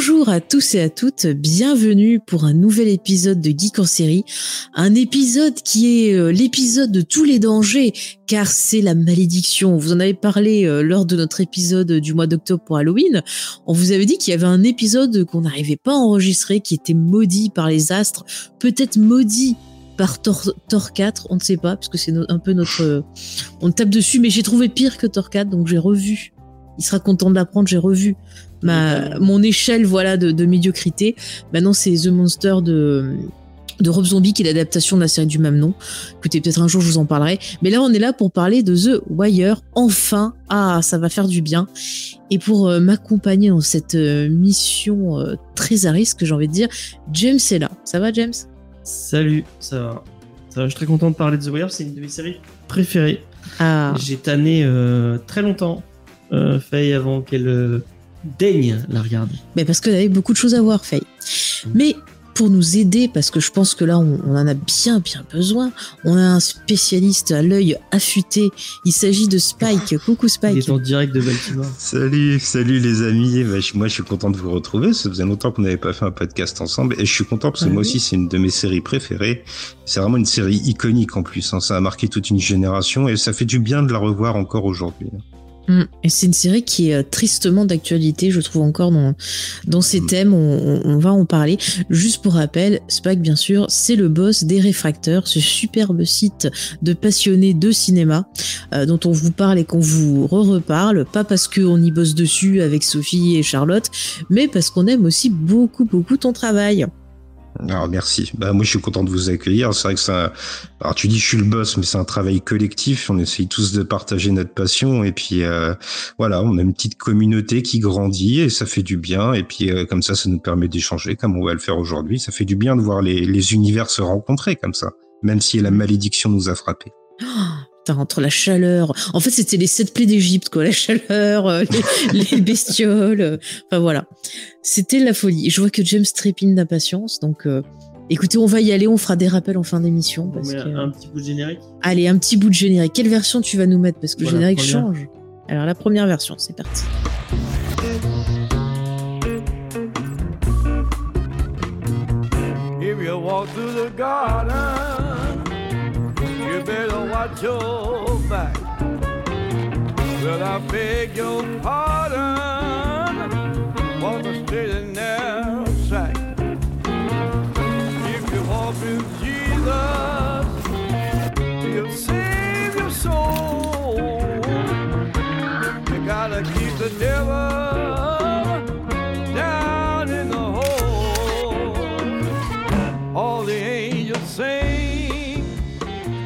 Bonjour à tous et à toutes, bienvenue pour un nouvel épisode de Geek en série, un épisode qui est euh, l'épisode de tous les dangers, car c'est la malédiction. Vous en avez parlé euh, lors de notre épisode du mois d'octobre pour Halloween. On vous avait dit qu'il y avait un épisode qu'on n'arrivait pas à enregistrer, qui était maudit par les astres, peut-être maudit par Thor, Thor 4, on ne sait pas, parce que c'est un peu notre... euh, on tape dessus, mais j'ai trouvé pire que Thor 4, donc j'ai revu. Il sera content de l'apprendre, j'ai revu ma, mon échelle voilà de, de médiocrité. Maintenant, c'est The Monster de de Rob Zombie qui est l'adaptation de la série du même nom. Écoutez, peut-être un jour je vous en parlerai. Mais là, on est là pour parler de The Wire. Enfin, ah, ça va faire du bien. Et pour euh, m'accompagner dans cette euh, mission euh, très à risque, j'ai envie de dire, James est là. Ça va, James? Salut, ça va. Ça va, je suis très content de parler de The Wire, c'est une de mes séries préférées. Ah, J'ai tanné euh, très longtemps euh, Faye avant qu'elle euh, daigne la regarder. mais parce qu'il y avait beaucoup de choses à voir, Faye. Mais pour nous aider, parce que je pense que là, on, on en a bien, bien besoin, on a un spécialiste à l'œil affûté. Il s'agit de Spike. Coucou Il Spike. est en direct de Baltimore. Salut, salut les amis. Bah, je- moi, je suis content de vous retrouver. Ça faisait longtemps qu'on n'avait pas fait un podcast ensemble. Et je suis content parce que Ah moi oui. aussi, c'est une de mes séries préférées. C'est vraiment une série iconique en plus. hein. Ça a marqué toute une génération et ça fait du bien de la revoir encore aujourd'hui. Mm. Et c'est une série qui est euh, tristement d'actualité, je trouve encore dans, dans ces Mm. thèmes, on, va en parler. Juste pour rappel, Spike, bien sûr, c'est le boss des Réfracteurs, ce superbe site de passionnés de cinéma euh, dont on vous parle et qu'on vous re-reparle, pas parce qu'on y bosse dessus avec Sophie et Charlotte, mais parce qu'on aime aussi beaucoup, beaucoup ton travail. Alors, merci. Bah, moi, je suis content de vous accueillir. C'est vrai que ça, alors tu dis je suis le boss, mais c'est un travail collectif. On essaye tous de partager notre passion. Et puis, euh, voilà, on a une petite communauté qui grandit et ça fait du bien. Et puis, euh, comme ça, ça nous permet d'échanger comme on va le faire aujourd'hui. Ça fait du bien de voir les, les univers se rencontrer comme ça. Même si la malédiction nous a frappés. Putain, entre la chaleur. En fait, c'était les sept plaies d'Égypte, quoi. La chaleur, euh, les, les bestioles. euh, Enfin, voilà. C'était la folie. Je vois que James trépine d'impatience. Donc, euh, écoutez, on va y aller. On fera des rappels en fin d'émission. Parce que- un, un petit bout de générique? Allez, un petit bout de générique. Quelle version tu vas nous mettre? Parce que le générique première. change. Alors, la première version, c'est parti. If you walk through the garden, you better watch your back. Well, I beg your pardon, walk a straight and narrow track. If you walk with Jesus, he'll save your soul. You gotta keep the devil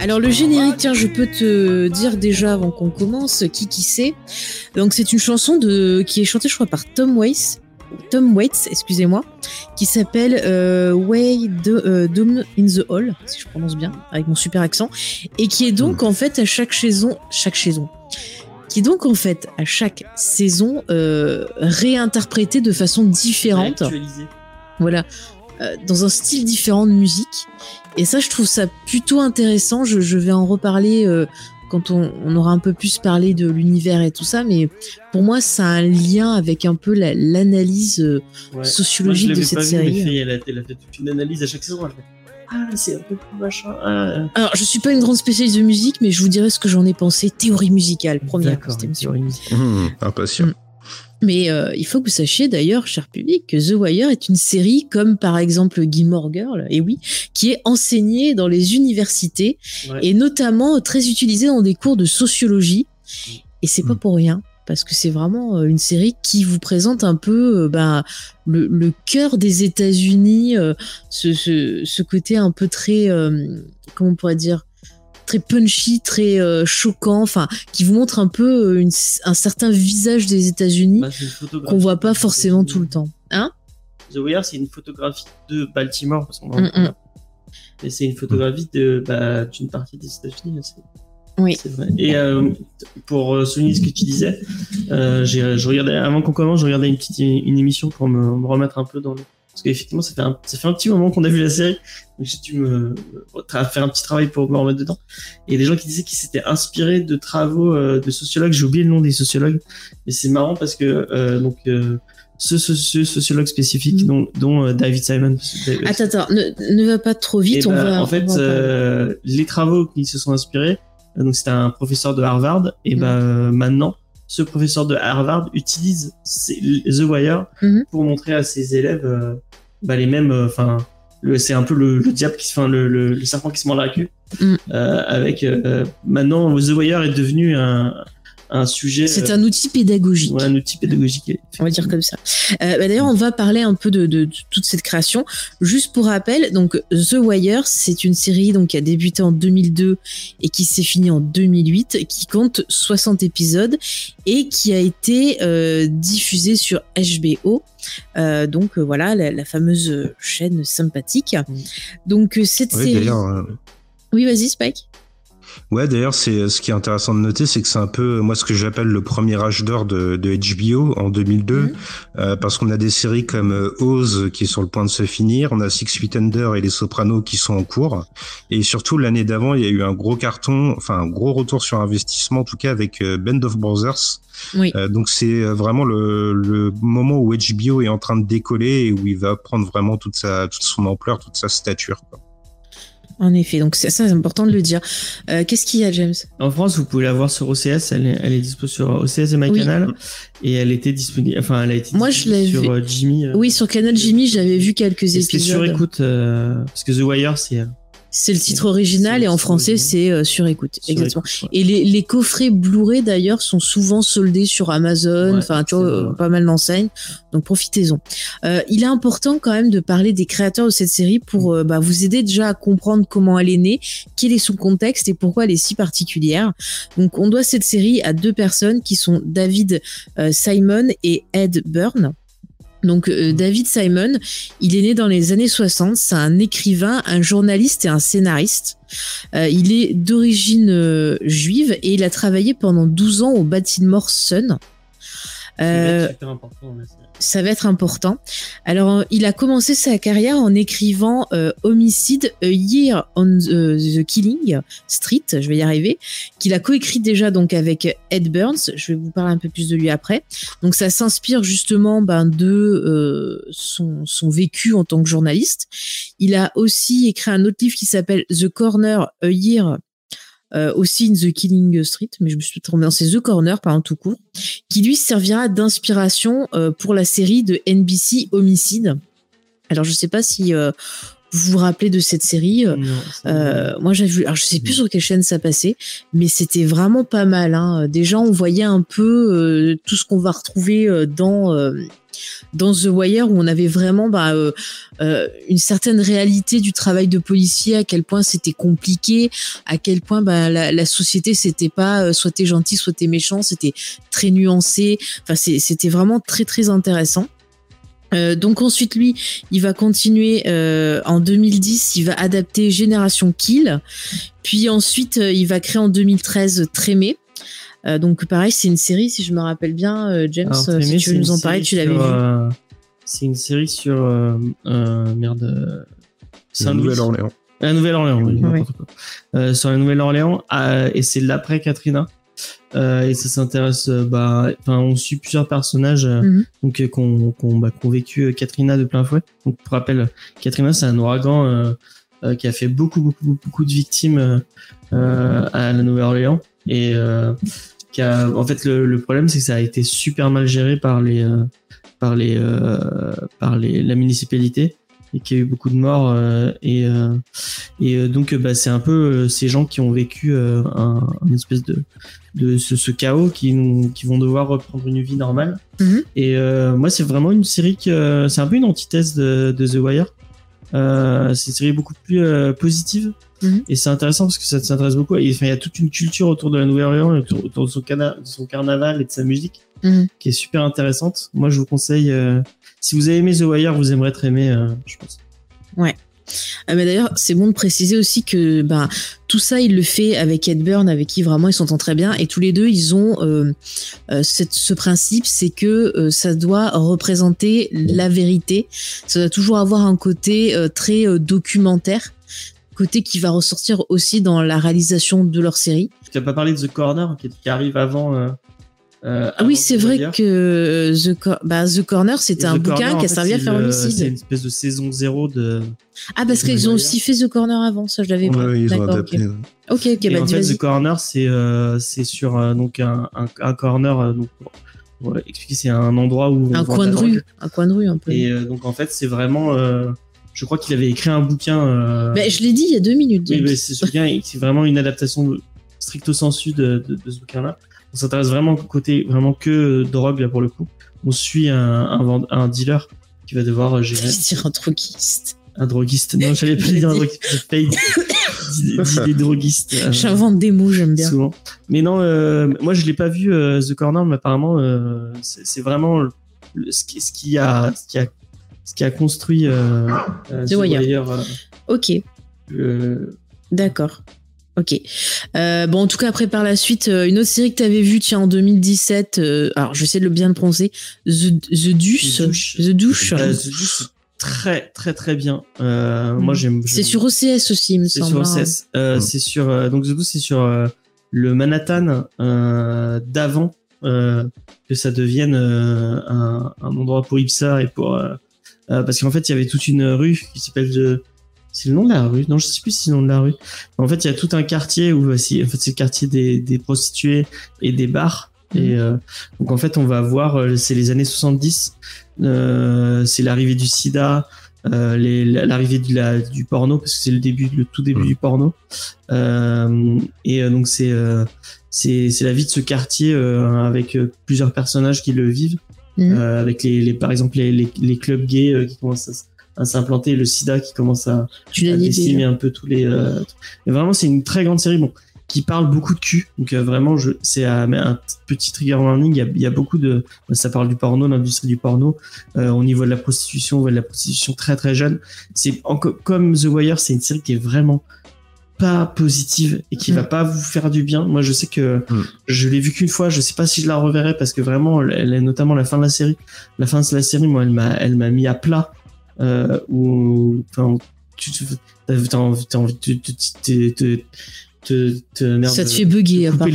Alors le générique, tiens, je peux te dire déjà avant qu'on commence qui qui c'est. Donc c'est une chanson de qui est chantée, je crois, par Tom Waits. Tom Waits, excusez-moi, qui s'appelle euh, Way de, euh, Doom in the Hall, si je prononce bien, avec mon super accent, et qui est donc en fait à chaque saison, chaque saison, qui est donc en fait à chaque saison euh, réinterprétée de façon différente voilà, euh, dans un style différent de musique. Et ça, je trouve ça plutôt intéressant. Je, je vais en reparler euh, quand on, on aura un peu plus parlé de l'univers et tout ça. Mais pour moi, ça a un lien avec un peu la- l'analyse euh, Ouais. sociologique Moi, je de cette pas vu, série. mais Faye, elle, a, elle a fait toute une analyse à chaque saison. Elle fait, ah, c'est un peu plus machin. Ah, Alors, je suis pas une grande spécialiste de musique, mais je vous dirai ce que j'en ai pensé. Théorie musicale, première D'accord, théorie musicale. Hum, impatient. Mm. Mais euh, il faut que vous sachiez d'ailleurs, cher public, que The Wire est une série comme par exemple Gilmore Girl, et oui, qui est enseignée dans les universités Ouais. et notamment très utilisée dans des cours de sociologie. Et c'est pas Mm. pour rien, parce que c'est vraiment euh, une série qui vous présente un peu euh, bah, le, le cœur des États-Unis, euh, ce, ce, ce côté un peu très, euh, comment on pourrait dire, très punchy, très euh, choquant, enfin, qui vous montre un peu euh, une- un certain visage des États-Unis Bah, qu'on voit pas forcément tout le temps. Hein? The Wire, c'est une photographie de Baltimore, parce qu'on Mm, mm. Et c'est une photographie de, bah, d'une partie des États-Unis. c'est- Oui. Vrai. Et euh, pour souligner ce que tu disais, euh, je regardais avant qu'on commence, je regardais une petite une émission pour me, me remettre un peu dans le. Parce qu'effectivement, ça fait un, ça fait un petit moment qu'on a vu la série, donc j'ai dû me tra- faire un petit travail pour me remettre dedans. Et des gens qui disaient qu'ils s'étaient inspirés de travaux euh, de sociologues. J'ai oublié le nom des sociologues, mais c'est marrant parce que euh, donc euh, ce, ce, ce sociologue spécifique, Mhm. dont, dont euh, David Simon. Attends, attends, ne, ne va pas trop vite, Eh on ben, va. en fait, on va euh, les travaux qui se sont inspirés, euh, donc c'était un professeur de Harvard, et Mhm. ben euh, maintenant, ce professeur de Harvard utilise The Wire Mhm. pour montrer à ses élèves euh, bah, les mêmes, enfin, le c'est un peu le, le diable qui se, enfin, le, le, le serpent qui se mord la queue. Mhm. Euh, avec euh, maintenant, The Wire est devenu un, un sujet, C'est euh, un outil pédagogique. ouais, un outil pédagogique. On va dire comme ça. Euh, bah D'ailleurs, on va parler un peu de, de- de toute cette création. Juste pour rappel, donc The Wire, c'est une série donc qui a débuté en 2002 et qui s'est finie en 2008, qui compte 60 épisodes et qui a été euh, diffusée sur HBO. Euh, donc euh, voilà, la, la fameuse chaîne sympathique. Donc euh, cette Oui, série. euh, Oui, vas-y, Spike. Ouais, d'ailleurs, c'est ce qui est intéressant de noter, c'est que c'est un peu moi ce que j'appelle le premier âge d'or de, de HBO en 2002, Mhm. euh, parce qu'on a des séries comme euh, Oz qui est sur le point de se finir, on a Six Feet Under et Les Sopranos qui sont en cours, et surtout l'année d'avant, il y a eu un gros carton, enfin un gros retour sur investissement en tout cas avec euh, Band of Brothers. Oui. Euh, donc c'est euh, vraiment le, le moment où HBO est en train de décoller et où il va prendre vraiment toute sa toute son ampleur, toute sa stature. Quoi. En effet, donc c'est ça, c'est important de le dire. Euh, Qu'est-ce qu'il y a, James? En France, vous pouvez la voir sur OCS. Elle est, elle est dispo sur OCS et Oui. MyCanal. Et elle était disponible. Enfin, elle a été Moi, je sur vu. euh, Jimmy. euh, Oui, sur Canal Jimmy, j'avais vu quelques et C'était sur épisodes. écoute. euh, parce que The Wire, c'est. C'est le titre original et en français c'est euh, sur écoute. sur Exactement. écoute, ouais. Et les, les coffrets Blu-ray d'ailleurs sont souvent soldés sur Amazon, Ouais, enfin tu vois, euh, pas mal d'enseignes. Donc profitez-en. Euh, il est important quand même de parler des créateurs de cette série pour euh, bah, vous aider déjà à comprendre comment elle est née, quel est son contexte et pourquoi elle est si particulière. Donc on doit cette série à deux personnes qui sont David euh, Simon et Ed Byrne. Donc euh, David Simon, il est né dans les années 60, c'est un écrivain, un journaliste et un scénariste. Euh, il est d'origine euh, juive et il a travaillé pendant 12 ans au Baltimore Sun. C'est super important. mais c'est- ça va être important. Alors, euh, il a commencé sa carrière en écrivant euh, Homicide, A Year on the, Killing Street, je vais y arriver, qu'il a coécrit déjà donc avec Ed Burns. Je vais vous parler un peu plus de lui après. Donc, ça s'inspire justement ben, de euh, son, son vécu en tant que journaliste. Il a aussi écrit un autre livre qui s'appelle The Corner, A Year. Euh, aussi in the Killing Street, mais je me suis trompée, c'est The Corner, par un tout court qui lui servira d'inspiration euh, pour la série de NBC Homicide. Alors je sais pas si euh, vous vous rappelez de cette série. Non, euh, moi j'ai vu, alors je sais plus sur quelle chaîne ça passait, mais c'était vraiment pas mal. Hein. Déjà on voyait un peu euh, tout ce qu'on va retrouver dans euh, dans The Wire où on avait vraiment bah, euh, euh, une certaine réalité du travail de policier, à quel point c'était compliqué, à quel point bah, la, la société c'était pas euh, soit t'es gentil, soit t'es méchant, c'était très nuancé. Enfin c'était vraiment très très intéressant. Euh, donc ensuite lui, il va continuer euh, en 2010, il va adapter Génération Kill, puis ensuite il va créer en 2013 Trémé. Euh, donc pareil, c'est une série, si je me rappelle bien, euh, James, Alors, euh, si tu c'est veux nous en parler, tu l'avais sur, vu. euh, c'est une série sur. euh, euh, merde. euh, Saint-Louis. Nouvelle-Orléans. La Nouvelle-Orléans, oui, quoi. Euh, sur la Nouvelle-Orléans, euh, et c'est l'après Katrina. Euh, et ça s'intéresse, euh, bah, enfin, on suit plusieurs personnages euh, Mhm. donc euh, qu'on qu'on bah, qu'on vécu euh, Katrina de plein fouet. Donc pour rappel, Katrina c'est un ouragan euh, euh, qui a fait beaucoup beaucoup beaucoup, de victimes euh, euh, à la Nouvelle-Orléans et euh, qui a, en fait le, le problème c'est que ça a été super mal géré par les euh, par les euh, par les la municipalité et qu'il y a eu beaucoup de morts euh, et euh, et donc bah, c'est un peu euh, ces gens qui ont vécu un, un espèce de de ce, ce chaos qui nous qui vont devoir reprendre une vie normale. Mhm. et moi c'est vraiment une série que c'est un peu une antithèse de, de The Wire. C'est une série beaucoup plus positive Mhm. et c'est intéressant parce que ça s'intéresse beaucoup. Et, enfin, il y a toute une culture autour de la Nouvelle-Orléans, autour, autour de, son cana- de son carnaval et de sa musique Mhm. qui est super intéressante. Moi, je vous conseille. euh, si vous avez aimé The Wire, vous aimerez être aimé, euh, je pense. Ah, mais d'ailleurs, c'est bon de préciser aussi que ben tout ça, il le fait avec Ed Byrne, avec qui vraiment ils s'entendent très bien, et tous les deux, ils ont euh, euh, cette- ce principe, c'est que euh, ça doit représenter la vérité. Ça doit toujours avoir un côté euh, très euh, documentaire, côté qui va ressortir aussi dans la réalisation de leur série. Tu n'as pas parlé de The Corner qui, qui arrive avant. euh, euh, Ah oui, c'est The vrai que euh, The, Cor- bah, The Corner, c'était un The bouquin Corner, qui a servi à faire le- homicide. C'est une espèce de saison zéro de. Ah, parce qu'ils ont aussi fait The Corner avant, ça je l'avais pas. Ouais, ils ont D'accord, adapté. ok. Ok, bah en fait. The Corner, c'est euh, c'est sur euh, donc un, un, un corner. euh, donc, pour, pour expliquer, c'est un endroit où. Un coin de rue, un coin de rue un peu. Et euh, donc, en fait, c'est vraiment. Je crois qu'il avait écrit un bouquin. euh, Ben, je l'ai dit il y a deux minutes. Oui, mais c'est ce bouquin, c'est vraiment une adaptation stricto sensu de, de, de ce bouquin-là. On s'intéresse vraiment au côté vraiment que euh, drogue là pour le coup. On suit un, un, dealer qui va devoir euh, gérer Je dire un droguiste. un droguiste. Non, j'allais pas dire un droguiste. J'ai des droguistes. euh, J'invente des mots, j'aime bien. souvent. Mais non, euh, moi je l'ai pas vu The Corner, mais apparemment c'est vraiment ce, qui, ce qui a ce qui a ce qui a construit euh, euh, The Wire. euh, Ok, le- d'accord. Ok. Euh, bon, en tout cas, après par la suite, euh, une autre série que tu avais vue, tiens, en 2017. euh, alors, je vais essayer de le bien le prononcer. The, The Deuce. The Douche. The Douche. Euh, c'est très très très bien. Euh, Moi j'aime. C'est sur OCS aussi, il me C'est semble. sur hein. OCS. Euh, Mm. C'est sur euh, donc The Douce, c'est sur euh, le Manhattan euh, d'avant euh, que ça devienne euh, un, un endroit pour hipsters et pour euh, euh, parce qu'en fait il y avait toute une rue qui s'appelle de c'est le nom de la rue? Non je sais plus si c'est le nom de la rue. En fait il y a tout un quartier où euh, si- en fait c'est le quartier des, des prostituées et des bars. Et euh, donc en fait on va voir euh, c'est les années 70 euh, c'est l'arrivée du sida euh, l'arrivée du, la- du porno parce que c'est le début le tout début Mhm. du porno. Euh, et euh, donc c'est euh, c'est la vie de ce quartier euh, avec euh, plusieurs personnages qui le vivent Euh, avec les, les par exemple les, les, les clubs gays euh, qui commencent à, s'implanter le sida qui commence à, Tu à décimer un peu tous les euh, et vraiment c'est une très grande série bon qui parle beaucoup de cul. Donc euh, vraiment je c'est un petit trigger warning il y a, y a beaucoup de ça parle du porno l'industrie du porno euh, au niveau de la prostitution on voit de la prostitution très très jeune. C'est comme The Wire c'est une série qui est vraiment pas positive et qui Mm. va pas vous faire du bien moi je sais que Mm. je l'ai vu qu'une fois je sais pas si je la reverrai parce que vraiment elle est notamment la fin de la série la fin de la série moi elle m'a elle m'a mis à plat euh, où enfin tu t'as envie t'as envie de te te te te, merde, Ça te fait bugger, t'as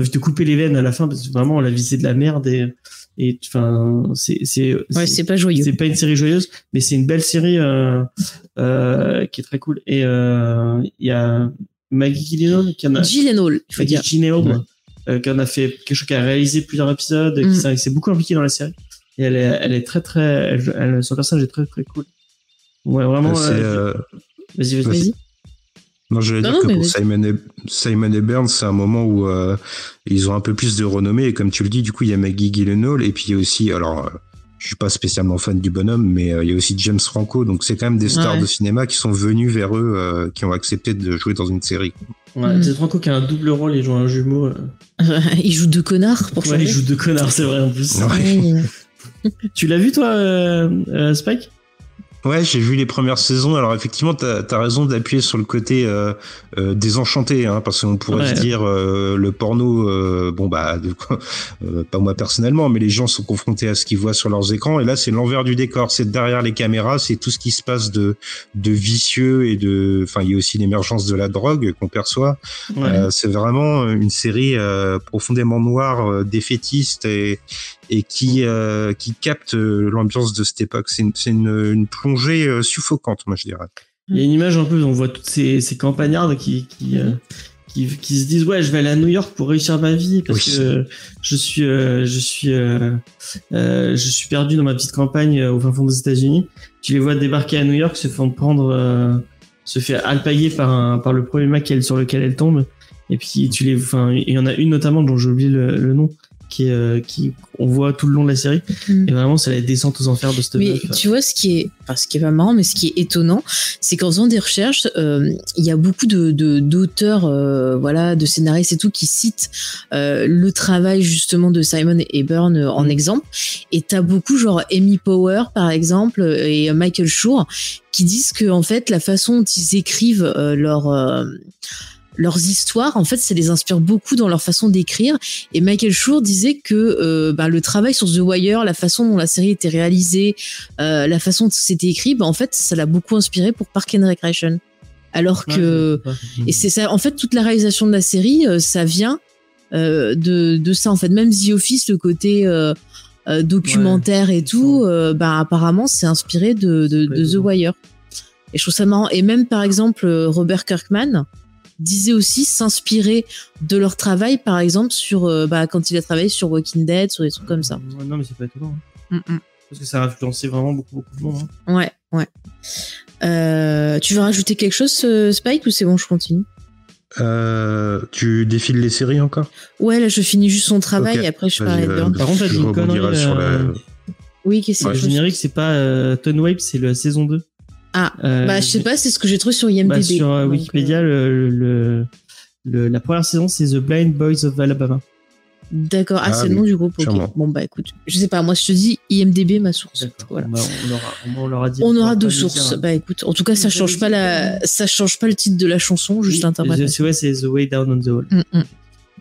envie de couper les veines à la fin parce que vraiment la vie c'est de la merde et et enfin c'est c'est Ouais, c'est pas joyeux. c'est pas une série joyeuse mais c'est une belle série euh, euh, qui est très cool et euh, il y a Maggie Gyllenhaal qui en a Gyllenhaal, il faut Maggie dire. Gyllenhaal Ouais. euh, qui en a fait quelque chose qui a réalisé plusieurs épisodes Mm. qui s'est- beaucoup impliqué dans la série et elle est elle est très très elle, elle- son personnage est très très cool ouais vraiment euh, vas-y vas-y Non, j'allais Non, dire non, que pour. Simon et, Simon et Burns, c'est un moment où euh, ils ont un peu plus de renommée. Et comme tu le dis, du coup, il y a Maggie Gyllenhaal et puis il y a aussi, alors, euh, je suis pas spécialement fan du bonhomme, mais euh, il y a aussi James Franco. Donc c'est quand même des stars Ouais. de cinéma qui sont venus vers eux, euh, qui ont accepté de jouer dans une série. ouais, Mm. James Franco qui a un double rôle il joue un jumeau euh. il joue deux connards pour ouais changer. il joue deux connards c'est vrai en plus Ouais. Tu l'as vu toi euh, euh, Spike? Ouais, j'ai vu les premières saisons. Alors effectivement, t'as as raison d'appuyer sur le côté euh, euh, désenchanté, hein, parce qu'on pourrait Ouais. se dire euh, le porno, euh, bon bah, de quoi, euh, pas moi personnellement, mais les gens sont confrontés à ce qu'ils voient sur leurs écrans. Et là, c'est l'envers du décor. C'est derrière les caméras, c'est tout ce qui se passe de de vicieux et de, enfin, il y a aussi l'émergence de la drogue qu'on perçoit. ouais. Euh, c'est vraiment une série euh, profondément noire, euh, défaitiste et, et qui, euh, qui capte euh, l'ambiance de cette époque. C'est une, c'est une, une plongée euh, suffocante, moi je dirais. Il y a une image un peu, on voit toutes ces, ces campagnardes qui, qui, euh, qui, qui se disent ouais, je vais aller à New York pour réussir ma vie parce Oui. que je suis, euh, je suis, euh, euh, je suis perdu dans ma petite campagne au fin fond des États-Unis. Tu les vois débarquer à New York, se font prendre, euh, se fait alpaguer par un, par le premier mec sur lequel elle tombe. Et puis tu les, enfin, il y en a une notamment dont j'ai oublié le, le nom, qui euh, qui on voit tout le long de la série. Mm. Et vraiment, c'est la descente aux enfers de cette Mais meuf. tu vois, ce qui est, enfin, ce qui est pas marrant, mais ce qui est étonnant, c'est qu'en faisant des recherches, euh, il y a beaucoup de d'auteurs, euh, voilà, de scénaristes et tout, qui citent le travail justement de Simon et Byrne en Mm. exemple. Et t'as beaucoup, genre Amy Power par exemple et Michael Schur, qui disent que en fait, la façon dont ils écrivent leur leurs histoires, en fait, ça les inspire beaucoup dans leur façon d'écrire. Et Michael Schur disait que euh, bah, le travail sur The Wire, la façon dont la série était réalisée, euh, la façon dont c'était écrit, bah, en fait, ça l'a beaucoup inspiré pour Park and Recreation. Alors que et c'est ça, en fait, toute la réalisation de la série, euh, ça vient euh, de, de ça. En fait, même The Office, le côté documentaire et tout, bah, apparemment, c'est inspiré de, de, Ouais, de The Wire. Et je trouve ça marrant. Et même, par exemple, Robert Kirkman disait aussi s'inspirer de leur travail, par exemple, sur euh, bah, quand il a travaillé sur Walking Dead, sur des trucs comme ça. Ouais, non, mais c'est pas étonnant. hein. Mm, mm. Parce que ça a influencé vraiment beaucoup, beaucoup de monde. hein. Ouais, ouais. Euh, tu veux rajouter quelque chose, euh, Spike, ou c'est bon, je continue? Euh, tu défiles les séries encore? Ouais, là, je finis juste son travail et après, je parle de euh. Par contre, je une connerie, sur la. Oui, qu'est-ce que Le c'est? générique, c'est pas euh, Tone Wave, c'est la saison 2. Ah, Euh, bah, je sais pas, c'est ce que j'ai trouvé sur IMDb. bah, sur euh, Donc, Wikipédia, le, le- le- la première saison, c'est The Blind Boys of Alabama. D'accord, ah, Ah c'est le nom du groupe. ok. sûrement. Bon, bah écoute, je sais pas, moi je te dis IMDB, ma source. Voilà. Bah, on, aura, on aura dit. On aura deux dire, sources. hein. Bah écoute, en tout cas, ça change pas la, ça change pas le titre de la chanson, juste l'interprétation. c'est- Ouais, c'est The Way Down on the Hall. Mm, mm.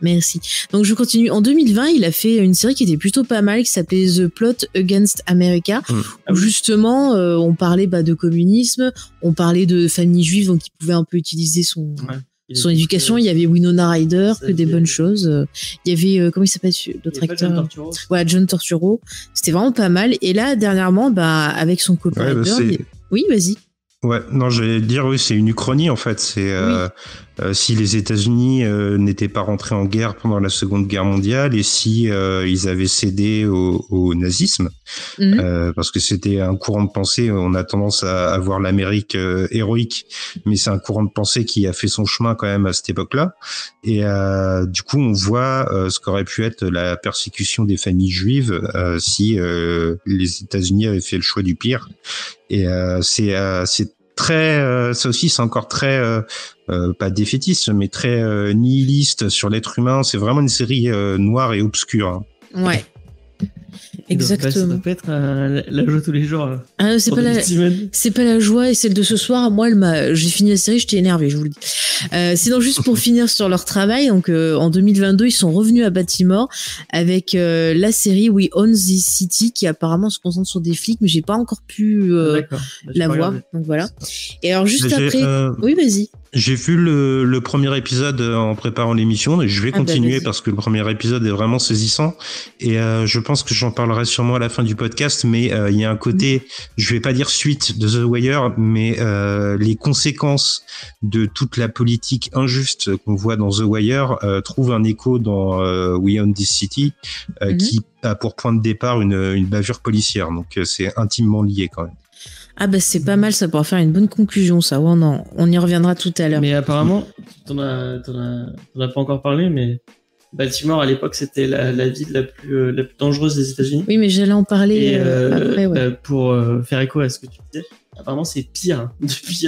Merci. Donc je continue. En 2020, il a fait une série qui était plutôt pas mal, qui s'appelait The Plot Against America, Mm. où justement euh, on parlait bah, de communisme, on parlait de famille juive, donc il pouvait un peu utiliser son son éducation. Il y avait Winona Ryder, que des bonnes choses. Il y avait euh, comment il s'appelle l'autre pas John acteur Turturro Voilà, John Torturo. C'était vraiment pas mal. Et là, dernièrement, bah, avec son copain Ouais, bah, il- oui, vas-y. Ouais, non, j'allais dire, oui, c'est une uchronie en fait. C'est euh, euh, si les États-Unis euh, n'étaient pas rentrés en guerre pendant la Seconde Guerre mondiale et si euh, ils avaient cédé au, au nazisme, euh, parce que c'était un courant de pensée. On a tendance à, à voir l'Amérique euh, héroïque, mais c'est un courant de pensée qui a fait son chemin quand même à cette époque-là. Et euh, du coup, on voit euh, ce qu'aurait pu être la persécution des familles juives euh, si euh, les États-Unis avaient fait le choix du pire. Et euh, c'est euh, c'est très, euh, ça aussi, c'est encore très euh, euh, pas défaitiste, mais très euh, nihiliste sur l'être humain. C'est vraiment une série euh, noire et obscure. hein. Ouais. Pas- Ça Exactement. doit pas être euh, la joie tous les jours. euh, Ah, c'est pas la, David Simon. c'est pas la joie et celle de ce soir. Moi, elle m'a, j'ai fini la série, j'étais énervée, je vous le dis. Euh, sinon, juste pour finir sur leur travail, donc euh, en 2022, ils sont revenus à Baltimore avec la série We Own This City, qui apparemment se concentre sur des flics, mais j'ai pas encore pu. Bah, la voir. Donc voilà. Et alors juste après, oui, vas-y. J'ai vu le, le premier épisode euh, en préparant l'émission et je vais Ah bah, continuer parce que le premier épisode est vraiment saisissant et euh, je pense que j'en parlerai sûrement à la fin du podcast mais euh, il y a un côté je vais pas dire suite de The Wire mais euh, les conséquences de toute la politique injuste qu'on voit dans The Wire euh, trouvent un écho dans euh, We Own This City euh, Mhm. qui a pour point de départ une, une bavure policière donc euh, c'est intimement lié quand même. Ah bah c'est pas mal, ça pourra faire une bonne conclusion, ça. Ouais, non, on y reviendra tout à l'heure. Mais apparemment, t'en as, t'en as, t'en as pas encore parlé, mais Baltimore à l'époque c'était la, la ville la plus, euh, la plus dangereuse des États-Unis. Oui, mais j'allais en parler Et euh, euh, après, ouais. bah, pour euh, faire écho à ce que tu disais, apparemment c'est pire hein. depuis.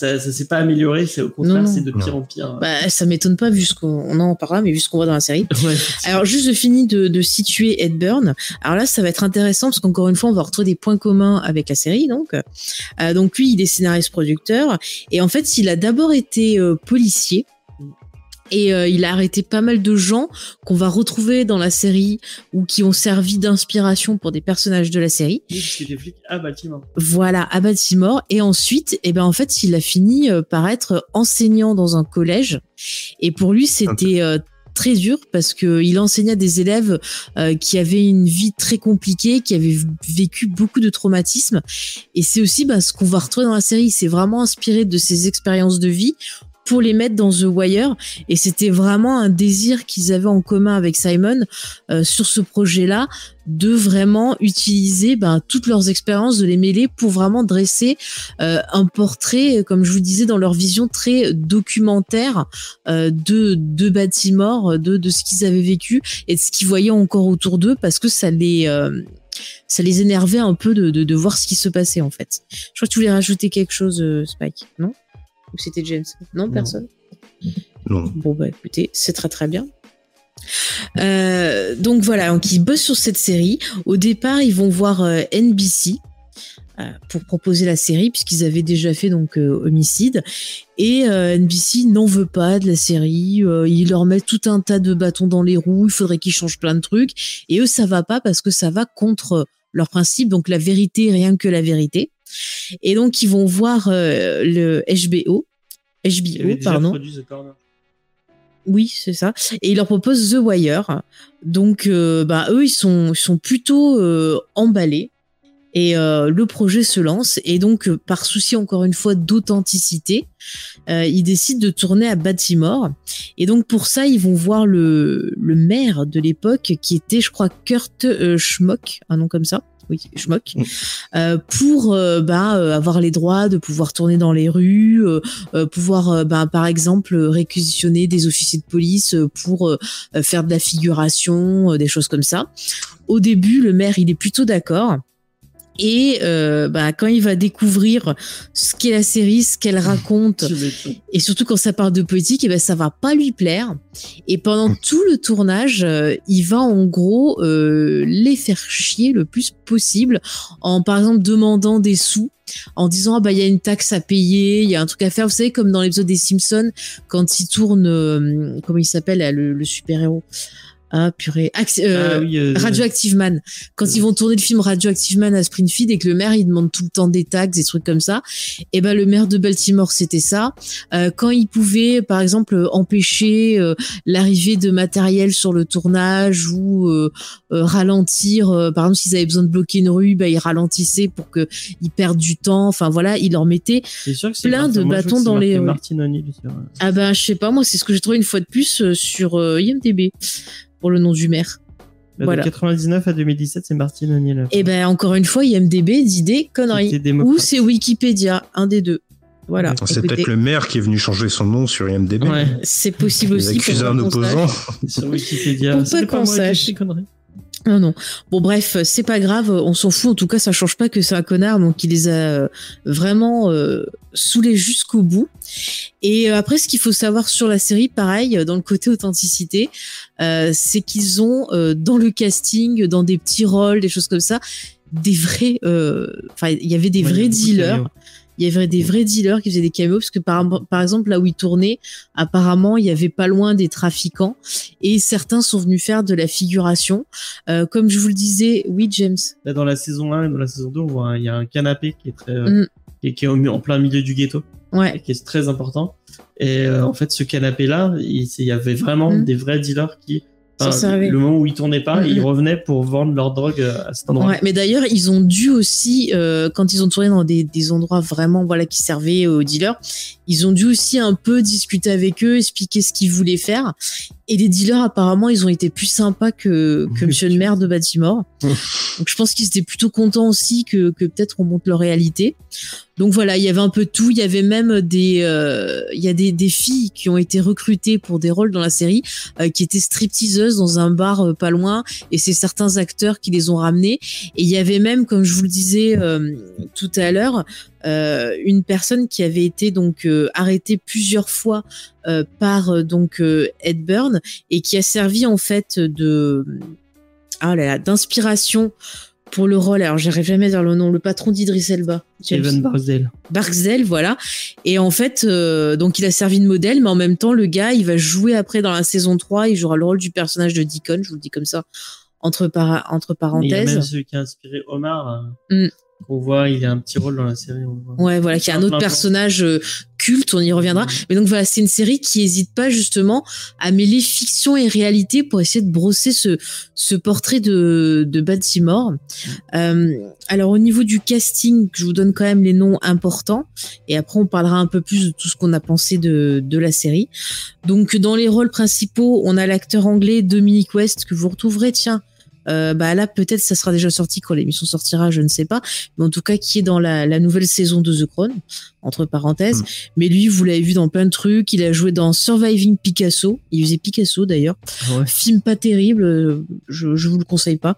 Ça, ça s'est pas amélioré, c'est au contraire, c'est de pire Non. en pire. Bah, ça m'étonne pas vu ce qu'on on en parlera, mais vu ce qu'on voit dans la série. Ouais. Alors juste je finis de, de situer Ed Burn. Alors là ça va être intéressant parce qu'encore une fois on va retrouver des points communs avec la série donc. Euh, donc lui il est scénariste producteur et en fait il a d'abord été euh, policier. Et euh, il a arrêté pas mal de gens qu'on va retrouver dans la série ou qui ont servi d'inspiration pour des personnages de la série. Oui, parce qu'il était flic à Baltimore. Voilà, à Baltimore. Et ensuite, eh ben en fait, il a fini euh, par être enseignant dans un collège. Et pour lui, c'était euh, très dur parce que il enseignait à des élèves euh, qui avaient une vie très compliquée, qui avaient vécu beaucoup de traumatismes. Et c'est aussi bah, ce qu'on va retrouver dans la série. C'est vraiment inspiré de ses expériences de vie pour les mettre dans The Wire. Et c'était vraiment un désir qu'ils avaient en commun avec Simon euh, sur ce projet-là de vraiment utiliser ben, toutes leurs expériences, de les mêler pour vraiment dresser euh, un portrait, comme je vous disais, dans leur vision très documentaire euh, de, de Baltimore, de, de ce qu'ils avaient vécu et de ce qu'ils voyaient encore autour d'eux, parce que ça les, euh, ça les énervait un peu de, de, de voir ce qui se passait en fait. Je crois que tu voulais rajouter quelque chose, euh, Spike, non? Ou c'était James Non, personne Non. Bon bah écoutez, c'est très très bien. Euh, donc voilà, donc ils bossent sur cette série. Au départ, ils vont voir euh, NBC euh, pour proposer la série puisqu'ils avaient déjà fait donc Homicide et NBC n'en veut pas de la série. Ils leur mettent tout un tas de bâtons dans les roues. Il faudrait qu'ils changent plein de trucs et eux ça va pas parce que ça va contre leur principe. Donc la vérité, rien que la vérité. Et donc ils vont voir euh, le HBO. HBO, pardon. Oui, c'est ça. Et il leur propose The Wire. Donc, euh, bah, eux, ils sont, ils sont plutôt euh, emballés. Et euh, le projet se lance. Et donc, euh, par souci, encore une fois, d'authenticité, euh, ils décident de tourner à Baltimore. Et donc, pour ça, ils vont voir le, le maire de l'époque, qui était, je crois, Kurt Schmock, un nom comme ça. Oui, Schmock. Mm. Euh, pour euh, bah, euh, avoir les droits de pouvoir tourner dans les rues, euh, euh, pouvoir, bah, par exemple, réquisitionner des officiers de police pour faire de la figuration, euh, des choses comme ça. Au début, le maire, il est plutôt d'accord. Et euh, bah, quand il va découvrir ce qu'est la série, ce qu'elle raconte, et surtout quand ça parle de politique, et ben ça va pas lui plaire. Et pendant tout le tournage, euh, il va en gros euh, les faire chier le plus possible, en par exemple demandant des sous, en disant ah bah il y a une taxe à payer, il y a un truc à faire. Vous savez comme dans l'épisode des Simpsons quand il tourne, euh, comment il s'appelle là, le, le super héros. Ah purée, Acti- euh, ah oui, euh, Radioactive Man. Quand ils vont tourner le film Radioactive Man à Springfield et que le maire il demande tout le temps des taxes, des trucs comme ça, et ben le maire de Baltimore c'était ça. Euh, quand il pouvait par exemple empêcher euh, l'arrivée de matériel sur le tournage ou euh, euh, ralentir, euh, par exemple s'ils avaient besoin de bloquer une rue, ben ils ralentissaient pour que ils perdent du temps. Enfin voilà, il leur mettait. c'est sûr que plein Martin- de bâtons dans les euh, Ah ben je sais pas moi, c'est ce que j'ai trouvé une fois de plus euh, sur euh, IMDb pour le nom du maire. de Voilà. 99 à 2017, c'est Martin O'Neill. Et ben encore une fois, IMDb dit des conneries. Ou c'est Wikipédia, un des deux. Voilà. C'est peut-être le maire qui est venu changer son nom sur IMDb. Ouais. C'est possible Il aussi. accuse pour un opposant. sur Wikipédia. Pour pas qu'on moi qui ai sache. conneries. Non, non. Bon, bref, c'est pas grave, on s'en fout. En tout cas, ça change pas que c'est un connard, donc il les a euh, vraiment euh, saoulés jusqu'au bout. Et euh, après, ce qu'il faut savoir sur la série, pareil, dans le côté authenticité, euh, c'est qu'ils ont euh, dans le casting, dans des petits rôles, des choses comme ça, des vrais. euh, Enfin, il y avait des Ouais, vrais dealers. Il y avait des vrais dealers qui faisaient des caméos parce que par, par exemple là où ils tournaient, apparemment il y avait pas loin des trafiquants et certains sont venus faire de la figuration. Euh, comme je vous le disais, oui James. Là, dans la saison 1 et dans la saison 2, on voit un- il y a un canapé qui est très, euh, Mm. qui est en plein milieu du ghetto, Ouais. qui est très important. Et euh, en fait, ce canapé-là, il, c'est- il y avait vraiment Mm. des vrais dealers qui, enfin, le moment où ils tournaient pas, Mm, ils revenaient pour vendre leur drogue euh, à cet endroit. Ouais, mais d'ailleurs, ils ont dû aussi, euh, quand ils ont tourné dans des, des endroits vraiment voilà qui servaient aux dealers, ils ont dû aussi un peu discuter avec eux, expliquer ce qu'ils voulaient faire. Et les dealers, apparemment, ils ont été plus sympas que, que Monsieur le maire de Baltimore. Donc je pense qu'ils étaient plutôt contents aussi que, que peut-être on montre leur réalité. Donc voilà, il y avait un peu tout. Il y avait même des, euh, il y a des, des filles qui ont été recrutées pour des rôles dans la série, euh, qui étaient stripteaseuses dans un bar euh, pas loin, et c'est certains acteurs qui les ont ramenées. Et il y avait même, comme je vous le disais euh, tout à l'heure, une personne qui avait été donc euh, arrêtée plusieurs fois euh, par euh, donc euh, Ed Burn et qui a servi en fait de ah là là d'inspiration pour le rôle. Alors j'arrive jamais à dire le nom, le patron d'Idris Elba. Evan Barsdale. Barksdale, voilà. Et en fait, euh, donc il a servi de modèle, mais en même temps, le gars, il va jouer après dans la saison 3, il jouera le rôle du personnage de Deacon, je vous le dis comme ça, entre, para- entre Il y a même parenthèses. celui qui a inspiré Omar, euh, Mm. Qu'on voit, il a un petit rôle dans la série. on voit. Ouais, voilà, qui est un autre personnage euh, culte, on y reviendra. Mais donc voilà, c'est une série qui hésite pas justement à mêler fiction et réalité pour essayer de brosser ce, ce portrait de, de Baltimore. Euh, alors au niveau du casting, je vous donne quand même les noms importants et après on parlera un peu plus de tout ce qu'on a pensé de, de la série. Donc dans les rôles principaux, on a l'acteur anglais Dominic West que vous retrouverez, tiens, euh, bah là peut-être ça sera déjà sorti quand l'émission sortira, je ne sais pas, mais en tout cas qui est dans la, la nouvelle saison de The Crown entre parenthèses. Mm. Mais lui, vous l'avez vu dans plein de trucs. Il a joué dans Surviving Picasso. Il faisait Picasso d'ailleurs. Ouais. Film pas terrible, euh, je, je vous le conseille pas.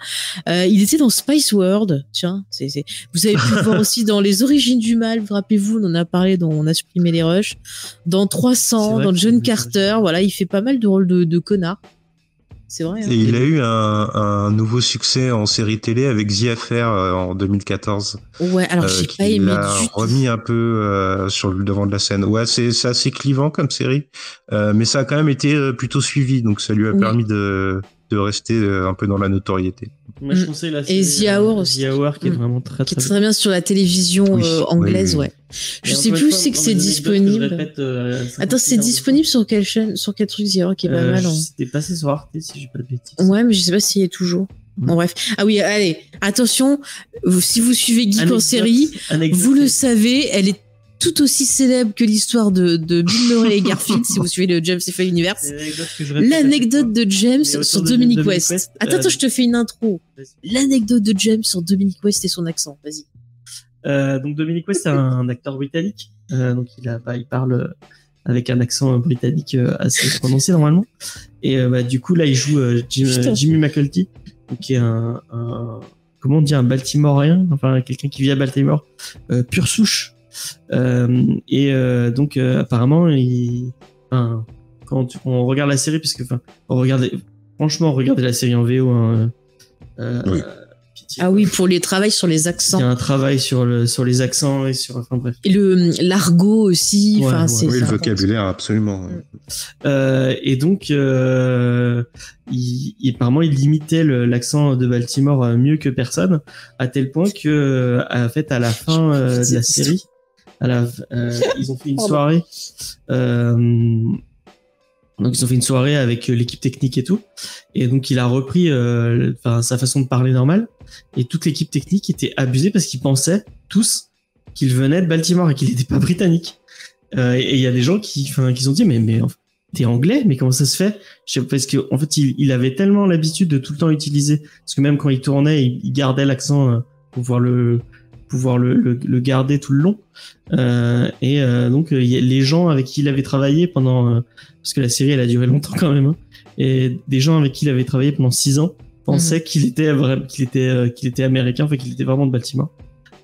Euh, il était dans Spice World, tiens. c'est c'est- Vous avez pu le voir aussi dans Les Origines du Mal. Vous rappelez-vous, on en a parlé, dans On a supprimé les rushs. Dans C'est 300, vrai dans John Carter. Voilà, il fait pas mal de rôles de, de connard. C'est vrai. hein. Et il a eu un, un nouveau succès en série télé avec The Affair euh, en 2014. Ouais, alors euh, j'ai pas aimé du tout. remis un peu euh, sur le devant de la scène. Ouais, c'est c'est assez clivant comme série, euh, mais ça a quand même été plutôt suivi, donc ça lui a Oui. permis de de rester un peu dans la notoriété. Moi, je Mm. conseille la Et The euh, Hour aussi. The Hour, qui est Mm. vraiment très Qui très est très bien sur la télévision Oui, euh, anglaise, oui. ouais. Je sais plus où c'est que c'est que disponible. répète, euh, 50 Attends, c'est de disponible sur quelle chaîne, sur quel truc Zero qui est pas Euh, mal. hein. C'était passé sur Arte, si j'ai pas de bêtises. Ouais, mais je sais pas s'il y est toujours. Bon, bref. Ah oui, allez, attention, si vous suivez Geek en série, anecdote- vous le savez, elle est tout aussi célèbre que l'histoire de, de Bill Murray et Garfield, si vous suivez le James F. Universe. L'anecdote de James sur de Dominic Dominic West. West, Attends, euh, attends, je te fais une intro. L'anecdote de James sur Dominic West et son accent. Vas-y. Euh, donc Dominic West, c'est un acteur britannique. Euh, donc il a, bah, il parle avec un accent britannique assez prononcé normalement. Et bah, du coup là, il joue Jim-. Jimmy McCulty, qui est un, un- comment on dit un Baltimoreien, enfin quelqu'un qui vit à Baltimore, pure souche. Euh, et euh, donc euh, apparemment, il, enfin, quand tu- on regarde la série, puisque enfin, on regarde, franchement, regardez la série en VO. Hein, euh, Oui. Ah oui, pour les travails sur les Il y accents. a un travail sur le sur les accents et sur enfin bref. Et le l'argot aussi. Ouais, ouais. Oui, le vocabulaire, absolument. Euh, et donc euh, il, il- apparemment il limitait le- l'accent de Baltimore mieux que personne à tel point que en fait à la fin euh, de la série à la, euh, ils ont fait une soirée euh, donc ils ont fait une soirée avec euh, l'équipe technique et tout. Et donc il a repris euh, sa façon de parler normale. Et toute l'équipe technique était abusée parce qu'ils pensaient tous qu'il venait de Baltimore et qu'il n'était pas britannique. Euh, et il y a des gens qui enfin qui ont dit mais mais t'es anglais? Mais comment ça se fait? Je sais- parce que en fait il, il avait tellement l'habitude de tout le temps utiliser. Parce que même quand il tournait il, il gardait l'accent pour pouvoir le pouvoir le, le, le garder tout le long Euh, et euh, donc euh, il y a les gens avec qui il avait travaillé pendant euh, parce que la série elle a duré longtemps quand même hein, et des gens avec qui il avait travaillé pendant six ans pensaient qu'il était vraiment qu'il était euh, qu'il était américain enfin qu'il était vraiment de Baltimore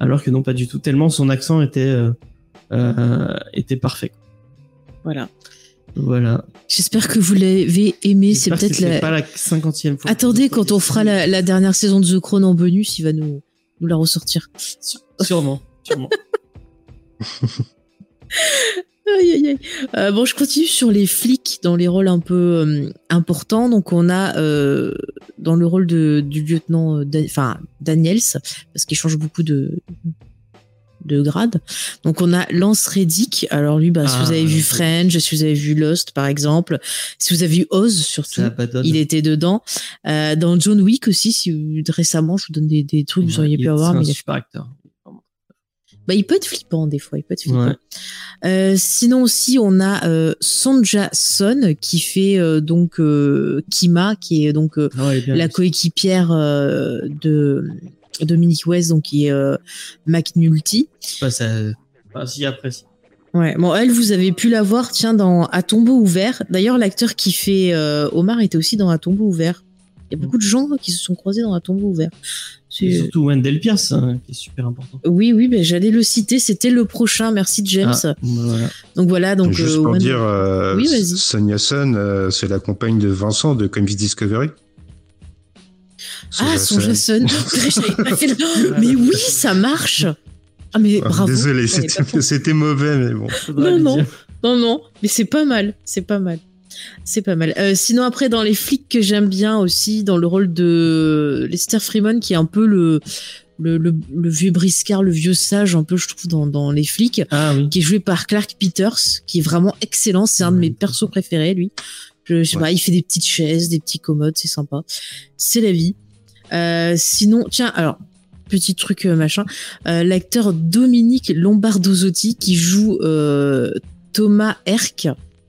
alors que non pas du tout tellement son accent était euh, euh, était parfait Voilà. voilà J'espère que vous l'avez aimé. C'est peut-être c'est la. pas la cinquantième fois Attendez, quand on fera la, la dernière saison de The Crown en bonus, il va nous, nous la ressortir. sûrement sûrement Aïe, aïe, aïe. Euh, bon, je continue sur les flics dans les rôles un peu euh, importants. Donc, on a euh, dans le rôle de, du lieutenant, enfin Daniels, parce qu'il change beaucoup de de grade. Donc, on a Lance Reddick. Alors lui, bah, si Ah, vous avez vu. French, si vous avez vu Lost, par exemple, si vous avez vu Oz, surtout. Il était dedans. Euh, dans John Wick aussi, si vous- récemment, je vous donne des, des trucs que vous auriez pu avoir. Mais il, super acteur bah, il peut être flippant des fois, il peut être flippant. Ouais. Euh, sinon aussi, on a euh, Sonja Son qui fait euh, donc euh, Kima, qui est donc euh, bien la coéquipière euh, de Dominic West, donc qui est euh, McNulty. Bah, ça enfin, si après Ouais, bon, elle, vous avez pu la voir, tiens, dans À tombeau ouvert. D'ailleurs, l'acteur qui fait euh, Omar était aussi dans À tombeau ouvert. Il y a beaucoup de gens qui se sont croisés dans À tombeau ouvert. C'est- Et surtout Wendell Pierce hein, qui est super important Oui, oui, ben, j'allais le citer. C'était le prochain. Merci James. Ah, voilà. Donc voilà, donc Juste euh, pour Wendell- dire, euh, Oui, vas-y. Sonia Son, euh, c'est la compagne de Vincent de Comics Discovery. Ah, son Jason. Mais oui, ça marche. Ah mais Ah, bravo. Désolé, c'était mauvais, mais bon. Non, non. Non, non, mais c'est pas mal. C'est pas mal. C'est pas mal. Euh, sinon, après, dans les flics que j'aime bien aussi, dans le rôle de Lester Freeman, qui est un peu le, le, le, le vieux briscard, le vieux sage, un peu, je trouve, dans, dans les flics, Ah oui. qui est joué par Clark Peters, qui est vraiment excellent. C'est un de mes persos préférés, lui. Je, je sais Ouais. pas, il fait des petites chaises, des petits commodes, c'est sympa. C'est la vie. Euh, sinon, tiens, alors, petit truc euh, machin, euh, l'acteur Dominique Lombardosotti qui joue euh, Thomas Herc,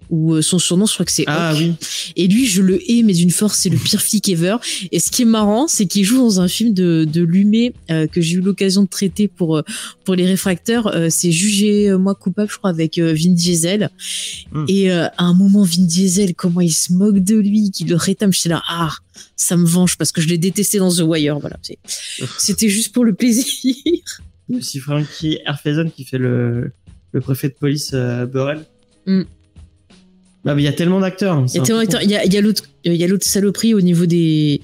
ou euh, son surnom, je crois que c'est Ah Hawk. oui. Et lui, je le hais, mais d'une force, c'est le pire flic ever. Et ce qui est marrant, c'est qu'il joue dans un film de, de Lumet euh, que j'ai eu l'occasion de traiter pour euh, pour les réfracteurs. Euh, c'est jugé moi coupable, je crois, avec euh, Vin Diesel. Hmm. Et à un moment, Vin Diesel, comment il se moque de lui, qu'il le rétame. J'étais là, ah, ça me venge parce que je l'ai détesté dans The Wire. Voilà, C'est- c'était juste pour le plaisir. Aussi Frankie Herfezen qui fait le, le préfet de police euh, Burrell. Mm. Bah, il y a tellement d'acteurs. hein, Il y a tellement temps- il y a, y a l'autre, il y a l'autre saloperie au niveau des.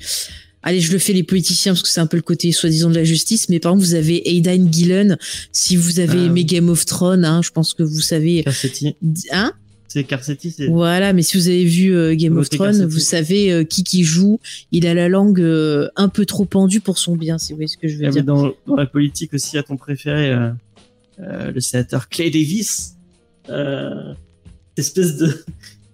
Allez, je le fais les politiciens parce que c'est un peu le côté soi-disant de la justice. Mais par exemple, vous avez Aidan Gillen. Si vous avez Ah, aimé. Game of Thrones, hein, je pense que vous savez. Carcetti. Hein? C'est Carcetti, c'est. Voilà, mais si vous avez vu euh, Game of Thrones, Carcetti? vous savez euh, qui qui joue. Il a la langue euh, un peu trop pendue pour son bien, si vous voyez ce que je veux Ah, dire. dans, dans la politique aussi, à ton préféré, le sénateur Clay Davis. Espèce de,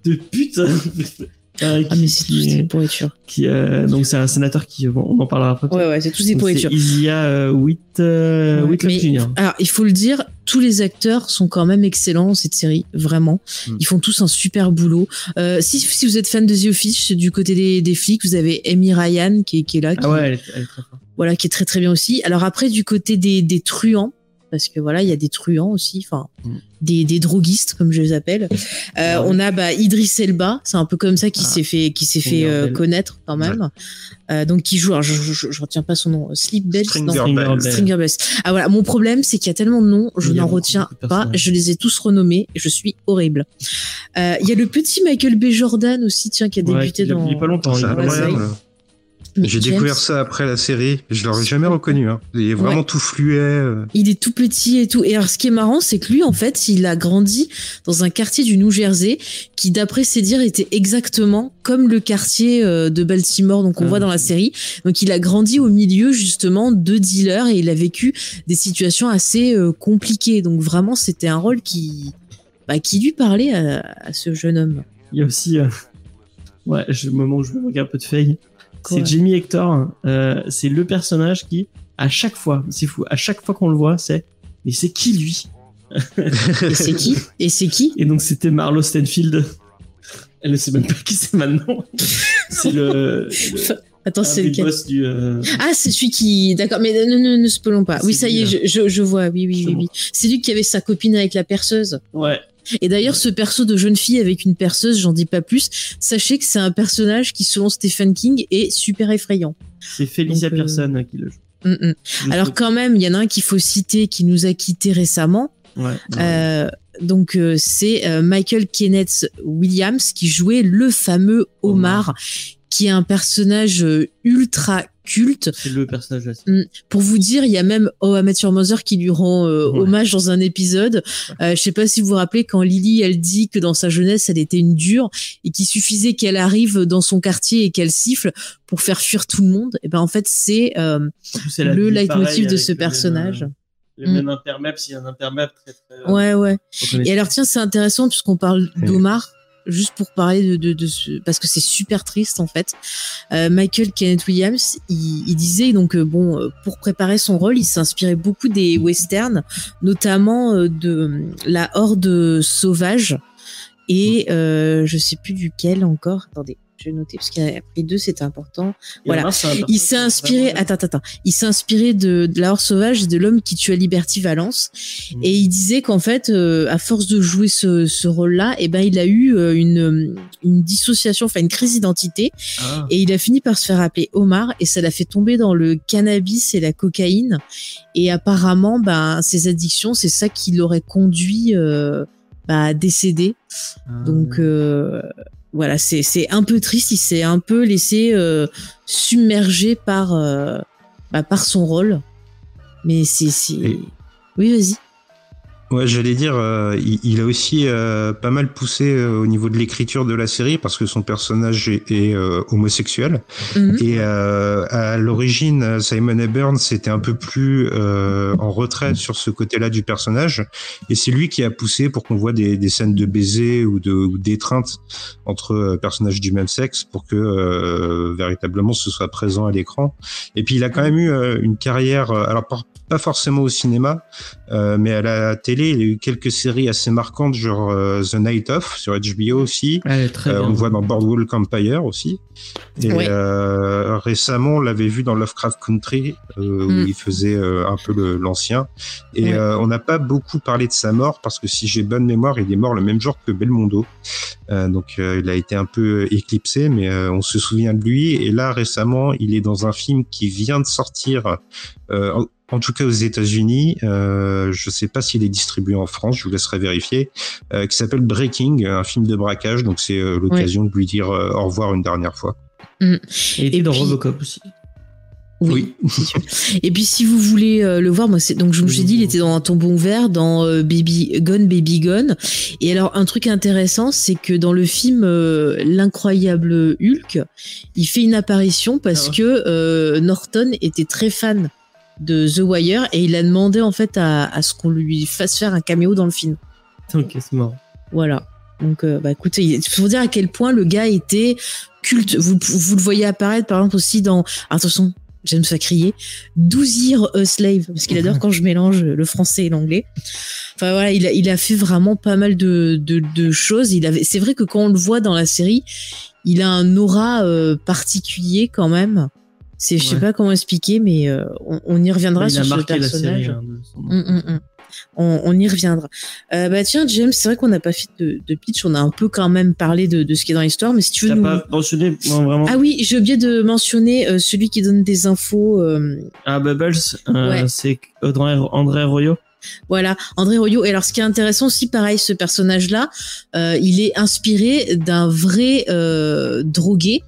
de pute. euh, Ah, mais qui, c'est tous des qui, pourritures. qui, euh, donc c'est un sénateur qui, bon, on en parlera après. Ouais, ouais, c'est tous des pourritures. c'est Isia euh, Whit, euh, Ouais, Whitlock mais- Jr. Alors, il faut le dire, tous les acteurs sont quand même excellents dans cette série, vraiment. Mm. Ils font tous un super boulot. Euh, si, si vous êtes fan de The Office, du côté des, des flics, vous avez Amy Ryan qui est, qui est là, qui, Ah ouais, elle est, elle est très voilà, qui est très très bien aussi. Alors après, du côté des, des truands, parce que voilà, il y a des truands aussi, enfin, Mm. des, des droguistes comme je les appelle. Euh, Ouais. On a bah, Idriss Elba, c'est un peu comme ça qui Ah. s'est fait, qui s'est fait Stringer euh, connaître quand même. Euh, donc qui joue, alors, je, je, je, je retiens pas son nom, Sleep Bell, Stringer non, Bell. Stringer. Ah voilà, mon problème c'est qu'il y a tellement de noms, je a n'en retiens pas, je les ai tous renommés, je suis horrible. Euh, Il y a le petit Michael B. Jordan aussi, tiens, qui a Ouais, débuté il, dans. il pas longtemps. Il est J'ai découvert ça après la série. Je l'aurais jamais reconnu. Hein. Il est vraiment Ouais. tout fluet. euh. Il est tout petit et tout. Et alors, ce qui est marrant, c'est que lui, en fait, il a grandi dans un quartier du New Jersey qui, d'après ses dires, était exactement comme le quartier euh, de Baltimore, donc on Ah. voit dans la série. Donc, il a grandi au milieu, justement, de dealers et il a vécu des situations assez euh, compliquées. Donc, vraiment, c'était un rôle qui, bah, qui lui parlait à, à ce jeune homme. Il y a aussi, euh, ouais, je, le moment où je me moque un peu de Quoi c'est Jamie Hector. euh, c'est le personnage qui, à chaque fois, c'est fou, à chaque fois qu'on le voit, c'est, mais c'est qui lui Et c'est qui? Et c'est qui? Et donc c'était Marlo Stenfield. Elle ne sait même pas qui c'est maintenant. c'est le, le Attends, c'est lequel? boss du. euh, Ah, c'est celui qui. D'accord, mais ne, ne, ne spoilons pas. Oui, ça y est, lui, je, je, je vois. Oui, oui, oui, oui. C'est lui qui avait sa copine avec la perceuse. Ouais. Et d'ailleurs, ce perso de jeune fille avec une perceuse, j'en dis pas plus. Sachez que c'est un personnage qui, selon Stephen King, est super effrayant. C'est Felicia Donc, euh, Pearson qui le joue. Mm, mm. Alors quand même, il y en a un qu'il faut citer qui nous a quittés récemment. ouais. Euh, donc euh, c'est euh, Michael Kenneth Williams qui jouait le fameux Omar, qui est un personnage ultra culte. c'est le personnage la série. Pour vous dire, il y a même Oh Mother qui lui rend euh, Ouais. hommage dans un épisode. Euh, je sais pas si vous vous rappelez quand Lily elle dit que dans sa jeunesse elle était une dure et qu'il suffisait qu'elle arrive dans son quartier et qu'elle siffle pour faire fuir tout le monde. Et ben en fait c'est euh, le leitmotiv de ce même, personnage. euh, Le Mm. même intermède, s'il y a un intermède très très. ouais ouais. reconnaissable. Et alors tiens c'est intéressant puisqu'on parle d'Omar. Juste pour parler de, de, de ce, parce que c'est super triste en fait. Euh, Michael Kenneth Williams, il, disait donc euh, bon euh, pour préparer son rôle, il s'inspirait beaucoup des westerns, notamment de la Horde sauvage et je sais plus duquel encore. Attendez, je vais noter parce qu'il y en a pris deux, c'était important. Il voilà. Il s'est inspiré, attends, attends, attends. Il s'est inspiré de, de la Horde sauvage et de l'homme qui tua Liberty Valence. Mm. Et il disait qu'en fait, euh, à force de jouer ce, ce rôle-là, eh ben, il a eu euh, une, une dissociation, enfin une crise d'identité, Ah. et il a fini par se faire appeler Omar, et ça l'a fait tomber dans le cannabis et la cocaïne. Et apparemment, ben, ses addictions, c'est ça qui l'aurait conduit euh, bah, à décéder. Ah. Donc euh, voilà, c'est c'est un peu triste. Il s'est un peu laissé euh, submerger par euh, bah, par son rôle. Mais c'est oui, vas-y. Ouais, j'allais dire, euh, il, il, a aussi euh, pas mal poussé euh, au niveau de l'écriture de la série parce que son personnage est, est euh, homosexuel. Mhm. Et euh, à l'origine, Simon A. Burns était un peu plus en retrait sur ce côté-là du personnage. Et c'est lui qui a poussé pour qu'on voit des, des, scènes de baiser ou de ou d'étreinte entre personnages du même sexe pour que véritablement ce soit présent à l'écran. Et puis il a quand même eu une carrière, alors pas, pas forcément au cinéma, mais à la télé il y a eu quelques séries assez marquantes, genre euh, The Night Of sur HBO aussi. Ouais, très Euh, on le voit dans Boardwalk Empire aussi. Et Ouais. euh, récemment, on l'avait vu dans Lovecraft Country, euh, où Mm. il faisait euh, un peu le- l'ancien. Et euh, on n'a pas beaucoup parlé de sa mort, parce que si j'ai bonne mémoire, il est mort le même jour que Belmondo. Euh, donc euh, il a été un peu éclipsé, mais euh, on se souvient de lui. Et là, récemment, il est dans un film qui vient de sortir, euh, en, tout cas aux États-Unis. Euh, je sais pas s'il est distribué en France, je vous laisserai vérifier. euh, qui s'appelle Breaking, un film de braquage. Donc c'est euh, l'occasion de lui dire euh, au revoir une dernière fois. Et était Et dans puis- Robocop aussi. Oui. Et puis si vous voulez euh, le voir, moi c'est donc je vous ai dit, il était dans un tombeau vert, dans euh, Baby Gone Baby Gone. Et alors un truc intéressant, c'est que dans le film euh, l'incroyable Hulk, il fait une apparition parce Ah ouais. que euh, Norton était très fan de The Wire et il a demandé en fait à, à ce qu'on lui fasse faire un caméo dans le film. Ok, c'est marrant. Voilà. Donc, euh, bah, écoutez, il faut dire à quel point le gars était culte. Vous, vous le voyez apparaître, par exemple, aussi dans, attention, j'aime ça crier, 12 Years a Slave, parce qu'il adore quand je mélange le français et l'anglais. Enfin, voilà, il a, il a fait vraiment pas mal de, de, de choses. Il avait, c'est vrai que quand on le voit dans la série, il a un aura euh, particulier quand même. C'est, je sais pas comment expliquer, mais euh, on, on y reviendra sur ce personnage. série. hein. Hum, hum, hum. On, on y reviendra. Euh, bah tiens, James, c'est vrai qu'on n'a pas fait de, de pitch, on a un peu quand même parlé de, de ce qui est dans l'histoire, mais si tu veux nous... pas mentionné moi, vraiment Ah oui, j'ai oublié de mentionner euh, celui qui donne des infos. euh, Ah, Bubbles, euh, Ouais. c'est André, André Royo. Voilà, André Royo. Et alors, ce qui est intéressant aussi, pareil, ce personnage-là, euh, il est inspiré d'un vrai euh, drogué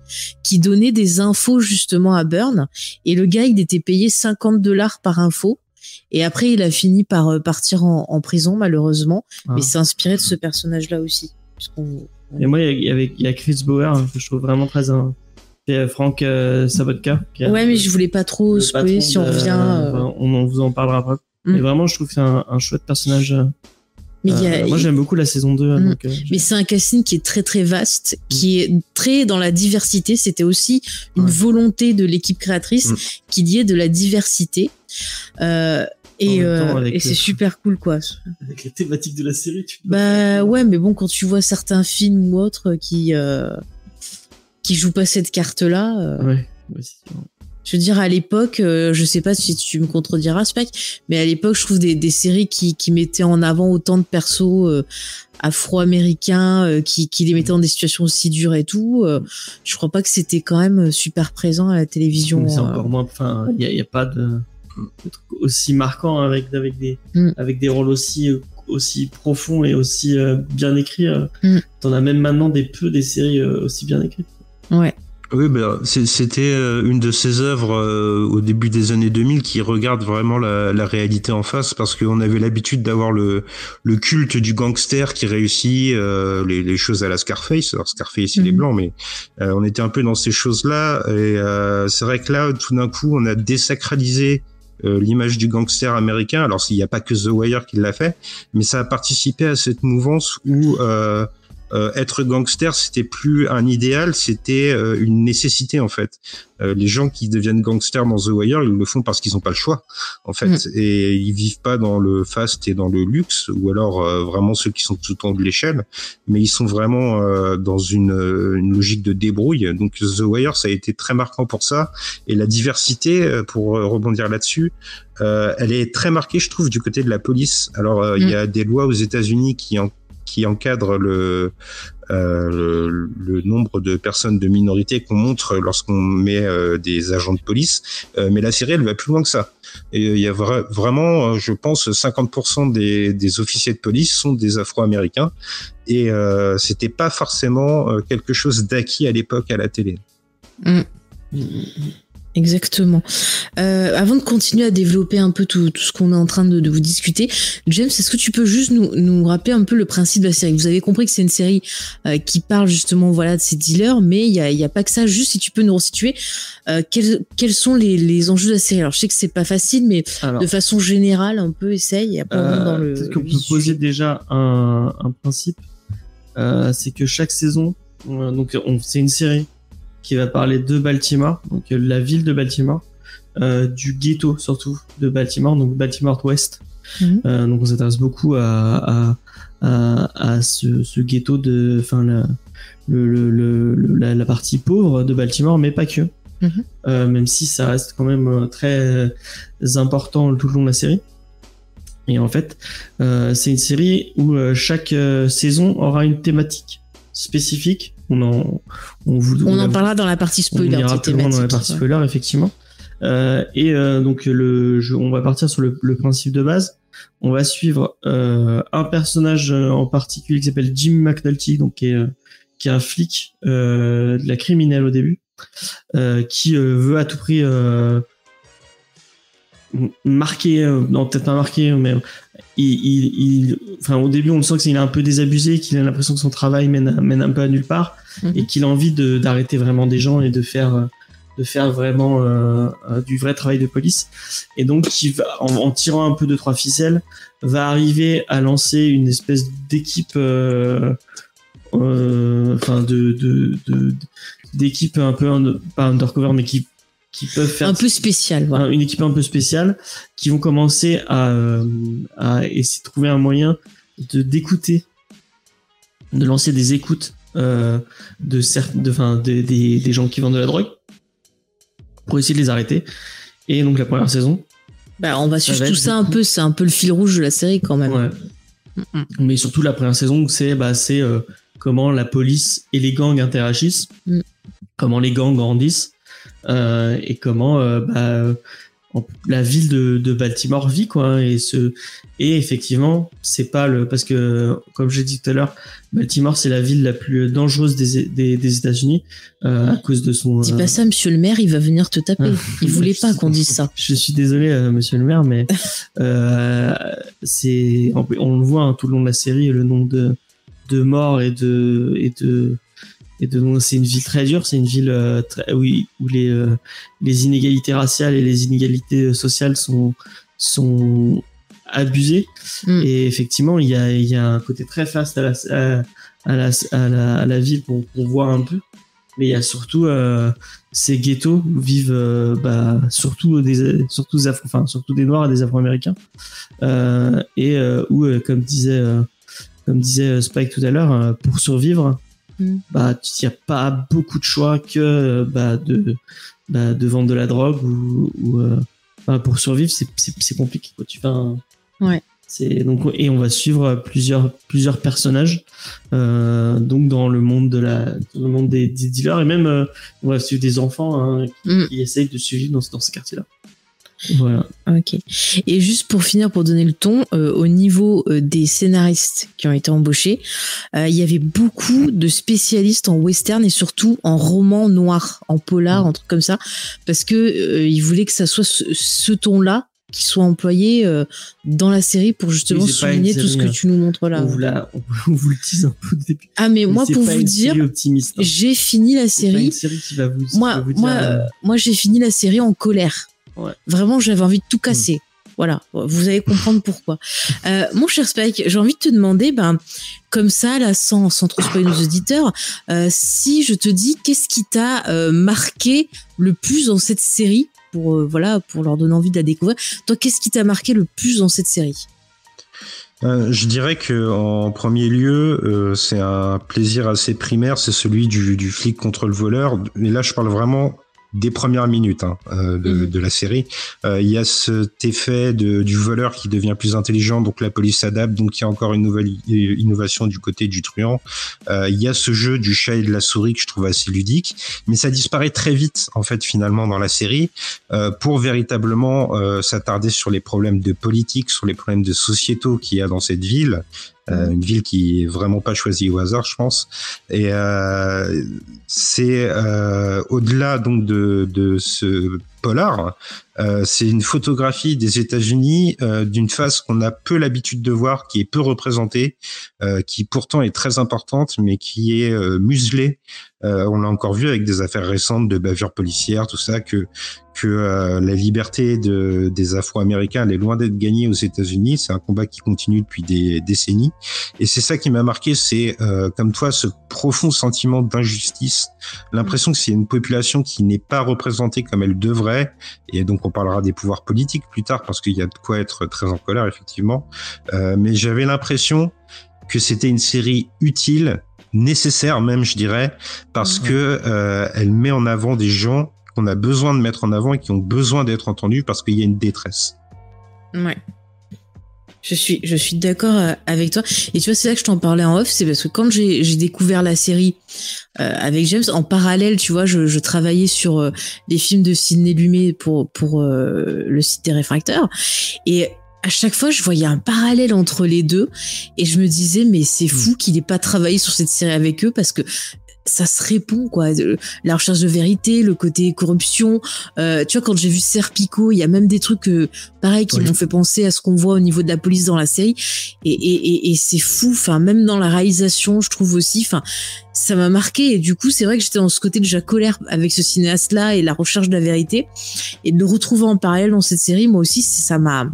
qui donnait des infos justement à Burn. Et le gars, il était payé 50 dollars par info. Et après, il a fini par euh, partir en, en prison, malheureusement. Ah. Mais c'est inspiré de ce personnage-là aussi. Et moi, il y a- il y, Chris Bauer hein, que je trouve vraiment très. un- C'est Frank euh, Sabotka. Ouais, mais je voulais pas trop le spoiler si on revient. on, en- vous en parlera après. Mm. Mais vraiment, je trouve que c'est un, un chouette personnage. euh, Mais a- euh, moi, j'aime beaucoup la saison 2. Mm. donc, euh, Mais c'est un casting qui est très très vaste, qui est très dans la diversité. C'était aussi une Ouais. volonté de l'équipe créatrice Mm. qu'il y ait de la diversité. Euh, et euh, c'est super cool quoi. Avec les thématiques de la série, tu Bah ouais, mais bon, quand tu vois certains films ou autres qui euh, qui jouent pas cette carte-là, euh, Ouais, ouais, c'est sûr. Je veux dire à l'époque, euh, je sais pas si tu me contrediras, Spec, mais à l'époque, je trouve des, des séries qui, qui mettaient en avant autant de persos euh, afro-américains, euh, qui, qui les mettaient dans des situations aussi dures et tout. euh, je crois pas que c'était quand même super présent à la télévision. C'est encore moins. Enfin, il n'y a, pas de, de truc aussi marquant avec, avec, des, Mm. avec des rôles aussi, aussi profonds et aussi bien écrits. Mm. T'en as même maintenant des peu des séries aussi bien écrites. Ouais. Oui, ben, c'était euh, une de ses œuvres euh, au début des années 2000 qui regarde vraiment la, la réalité en face parce qu'on avait l'habitude d'avoir le, le culte du gangster qui réussit euh, les, les choses à la Scarface. Alors Scarface, il est Mhm. blanc, mais euh, on était un peu dans ces choses-là. Et euh, c'est vrai que là, tout d'un coup, on a désacralisé euh, l'image du gangster américain. Alors s'il n'y a pas que The Wire qui l'a fait, mais ça a participé à cette mouvance où euh, euh, être gangster, c'était plus un idéal, c'était euh, une nécessité en fait. Euh, les gens qui deviennent gangsters dans The Wire, ils le font parce qu'ils n'ont pas le choix en fait, Mm. et ils vivent pas dans le fast et dans le luxe, ou alors euh, vraiment ceux qui sont tout en de l'échelle, mais ils sont vraiment euh, dans une, une logique de débrouille. Donc The Wire, ça a été très marquant pour ça, et la diversité, euh, pour rebondir là-dessus, euh, elle est très marquée, je trouve, du côté de la police. Alors euh, il y a des lois aux États-Unis qui en qui encadre le, euh, le, le nombre de personnes de minorité qu'on montre lorsqu'on met euh, des agents de police. Euh, mais la série, elle va plus loin que ça. Et il y a vra- vraiment, euh, je pense, 50% des, des officiers de police sont des Afro-Américains. Et euh, c'était pas forcément euh, quelque chose d'acquis à l'époque à la télé. Mm. Exactement. Euh, avant de continuer à développer un peu tout, tout ce qu'on est en train de, de vous discuter, James, est-ce que tu peux juste nous, nous rappeler un peu le principe de la série? Vous avez compris que c'est une série euh, qui parle justement voilà de ces dealers, mais il y a, y a pas que ça. Juste si tu peux nous resituer euh, quels, quels sont les, les enjeux de la série? Alors je sais que c'est pas facile, mais Alors, de façon générale, un peu essaye. Et après, on rentre dans le. Peut-être qu'on peut poser déjà un, un principe. C'est que chaque saison, donc on- c'est une série qui va parler de Baltimore, donc euh, la ville de Baltimore, euh, du ghetto surtout de Baltimore, donc Baltimore West. Mhm. Euh, donc on s'intéresse beaucoup à, à, à, à ce, ce ghetto de, enfin la, le, le, le- le- la, la partie pauvre de Baltimore, mais pas que. Mhm. Euh, même si ça reste quand même très important tout le long de la série. Et en fait, c'est une série où chaque saison aura une thématique spécifique. On en, on vous, On la- en parlera dans la partie on spoiler. ira de plus loin dans la thématique, partie ouais. spoiler, effectivement. Euh, et euh, donc le, je- on va partir sur le, le principe de base. On va suivre euh, un personnage en particulier qui s'appelle Jim McNulty, donc qui est, qui est un flic de la criminelle au début, qui veut à tout prix m- marquer, euh, non peut-être pas marquer, mais il, il, il- enfin au début on le sent qu'il est un peu désabusé, qu'il a l'impression que son travail mène, à- mène un peu à nulle part Mhm. et qu'il a envie de- d'arrêter vraiment des gens et de faire euh, de faire vraiment euh, euh, du vrai travail de police et donc qui va en, en tirant un peu de trois ficelles va arriver à lancer une espèce d'équipe euh, euh, enfin de de de- d'équipe un peu un- pas undercover mais qui qui peuvent faire Un peu spécial, voilà. une équipe un peu spéciale qui vont commencer à, euh, à essayer de trouver un moyen de d'écouter, de lancer des écoutes euh, de certes, de, des, des, des gens qui vendent de la drogue pour essayer de les arrêter. Et donc la première saison, Bah, on va suivre tout être ça un peu. C'est un peu le fil rouge de la série quand même. ouais. Mais surtout la première saison, c'est bah, c'est euh, comment la police et les gangs interagissent, Mm. comment les gangs grandissent et comment euh, bah, en- la ville de, de Baltimore vit quoi et ce et effectivement c'est pas le parce que comme j'ai dit tout à l'heure Baltimore c'est la ville la plus dangereuse des, des, des États-Unis euh, à cause de son Dis euh, pas ça, monsieur le maire, il va venir te taper. Il voulait pas qu'on dise ça. je suis désolé, euh, monsieur le maire, mais euh, c'est on, on le voit hein, tout le long de la série, le nombre de, de morts et de et de et de c'est une ville très dure, c'est une ville euh, très, où, où les euh, les inégalités raciales et les inégalités sociales sont sont abusées. Mm. et effectivement il y a il y a un côté très faste à la à, à la à la, à la ville qu'on voit un peu. Mais il y a surtout euh, ces ghettos où vivent euh, bah, surtout des surtout des Afro- enfin surtout des noirs et des afro-américains. Euh, et euh, où euh, comme disait euh, comme disait euh, Spike tout à l'heure euh, pour survivre Mm. bah il n'y a pas beaucoup de choix que euh, bah, de bah, de vendre de la drogue ou, ou euh, bah, pour survivre c'est compliqué quoi tu Ouais. c'est donc et on va suivre plusieurs plusieurs personnages euh, donc dans le monde de la dans le monde des, des dealers et même euh, on va suivre des enfants hein, qui, Mm. qui essayent de suivre dans, dans ce quartier là voilà Ok. Et juste pour finir, pour donner le ton, euh, au niveau euh, des scénaristes qui ont été embauchés, euh, il y avait beaucoup de spécialistes en western et surtout en roman noir, en polar, en trucs comme ça, parce que euh, ils voulaient que ça soit ce, ce ton-là qui soit employé dans la série pour justement souligner tout ce que hein. tu nous montres là. on, vous la, on vous le tease un peu début Ah mais Mais moi pour vous dire, hein. j'ai fini la pas série une série qui va vous, qui va moi, vous dire, moi, moi, j'ai fini la série en colère. Ouais. Vraiment, j'avais envie de tout casser. Voilà, vous allez comprendre pourquoi. Euh, mon cher Spike, j'ai envie de te demander, ben, comme ça, là, sans, sans trop spoiler nos auditeurs, euh, si je te dis, qu'est-ce qui t'a euh, marqué le plus dans cette série pour, voilà, pour leur donner envie de la découvrir? Toi, qu'est-ce qui t'a marqué le plus dans cette série? Je dirais que en premier lieu, euh, c'est un plaisir assez primaire, c'est celui du, du flic contre le voleur. Mais là, je parle vraiment des premières minutes hein, euh, de, Mhm. de la série. Euh, Il y a cet effet de, du voleur qui devient plus intelligent, donc la police s'adapte, donc il y a encore une nouvelle i- innovation du côté du truand. Euh, Il y a ce jeu du chat et de la souris que je trouve assez ludique, mais ça disparaît très vite en fait finalement dans la série euh, pour véritablement euh, s'attarder sur les problèmes de politique, sur les problèmes de sociétaux qu'il y a dans cette ville. Euh, une ville qui est vraiment pas choisie au hasard, je pense. Et euh, c'est euh, au-delà donc de, de ce polar, euh, c'est une photographie des États-Unis euh, d'une face qu'on a peu l'habitude de voir, qui est peu représentée, euh, qui pourtant est très importante, mais qui est muselée. on l'a encore vu avec des affaires récentes de bavures policières, tout ça, que que la liberté de, des Afro-Américains elle est loin d'être gagnée aux États-Unis. C'est un combat qui continue depuis des décennies, et c'est ça qui m'a marqué. C'est comme toi ce profond sentiment d'injustice, l'impression que c'est une population qui n'est pas représentée comme elle devrait, et donc on parlera des pouvoirs politiques plus tard parce qu'il y a de quoi être très en colère effectivement. Euh, mais j'avais l'impression que c'était une série utile, nécessaire même je dirais, parce que euh, elle met en avant des gens qu'on a besoin de mettre en avant et qui ont besoin d'être entendus parce qu'il y a une détresse. Ouais. Je suis, je suis d'accord euh, avec toi. Et tu vois, c'est là que je t'en parlais en off, c'est parce que quand j'ai découvert la série euh, avec James, en parallèle, tu vois, je, je travaillais sur euh, les films de Sidney Lumet pour pour le site des réfracteurs, et à chaque fois, je voyais un parallèle entre les deux et je me disais, mais c'est fou hmm. qu'il n'ait pas travaillé sur cette série avec eux parce que ça se répond quoi. La recherche de vérité le côté corruption. Euh, tu vois quand j'ai vu Serpico il y a même des trucs euh, pareil qui m'ont fait penser à ce qu'on voit au niveau de la police dans la série. Et, et, et, c'est fou enfin même dans la réalisation je trouve aussi enfin ça m'a marqué. Et du coup c'est vrai que j'étais dans ce côté déjà colère avec ce cinéaste là et la recherche de la vérité. Et de le retrouver en parallèle dans cette série moi aussi ça m'a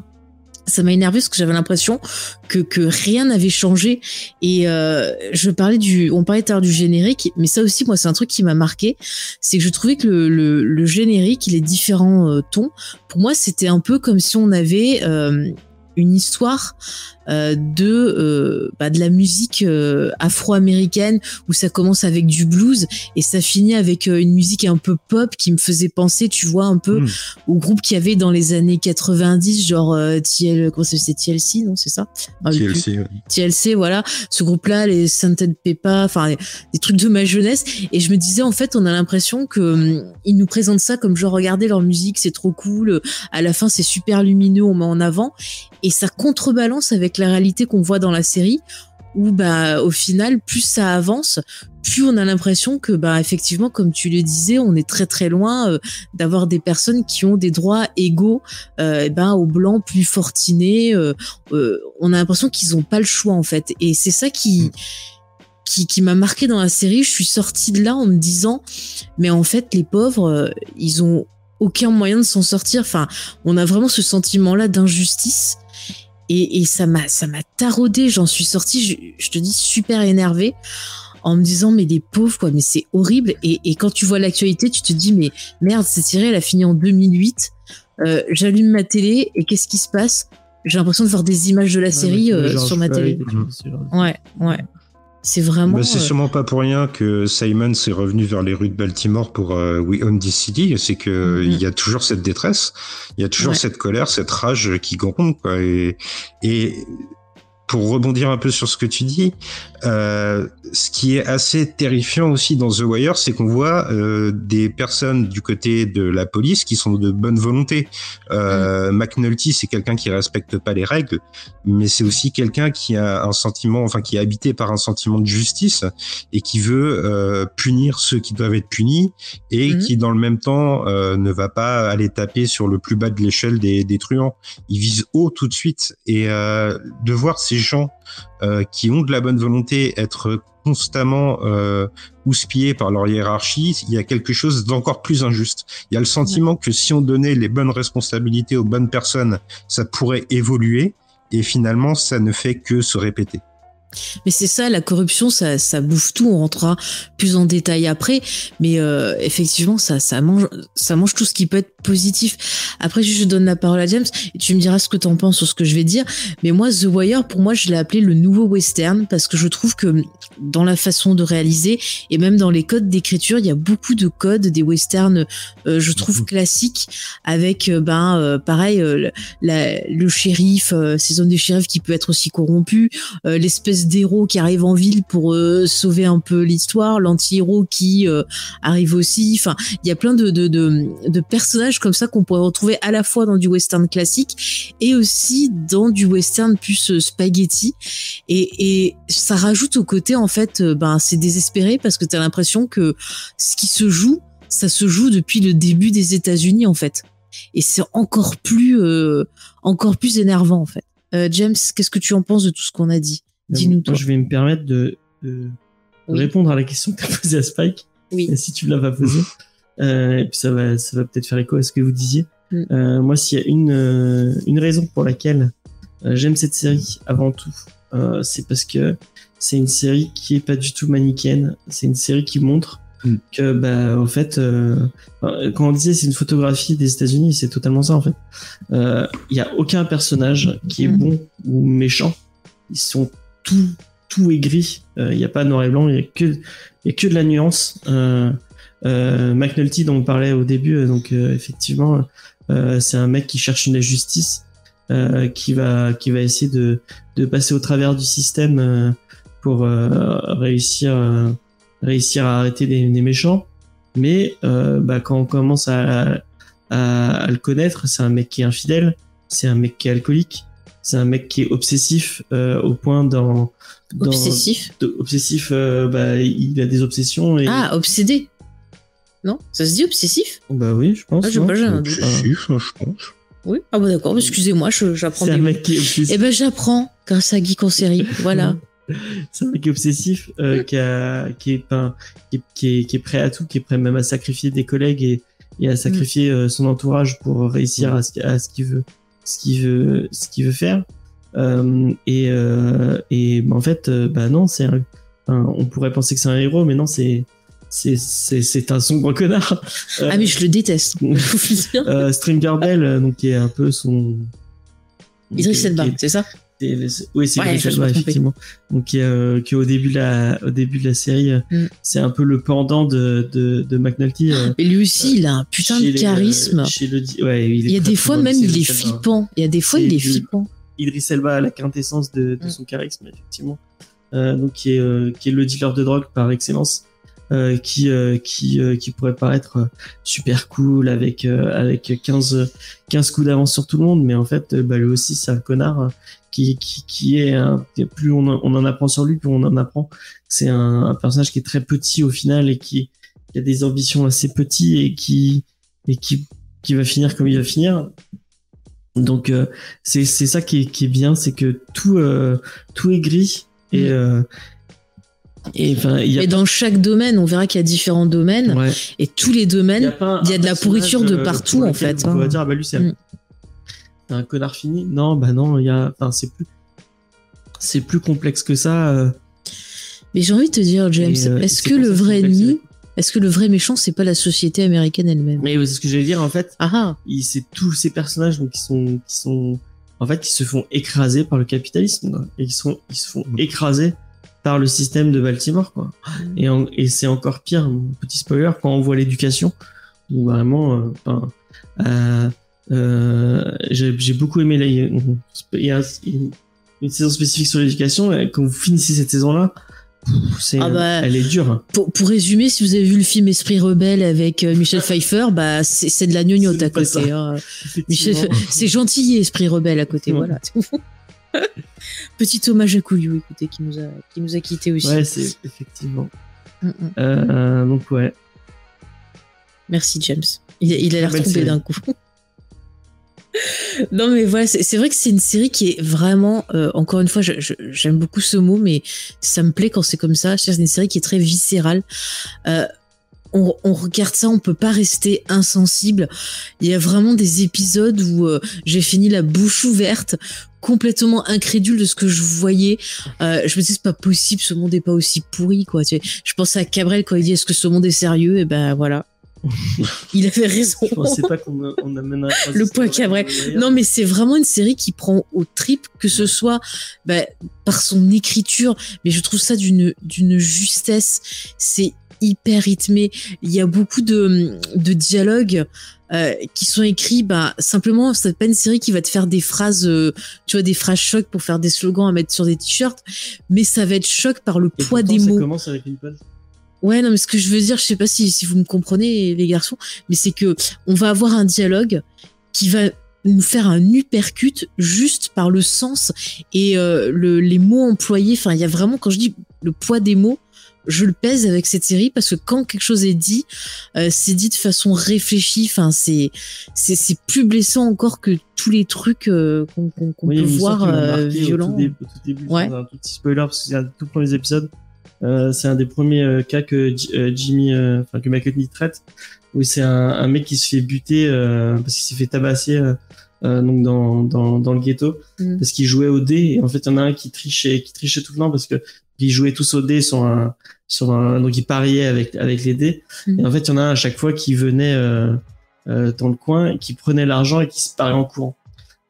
ça m'a énervé parce que j'avais l'impression que, rien n'avait changé. Et euh, je parlais du on parlait tard du générique mais ça aussi moi c'est un truc qui m'a marqué. C'est que je trouvais que le générique les différents euh, tons pour moi c'était un peu comme si on avait euh, une histoire euh, de euh, bah, de la musique euh, afro-américaine où ça commence avec du blues et ça finit avec une musique un peu pop qui me faisait penser tu vois un peu hmm. au groupe qu'il y avait dans les années 90 genre TL comment c'est TLC non c'est ça? Ah, TLC TLC voilà. Ce groupe là les Scented Peppa enfin des trucs de ma jeunesse. Et je me disais en fait on a l'impression que hum, ils nous présentent ça comme genre regardez leur musique c'est trop cool à la fin c'est super lumineux on met en avant et ça contrebalance avec la réalité qu'on voit dans la série où bah au final plus ça avance plus on a l'impression que bah effectivement comme tu le disais on est très très loin euh, d'avoir des personnes qui ont des droits égaux euh, et ben aux blancs plus fortunés euh, euh, on a l'impression qu'ils ont pas le choix en fait. Et c'est ça qui mm. qui, qui m'a marqué dans la série. Je suis sortie de là en me disant mais en fait les pauvres ils ont aucun moyen de s'en sortir. Enfin on a vraiment ce sentiment là d'injustice et, et ça m'a ça m'a taraudé. J'en suis sortie, je, te dis super énervée en me disant mais des pauvres quoi, mais c'est horrible. Et, et, quand tu vois l'actualité, tu te dis mais merde, cette série elle a fini en 2008. Euh, J'allume ma télé et qu'est-ce qui se passe? J'ai l'impression de voir des images de la série euh, sur ma télé. Ouais, ouais. C'est vraiment. Bah, c'est euh, sûrement pas pour rien que Simon s'est revenu vers les rues de Baltimore pour euh, We Own This City. C'est que mm-hmm. il y a toujours cette détresse, il y a toujours cette colère, cette rage qui gronde, quoi. Et, et pour rebondir un peu sur ce que tu dis, euh, ce qui est assez terrifiant aussi dans The Wire, c'est qu'on voit euh, des personnes du côté de la police qui sont de bonne volonté. Euh, mm. McNulty, c'est quelqu'un qui respecte pas les règles, mais c'est aussi quelqu'un qui a un sentiment, enfin qui est habité par un sentiment de justice et qui veut euh, punir ceux qui doivent être punis et mm. qui, dans le même temps, ne va pas aller taper sur le plus bas de l'échelle des, des truands. Il vise haut tout de suite et de voir ces gens euh, qui ont de la bonne volonté être constamment euh, houspillés par leur hiérarchie, il y a quelque chose d'encore plus injuste. Il y a le sentiment que si on donnait les bonnes responsabilités aux bonnes personnes, ça pourrait évoluer, et finalement, ça ne fait que se répéter. Mais c'est ça, la corruption, ça, ça bouffe tout. On rentrera plus en détail après, mais euh, effectivement, ça, ça mange, ça mange tout ce qui peut être positif. Après, je donne la parole à James et tu me diras ce que t'en penses sur ce que je vais dire. Mais moi, The Wire, pour moi, je l'ai appelé le nouveau western parce que je trouve que dans la façon de réaliser et même dans les codes d'écriture, il y a beaucoup de codes des westerns, euh, je trouve classiques, avec euh, ben euh, pareil le shérif, ces zones de shérif qui peut être aussi corrompu, l'espèce espèce d'héros qui arrive en ville pour euh, sauver un peu l'histoire, l'anti-héros qui euh, arrive aussi. Enfin, il y a plein de, personnages comme ça qu'on pourrait retrouver à la fois dans du western classique et aussi dans du western plus euh, spaghetti. Et, ça rajoute au côté, en fait, ben, c'est désespéré parce que tu as l'impression que ce qui se joue, ça se joue depuis le début des États-Unis, en fait. Et c'est encore plus, encore plus énervant, en fait. James, qu'est-ce que tu en penses de tout ce qu'on a dit? Dis-nous, Moi, je vais me permettre de, de Oui. répondre à la question que tu as posée à Spike. Oui. Si tu l'as pas posée. Euh, et puis ça va, ça va peut-être faire écho à ce que vous disiez. Mm. Euh, moi, s'il y a une, euh, une raison pour laquelle euh, j'aime cette série avant tout, euh, c'est parce que c'est une série qui est pas du tout manichéenne. C'est une série qui montre Mm. que, bah, au fait, quand on disait c'est une photographie des États-Unis, c'est totalement ça en fait. Euh, Il y a aucun personnage qui est Mm. bon ou méchant. Ils sont tout tout est gris. Il n'y a pas noir et blanc. Il y a que y a que de la nuance. Euh, euh, McNulty dont on parlait au début, euh, donc euh, effectivement, euh, c'est un mec qui cherche une justice, euh, qui va qui va essayer de de passer au travers du système euh, pour euh, réussir euh, réussir à arrêter les, les méchants. Mais euh, bah, quand on commence à, à, à le connaître, c'est un mec qui est infidèle, c'est un mec qui est alcoolique, c'est un mec qui est obsessif euh, au point dans, dans Obsessif? de- obsessif, euh, bah, il a des obsessions et Ah, obsédé Non? Ça se dit obsessif? Bah oui, je pense. Ah, je pas, j'ai un doute. Obsessif, hein, je pense. Oui. Ah, bah d'accord, excusez-moi, j'apprends C'est un des mots. mec qui est obsessif. Eh ben, j'apprends grâce à Geek en série. Voilà. C'est un mec qui est obsessif, euh, qui, a, qui, est, enfin, qui, est, qui, est, qui est prêt à tout, qui est prêt même à sacrifier des collègues et, et à sacrifier euh, son entourage pour réussir à, ce, à ce qu'il veut, ce qu'il veut, ce qu'il veut faire. Euh, et, euh, et bah, en fait, euh, bah non, c'est un, on pourrait penser que c'est un héros, mais non, c'est c'est c'est c'est un sombre connard. Ah, mais je le déteste. Euh, Stringer Bell, euh, donc qui est un peu son Idriss Elba, c'est ça? Oui, c'est Ouais, trompée. effectivement. Donc, euh, qui au début de la, au début de la série, euh, Mm. c'est un peu le pendant de, de, de McNulty. euh, Mais lui aussi, il a un putain de charisme. euh, le, ouais, il, y a des fois même, il est flippant. Il y a des fois, il est flippant. Idriss Elba a la quintessence de, de Mm. son charisme, effectivement. Euh, donc, qui est, euh, qui est le dealer de drogue par excellence. Euh, qui euh, qui euh, qui pourrait paraître euh, super cool avec euh, avec 15 15 coups d'avance sur tout le monde mais en fait euh, bah lui aussi c'est un connard euh, qui qui qui est un, et plus on en, on en apprend sur lui plus on en apprend c'est un, un personnage qui est très petit au final et qui, qui a des ambitions assez petites et qui et qui qui va finir comme il va finir donc euh, c'est c'est ça qui est, qui est bien c'est que tout euh, tout est gris et Mm. euh, et il y a Et dans chaque domaine, on verra qu'il y a différents domaines. ouais. Et tous les Il y a, domaines, il y a de la pourriture de euh, partout, pour en fait, On hein. va dire, ah bah lui, c'est Mm. C'est un connard fini. Non, bah non, il y a, enfin, c'est plus, c'est plus complexe que ça. euh, mais j'ai envie de te dire, James, euh, est-ce que le vrai ennemi, est-ce que le vrai méchant, c'est pas la société américaine elle-même? Mais c'est ce que j'allais dire, en fait, Ah ah il- c'est tous ces personnages donc, qui sont, qui sont, en fait, qui se font écraser par le capitalisme, quoi. et qui sont, ils se font Mm. écraser par le système de Baltimore, quoi. Et, en- et c'est encore pire, petit spoiler, quand on voit l'éducation, où vraiment, euh, enfin, euh, euh, j'ai beaucoup aimé, il y a, une, saison spécifique sur l'éducation, quand vous finissez cette saison-là, Ah bah, elle est dure. pour, pour résumer, si vous avez vu le film Esprit rebelle avec euh, Michel Pfeiffer, bah c'est de la gnognotte à côté. hein. C'est gentil Esprit rebelle à côté, Ouais. voilà. Petit hommage à Couillou, écoutez, qui nous a qui nous a quitté aussi. Ouais, c'est effectivement. Mm, mm. Euh, donc ouais. Merci James. Il, il a l'air trompé d'un coup. non mais voilà, c'est vrai que c'est une série qui est vraiment, euh, encore une fois, j'aime beaucoup ce mot, mais ça me plaît quand c'est comme ça. C'est une série qui est très viscérale. Euh, on, regarde ça, on peut pas rester insensible. Il y a vraiment des épisodes où euh, j'ai fini la bouche ouverte, complètement incrédule de ce que je voyais. Je me disais c'est pas possible, ce monde est pas aussi pourri quoi. Je pensais à Cabrel quand il dit est-ce que ce monde est sérieux? Et ben voilà. Il avait raison. Je pensais pas qu'on on amènerait Le point Cabrel. Non, mais c'est vraiment une série qui prend au trip, que ce soit bah, par son écriture, mais je trouve ça d'une d'une justesse. C'est hyper rythmé. Il y a beaucoup de, de dialogues euh, qui sont écrits, bah, simplement, c'est pas une série qui va te faire des phrases, euh, tu vois, des phrases choc pour faire des slogans à mettre sur des t-shirts, mais ça va être choc par le Et poids pourtant, des ça mots. commence avec une pause. Ouais, non, mais ce que je veux dire, je sais pas si, si vous me comprenez, les garçons, mais c'est que on va avoir un dialogue qui va nous faire un uppercut juste par le sens et euh, le, les mots employés. Enfin, il y a vraiment, quand je dis le poids des mots, je le pèse avec cette série parce que quand quelque chose est dit, euh, c'est dit de façon réfléchie. Enfin, c'est c'est c'est plus blessant encore que tous les trucs euh, qu'on qu'on qu'on Oui, peut voir m'a euh, au violents. tout dé- Au tout, début, Ouais. un tout petit spoiler, parce que c'est un tout premiers épisodes. Euh, c'est un des premiers euh, cas que euh, Jimmy, euh, enfin que McCutney traite, où c'est un, un mec qui se fait buter euh, parce qu'il s'est fait tabasser donc dans, dans, dans le ghetto Mm. parce qu'il jouait au dé et en fait il y en a un qui trichait qui trichait tout le temps parce que ils jouaient tous au dé sur un sur un donc ils pariaient avec avec les dés Mm. et en fait il y en a un à chaque fois qui venait euh, euh, dans le coin qui prenait l'argent et qui se paraît en courant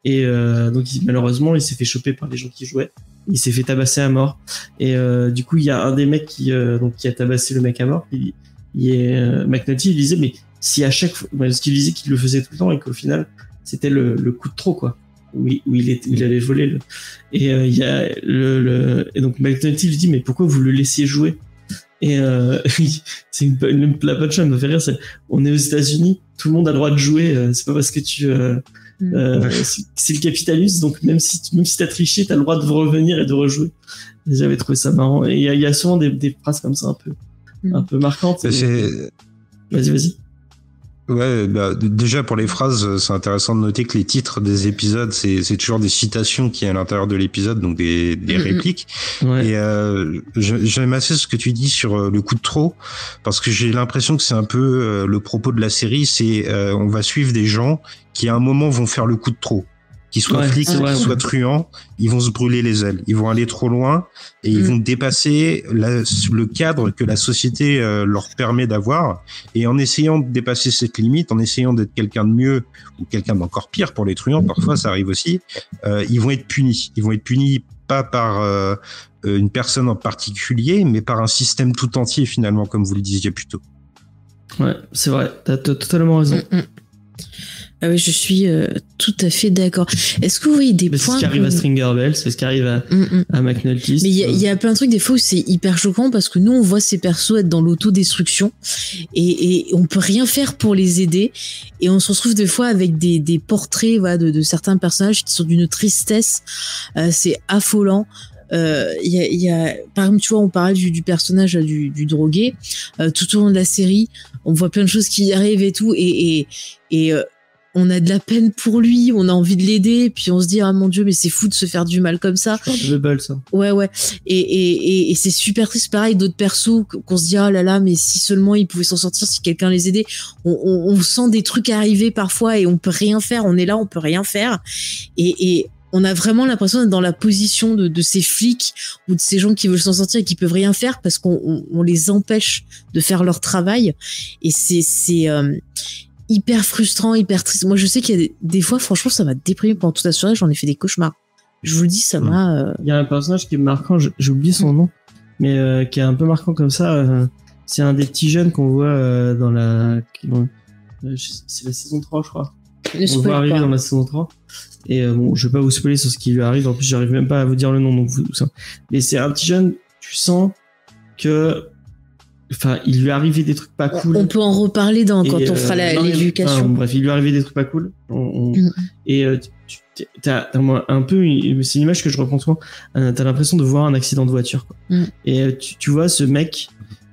et euh, donc il- malheureusement il s'est fait choper par les gens qui jouaient il s'est fait tabasser à mort. Et euh, du coup il y a un des mecs qui euh, donc qui a tabassé le mec à mort. Il, il est euh, McNulty il disait mais si à chaque fois parce qu'il disait qu'il le faisait tout le temps et qu'au final c'était le, le coup de trop quoi. Où il, où il, était, où il allait voler le... et euh, il y a le, le et donc McNulty lui dit mais pourquoi vous le laissiez jouer? Et euh, c'est une, une, la punchline me fait rire c'est on est aux États-Unis tout le monde a le droit de jouer euh, c'est pas parce que tu euh, c'est c'est le capitalisme donc même si même si t'as triché t'as le droit de revenir et de rejouer. J'avais trouvé ça marrant. Et il y a, il y a souvent des, des phrases comme ça un peu Mm. un peu marquantes. Vas-y vas-y Ouais, bah, déjà pour les phrases, euh, c'est intéressant de noter que les titres des épisodes, c'est c'est toujours des citations qui est à l'intérieur de l'épisode, donc des, des répliques. ouais. Et euh, j'aime assez ce que tu dis sur euh, le coup de trop, parce que j'ai l'impression que c'est un peu euh, le propos de la série, c'est euh, on va suivre des gens qui à un moment vont faire le coup de trop, qu'ils soient Ouais, flics, qu'ils ouais. soient truands, ils vont se brûler les ailes, ils vont aller trop loin et ils Mm. vont dépasser la- le cadre que la société euh, leur permet d'avoir. Et en essayant de dépasser cette limite, en essayant d'être quelqu'un de mieux ou quelqu'un d'encore pire pour les truands, parfois ça arrive aussi, euh, ils vont être punis. Ils vont être punis pas par euh, une personne en particulier, mais par un système tout entier finalement, comme vous le disiez plus tôt. ouais c'est vrai t'as t'as totalement raison Mm, mm. Ah oui, je suis euh, tout à fait d'accord. Est-ce que vous voyez des Mais c'est points ce qui arrive à Stringer Bell c'est ce qui arrive à, Mm, mm. à McNulty Mais il y, a- il y a plein de trucs des fois où c'est hyper choquant parce que nous on voit ces persos être dans l'autodestruction et, et on peut rien faire pour les aider et on se retrouve des fois avec des, des portraits voilà, de, de certains personnages qui sont d'une tristesse, Euh, c'est affolant. Euh, Il y, a, y a, par exemple, tu vois, on parlait du, du personnage du, du drogué. Euh, tout au long de la série, on voit plein de choses qui arrivent et tout, et, et, et euh, on a de la peine pour lui, on a envie de l'aider, puis on se dit ah mon dieu, mais c'est fou de se faire du mal comme ça. de Bubble ça Ouais, ouais. Et, et, et, et c'est super triste. Pareil, d'autres persos qu- qu'on se dit, oh là là, mais si seulement ils pouvaient s'en sortir, si quelqu'un les aidait. On, on, on sent des trucs arriver parfois et on peut rien faire. On est là, on peut rien faire. Et, et on a vraiment l'impression d'être dans la position de, de ces flics ou de ces gens qui veulent s'en sortir et qui peuvent rien faire parce qu'on on, on les empêche de faire leur travail. Et c'est, c'est, euh, hyper frustrant, hyper triste. Moi, je sais qu'il y a des, des fois, franchement, ça m'a déprimé pendant toute la soirée. J'en ai fait des cauchemars. Je vous le dis, ça m'a, euh, Il y a un personnage qui est marquant, j'ai oublié son nom, mais euh, qui est un peu marquant comme ça. euh, c'est un des petits jeunes qu'on voit euh, dans la. c'est la saison 3, je crois. ne On voit arriver pas. dans la saison 3. Et euh, bon, je vais pas vous spoiler sur ce qui lui arrive. En plus, j'arrive même pas à vous dire le nom. Donc vous, ça. Mais c'est un petit jeune, tu sens que. Enfin, il lui est arrivé des trucs pas cool. On peut en reparler dans, quand on fera euh, l'éducation. enfin, bref, il lui est arrivé des trucs pas cool. On- on- Mm. Et euh, tu as, un peu, c'est une image que je reprends souvent. euh, T'as l'impression de voir un accident de voiture. Quoi. Mm. Et tu, tu vois ce mec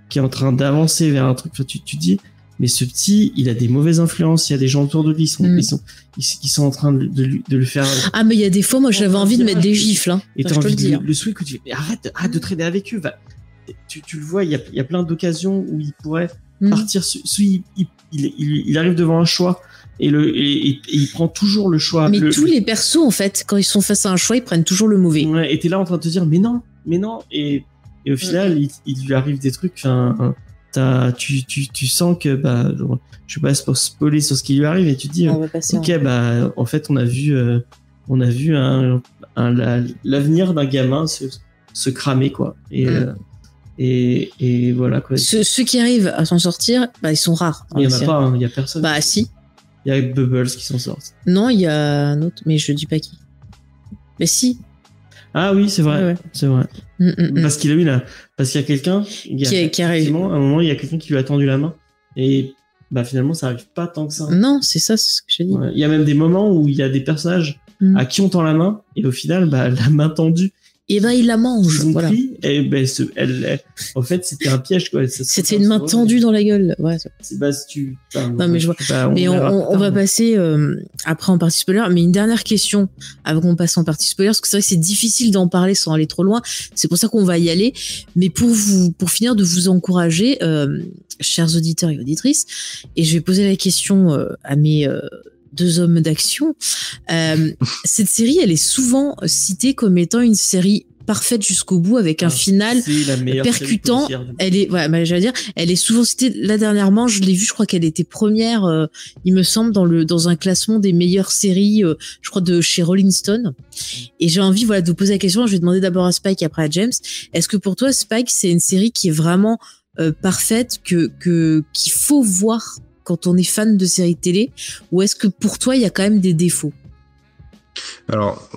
qui est en train d'avancer vers un truc. Enfin, tu, tu dis, mais ce petit, il a des mauvaises influences. Il y a des gens autour de lui, ils sont, Mm. ils sont, ils, ils sont en train de, de lui- de le faire. Ah, mais il y a des fois, moi, j'avais envie de mettre des gifles. Hein. Et Ça, t'as envie de le, le sweep, tu dis, mais arrête, arrête de traîner avec eux. va. Tu, tu le vois, il y a, il y a plein d'occasions où il pourrait Mm. partir. su- su- il, il, arrive devant un choix et, le, et, et- et il prend toujours le choix. Mais le, tous les persos, en fait, quand ils sont face à un choix, ils prennent toujours le mauvais. Ouais, et t'es là en train de te dire, mais non, mais non. Et, et au final, il, il lui arrive des trucs. Hein, t'as- tu, tu, tu sens que, bah, je sais pas pour spoiler sur ce qui lui arrive, et tu te dis, ok, bah, en fait, on a vu, euh, on a vu un, un- la- l'avenir d'un gamin se, se cramer, quoi. Et, Mm. euh, Et, et voilà quoi. Ceux, ceux qui arrivent à s'en sortir, bah, ils sont rares. Il y la en a série. pas, hein, il y a personne. Bah si. Il y a Bubbles qui s'en sort. Non, il y a un autre, mais je dis pas qui. Mais si. Ah oui, c'est vrai, Ouais, ouais. c'est vrai. Mm, mm, mm. Parce qu'il a eu là, parce qu'il y a quelqu'un Qui a- qui a- effectivement, à un moment il y a quelqu'un qui lui a tendu la main et bah finalement ça arrive pas tant que ça. Non, c'est ça, c'est ce que je dis. Ouais. Il y a même des moments où il y a des personnages Mm. à qui on tend la main et au final bah la main tendue Et ben, il la mange. Voilà. et ben ce- elle, elle- en fait c'était un piège quoi. C'était une main tendue dans la gueule. Ouais, c'est- mais bah si tu. enfin, Non, mais je vois. bah, Mais on, verra on- on tard, va mais- passer euh, après en partie spoiler. Mais une dernière question avant qu'on passe en partie spoiler, parce que c'est vrai que c'est difficile d'en parler sans aller trop loin. C'est pour ça qu'on va y aller. Mais pour vous, pour finir de vous encourager, euh, chers auditeurs et auditrices, et je vais poser la question euh, à mes euh, deux hommes d'action. Euh, cette série, elle est souvent citée comme étant une série parfaite jusqu'au bout avec un Ah, final percutant. elle est, voilà, bah, j'allais dire, elle est souvent citée. Là dernièrement, je l'ai vue, je crois qu'elle était première, euh, il me semble, dans le dans un classement des meilleures séries, euh, je crois de chez Rolling Stone. Et j'ai envie, voilà, de vous poser la question. Je vais demander d'abord à Spike, après à James. Est-ce que pour toi, Spike, c'est une série qui est vraiment euh, parfaite, que que qu'il faut voir quand on est fan de séries télé, ou est-ce que pour toi, il y a quand même des défauts? Alors,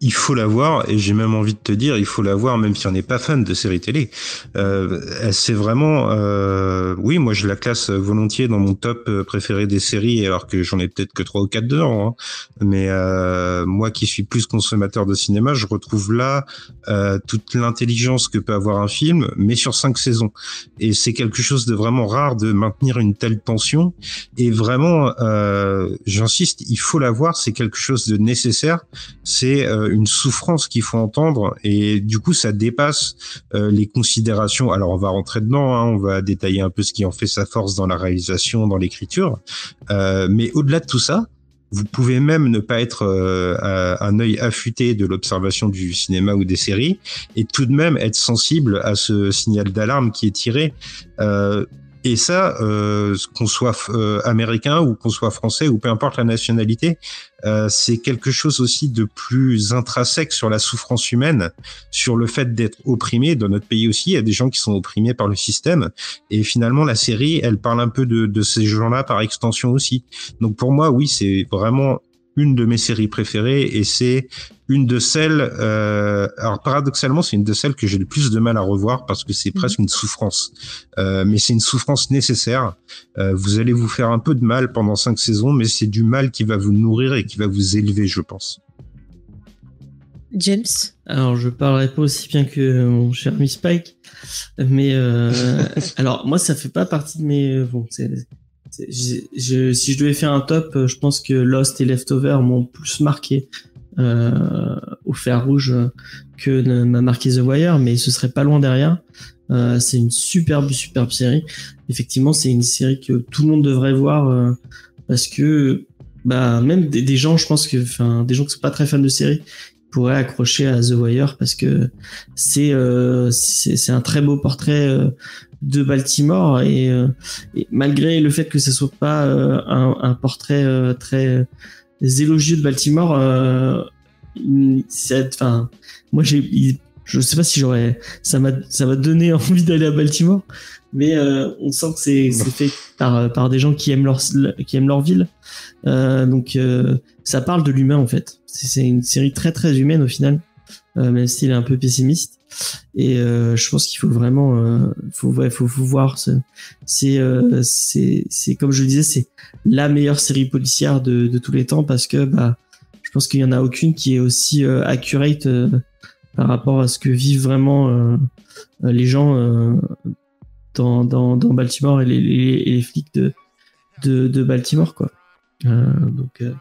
il faut la voir, et j'ai même envie de te dire, il faut la voir même si on n'est pas fan de séries télé. Euh, c'est vraiment, euh, oui, moi je la classe volontiers dans mon top euh, préféré des séries, alors que j'en ai peut-être que trois ou quatre dedans. hein. Mais euh, moi qui suis plus consommateur de cinéma, je retrouve là euh, toute l'intelligence que peut avoir un film, mais sur cinq saisons. Et c'est quelque chose de vraiment rare de maintenir une telle tension. Et vraiment, euh, j'insiste, il faut la voir, c'est quelque chose de nécessaire c'est euh, une souffrance qu'il faut entendre et du coup ça dépasse euh, les considérations. Alors on va rentrer dedans, hein, on va détailler un peu ce qui en fait sa force dans la réalisation, dans l'écriture, Euh, mais au-delà de tout ça. Vous pouvez même ne pas être euh, un œil affûté de l'observation du cinéma ou des séries et tout de même être sensible à ce signal d'alarme qui est tiré. Et ça, euh, qu'on soit euh, américain ou qu'on soit français ou peu importe la nationalité, euh, c'est quelque chose aussi de plus intrinsèque sur la souffrance humaine, sur le fait d'être opprimé. Dans notre pays aussi, il y a des gens qui sont opprimés par le système. Et finalement, la série, elle parle un peu de, de ces gens-là par extension aussi. Donc pour moi, oui, c'est vraiment une de mes séries préférées et c'est une de celles. Euh, alors paradoxalement, c'est une de celles que j'ai le plus de mal à revoir parce que c'est Mhm. presque une souffrance. Euh, mais c'est une souffrance nécessaire. Euh, vous allez vous faire un peu de mal pendant cinq saisons, mais c'est du mal qui va vous nourrir et qui va vous élever, je pense. James? Alors, je parlerai pas aussi bien que mon cher Miss Spike, mais euh, alors moi, ça fait pas partie de mes. Bon, c'est, si je devais faire un top, euh, je pense que Lost et Leftover m'ont plus marqué euh, au fer rouge euh, que m'a marqué The Wire, mais ce serait pas loin derrière. C'est une superbe, superbe série. Effectivement, c'est une série que tout le monde devrait voir parce que bah même des, gens, je pense que, des gens qui sont pas très fans de séries pourraient accrocher à The Wire parce que c'est euh, c'est un très beau portrait euh, de Baltimore et, euh, et malgré le fait que ce soit pas un, portrait très élogieux de Baltimore, enfin moi j'ai je sais pas si j'aurais ça m'a ça m'a donné envie d'aller à Baltimore mais euh, on sent que c'est fait par par des gens qui aiment leur qui aiment leur ville. Euh, donc euh, ça parle de l'humain en fait. C'est une série très très humaine au final. Euh, même s'il est un peu pessimiste. Et euh, je pense qu'il faut vraiment euh, faut ouais, faut, faut voir ce- c'est c'est comme je le disais c'est la meilleure série policière de, de tous les temps parce que bah je pense qu'il y en a aucune qui est aussi accurate par rapport à ce que vivent vraiment les gens dans, dans, dans Baltimore et les, les, et les flics de, de, de Baltimore quoi. Euh, donc euh,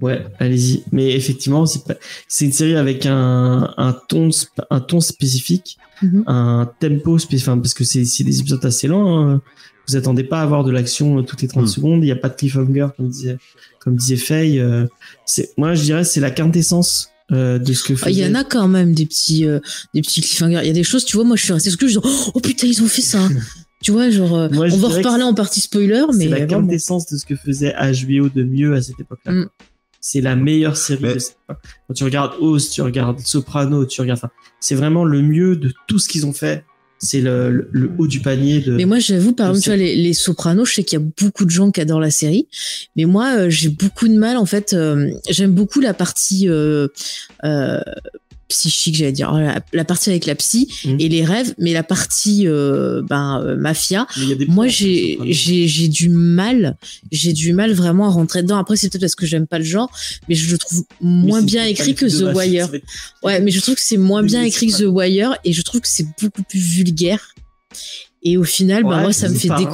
ouais, allez-y. Mais effectivement, c'est pas, c'est une série avec un, un ton un ton spécifique, Mhm. un tempo spécifique, enfin, parce que c'est c'est des épisodes assez lents. hein. Vous attendez pas à avoir de l'action euh, toutes les 30 Mhm. secondes. Il n'y a pas de cliffhanger comme disait comme disait Faye. euh, c'est moi je dirais c'est la quintessence euh, de ce que Ah, Il y en a quand même des petits, euh, des petits cliffhangers. Il y a des choses, tu vois, moi je suis restée exclue, je dis, oh putain, ils ont fait ça. tu vois, genre, euh, Moi, on va reparler que en partie spoiler, mais c'est la vraiment. quintessence de ce que faisait HBO de mieux à cette époque-là. Mm. C'est la meilleure série Mais- de cette époque. Quand tu regardes Oz, tu regardes Soprano, tu regardes. Enfin, c'est vraiment le mieux de tout ce qu'ils ont fait c'est le, le, le haut du panier de. Mais moi, j'avoue, par exemple, tu vois, les, les Sopranos, je sais qu'il y a beaucoup de gens qui adorent la série, mais moi, euh, j'ai beaucoup de mal. En fait, euh, j'aime beaucoup la partie euh, euh, psychique, j'allais dire, Oh, la, la partie avec la psy Mhm. et les rêves, mais la partie euh, ben euh, mafia. Moi, j'ai j'ai j'ai du mal, j'ai du mal vraiment à rentrer dedans. Après, c'est peut-être parce que j'aime pas le genre, mais je le trouve moins bien écrit que The Wire. Ouais, mais je trouve que c'est moins Mais bien écrit que The Wire et je trouve que c'est beaucoup plus vulgaire. Et au final, bah, Ouais, moi, ça me fait pas, hein.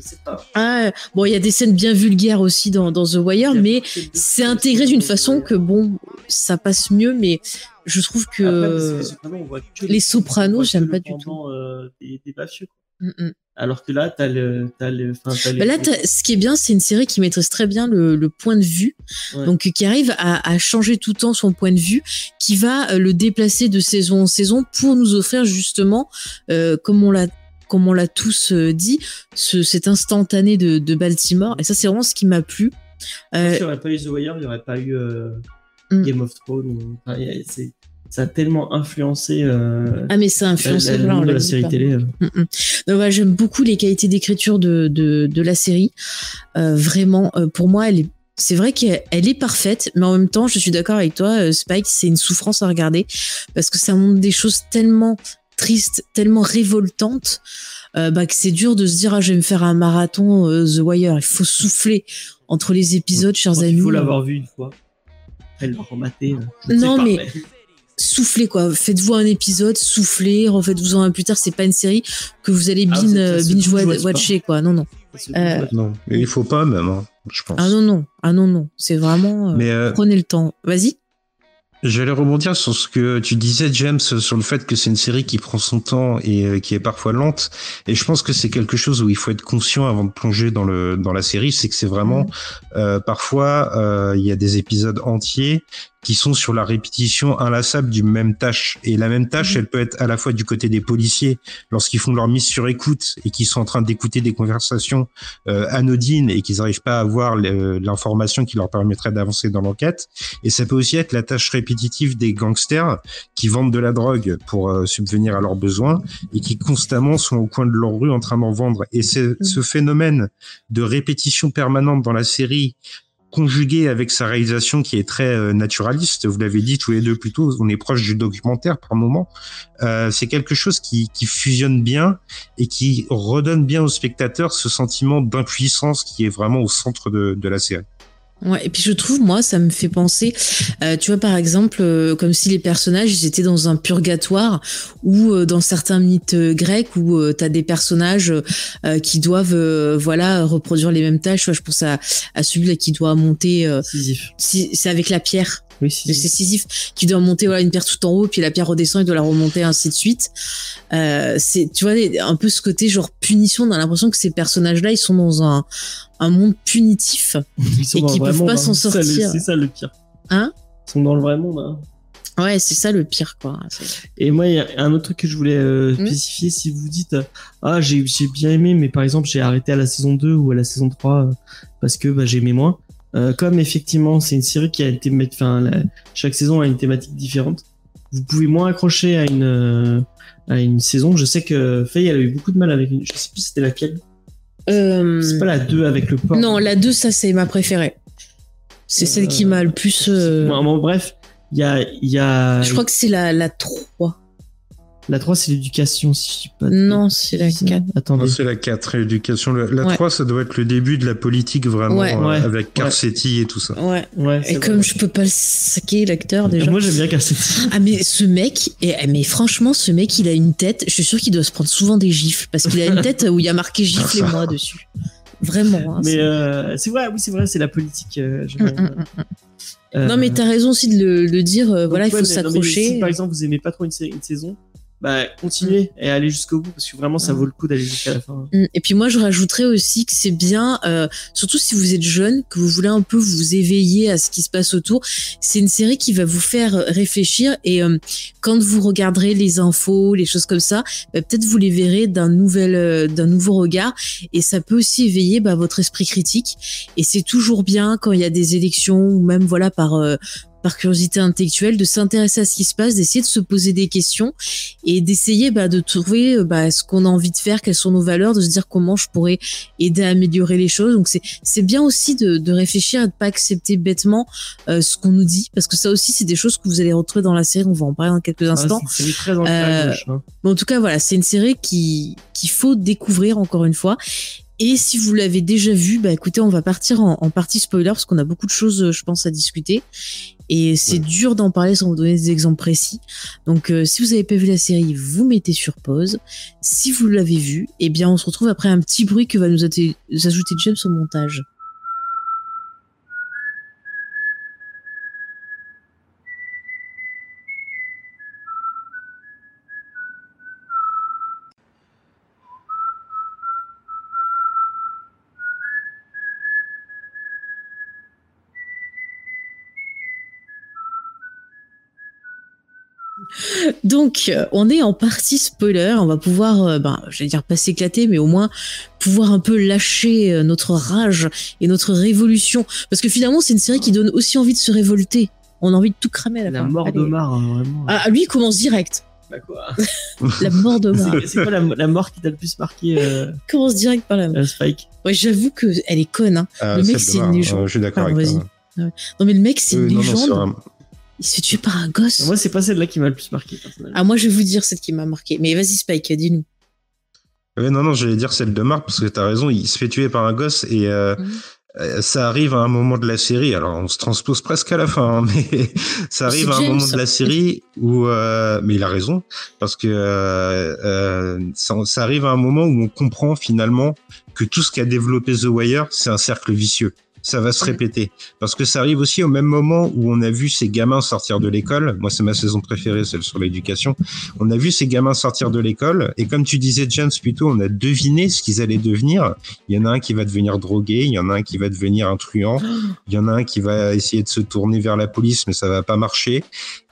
Décrocher. Je sais pas. Ah, bon, il y a des scènes bien vulgaires aussi dans, dans The Wire, mais c'est intégré d'une façon que, bon, ça passe mieux, mais je trouve que. Après, les Sopranos, on voit que les le- Sopranos, on voit que j'aime pas du pendant, euh, des, des mafieux. quoi. Mm, mm. Alors que là, t'as le, t'as le, t'as les- Bah là, ce qui est bien, c'est une série qui maîtrise très bien le, le point de vue, Ouais. donc qui arrive à, à changer tout le temps son point de vue, qui va euh, le déplacer de saison en saison pour nous offrir justement, euh, comme on l'a comme on l'a tous euh, dit, ce, cet instantané de, de Baltimore. Et ça, c'est vraiment ce qui m'a plu. Euh, S'il n'y aurait pas eu The Wire, il n'y aurait pas eu euh, Mm. Game of Thrones. enfin, ça a tellement influencé euh, ah, mais ça a influencé la, la, série pas. télé. euh. Mm, mm. Donc, voilà, j'aime beaucoup les qualités d'écriture de, de, de la série. Euh, vraiment, pour moi, elle est c'est vrai qu'elle elle est parfaite, mais en même temps, je suis d'accord avec toi, Spike, c'est une souffrance à regarder parce que ça montre des choses tellement tristes, tellement révoltantes, euh, bah, que c'est dur de se dire ah je vais me faire un marathon euh, The Wire. Il faut souffler entre les épisodes, chers Quand amis. Il faut l'avoir vu une fois. Elle l'a rematé. euh, je Non, mais- Soufflez quoi, faites-vous un épisode, soufflez, refaites-vous en un plus tard. C'est pas une série que vous allez Ah, euh, binge watcher quoi. Non non. Euh, Non, mais il faut pas même, hein, je pense. Ah non non, ah non non, c'est vraiment. euh, Mais euh, Prenez le temps. Vas-y. J'allais rebondir sur ce que tu disais, James, sur le fait que c'est une série qui prend son temps et euh, qui est parfois lente. Et je pense que c'est quelque chose où il faut être conscient avant de plonger dans le dans la série, c'est que c'est vraiment euh, parfois euh, il y a des épisodes entiers qui sont sur la répétition inlassable d'une même tâche. Et la même tâche, elle peut être à la fois du côté des policiers lorsqu'ils font leur mise sur écoute et qu'ils sont en train d'écouter des conversations euh, anodines et qu'ils n'arrivent pas à avoir l'information qui leur permettrait d'avancer dans l'enquête. Et ça peut aussi être la tâche répétitive des gangsters qui vendent de la drogue pour euh, subvenir à leurs besoins et qui constamment sont au coin de leur rue en train d'en vendre. Et c'est ce phénomène de répétition permanente dans la série conjugué avec sa réalisation qui est très euh, naturaliste, vous l'avez dit tous les deux plus tôt, on est proche du documentaire par moment, euh, c'est quelque chose qui, qui fusionne bien et qui redonne bien au spectateur ce sentiment d'impuissance qui est vraiment au centre de, de la série. Ouais, et puis je trouve, moi, ça me fait penser, euh, tu vois, par exemple, euh, comme si les personnages, ils étaient dans un purgatoire ou euh, dans certains mythes euh, grecs où euh, tu as des personnages euh, qui doivent, euh, voilà, reproduire les mêmes tâches. Tu vois, je pense à, à celui-là qui doit monter, euh, si- c'est avec la pierre. Oui, C'est Sisyphe. Sisyphe qui doit monter voilà une pierre tout en haut, puis la pierre redescend, il doit la remonter, ainsi de suite. Euh, c'est, tu vois, un peu ce côté genre punition. On a l'impression que ces personnages-là, ils sont dans un, un monde punitif. Ils sont et qui peuvent pas hein. s'en C'est ça, le- sortir. C'est ça le pire. Hein? Ils sont dans le vrai monde. hein. Ouais, c'est ça le pire, quoi. C'est- Et moi, il y a un autre truc que je voulais euh, Mhm. spécifier. Si vous dites, euh, ah, j'ai j'ai bien aimé, mais par exemple, j'ai arrêté à la saison 2 ou à la saison 3 euh, parce que bah, j'aimais moins. Euh, comme effectivement, c'est une série qui a thématique, enfin, chaque saison a une thématique différente. Vous pouvez moins accrocher à une euh, à une saison. Je sais que Faye, elle a eu beaucoup de mal avec une. Je sais plus c'était laquelle. Euh, C'est pas la 2 avec le porc. Non, la 2, ça, c'est ma préférée. C'est celle qui m'a le plus. euh, Bon, bon, bref, il y a, y a. Je crois que c'est la, la 3. La 3, c'est l'éducation, si je dis pas. Non, c'est la bêtises. 4. Attendez. C'est la 4, éducation. La, Ouais. 3, ça doit être le début de la politique vraiment, Ouais. euh, Ouais. avec Carcetti et tout ça. Ouais. Ouais, Et vrai. comme je peux pas le saquer, l'acteur, déjà. Moi, j'aime bien Cassetti. Ah mais ce mec, et, mais franchement ce mec il a une tête, je suis sûr qu'il doit se prendre souvent des gifles parce qu'il a une tête où il y a marqué gifle et moi dessus. Vraiment. hein, Mais c'est- euh, c'est vrai, oui, c'est vrai, c'est la politique. euh, Mm, mm, mm. Euh, Non mais t'as raison aussi de le, de dire, donc, voilà il faut s'accrocher. Si par exemple vous aimez pas trop une saison, bah continuez et allez jusqu'au bout parce que vraiment ça Mm. vaut le coup d'aller jusqu'à la fin. Mm. Et puis moi, je rajouterais aussi que c'est bien, euh, surtout si vous êtes jeune, que vous voulez un peu vous éveiller à ce qui se passe autour. C'est une série qui va vous faire réfléchir et euh, quand vous regarderez les infos, les choses comme ça, bah, peut-être vous les verrez d'un nouvel, euh, d'un nouveau regard et ça peut aussi éveiller bah, votre esprit critique. Et c'est toujours bien quand il y a des élections ou même voilà par euh, par curiosité intellectuelle, de s'intéresser à ce qui se passe, d'essayer de se poser des questions et d'essayer bah, de trouver euh, bah, ce qu'on a envie de faire, quelles sont nos valeurs, de se dire comment je pourrais aider à améliorer les choses. Donc c'est c'est bien aussi de, de réfléchir et de pas accepter bêtement euh, ce qu'on nous dit, parce que ça aussi c'est des choses que vous allez retrouver dans la série. On va en parler dans quelques Ah, instants. c'est très Euh, gauche, hein. Mais en tout cas, voilà, c'est une série qui qu'il faut découvrir encore une fois. Et si vous l'avez déjà vu, bah écoutez, on va partir en, en partie spoiler parce qu'on a beaucoup de choses, euh, je pense, à discuter. Et c'est dur d'en parler sans vous donner des exemples précis. Donc, euh, si vous avez pas vu la série, vous mettez sur pause. Si vous l'avez vu, eh bien, on se retrouve après un petit bruit que va nous ajouter James au montage. Donc, euh, on est en partie spoiler. On va pouvoir, euh, ben, j'allais dire pas s'éclater, mais au moins pouvoir un peu lâcher euh, notre rage et notre révolution. Parce que finalement, c'est une série qui donne aussi envie de se révolter. On a envie de tout cramer à la, La fin. mort Allez. d'Omar, hein, vraiment. Ah, lui, il commence direct. Bah, quoi. La mort d'Omar. C'est- C'est quoi la, la mort qui t'a le plus marqué, euh, Il commence direct par la mort. euh, Spike Ouais, j'avoue que elle est conne. Hein. Ah, Le mec, de c'est une Mar- légende. euh, je suis d'accord Pardon, avec toi. Non, mais le mec, c'est Euh, une non, non, légende. Il se fait tuer par un gosse. Moi, c'est pas celle-là qui m'a le plus marqué, personnellement. Ah, moi, je vais vous dire celle qui m'a marqué. Mais vas-y, Spike, dis-nous. Ouais, non, non, j'allais dire celle de Marc, parce que t'as raison, il se fait tuer par un gosse et euh, Mhm. euh, ça arrive à un moment de la série. Alors, on se transpose presque à la fin, hein, mais ça arrive à un James. moment de la série où, euh, mais il a raison, parce que euh, euh, ça, ça arrive à un moment où on comprend finalement que tout ce qu'a développé The Wire, c'est un cercle vicieux. Ça va se répéter. Parce que ça arrive aussi au même moment où on a vu ces gamins sortir de l'école. Moi, c'est ma saison préférée, celle sur l'éducation. On a vu ces gamins sortir de l'école. Et comme tu disais, James, plutôt, on a deviné ce qu'ils allaient devenir. Il y en a un qui va devenir drogué. Il y en a un qui va devenir un truand. Il y en a un qui va essayer de se tourner vers la police, mais ça va pas marcher.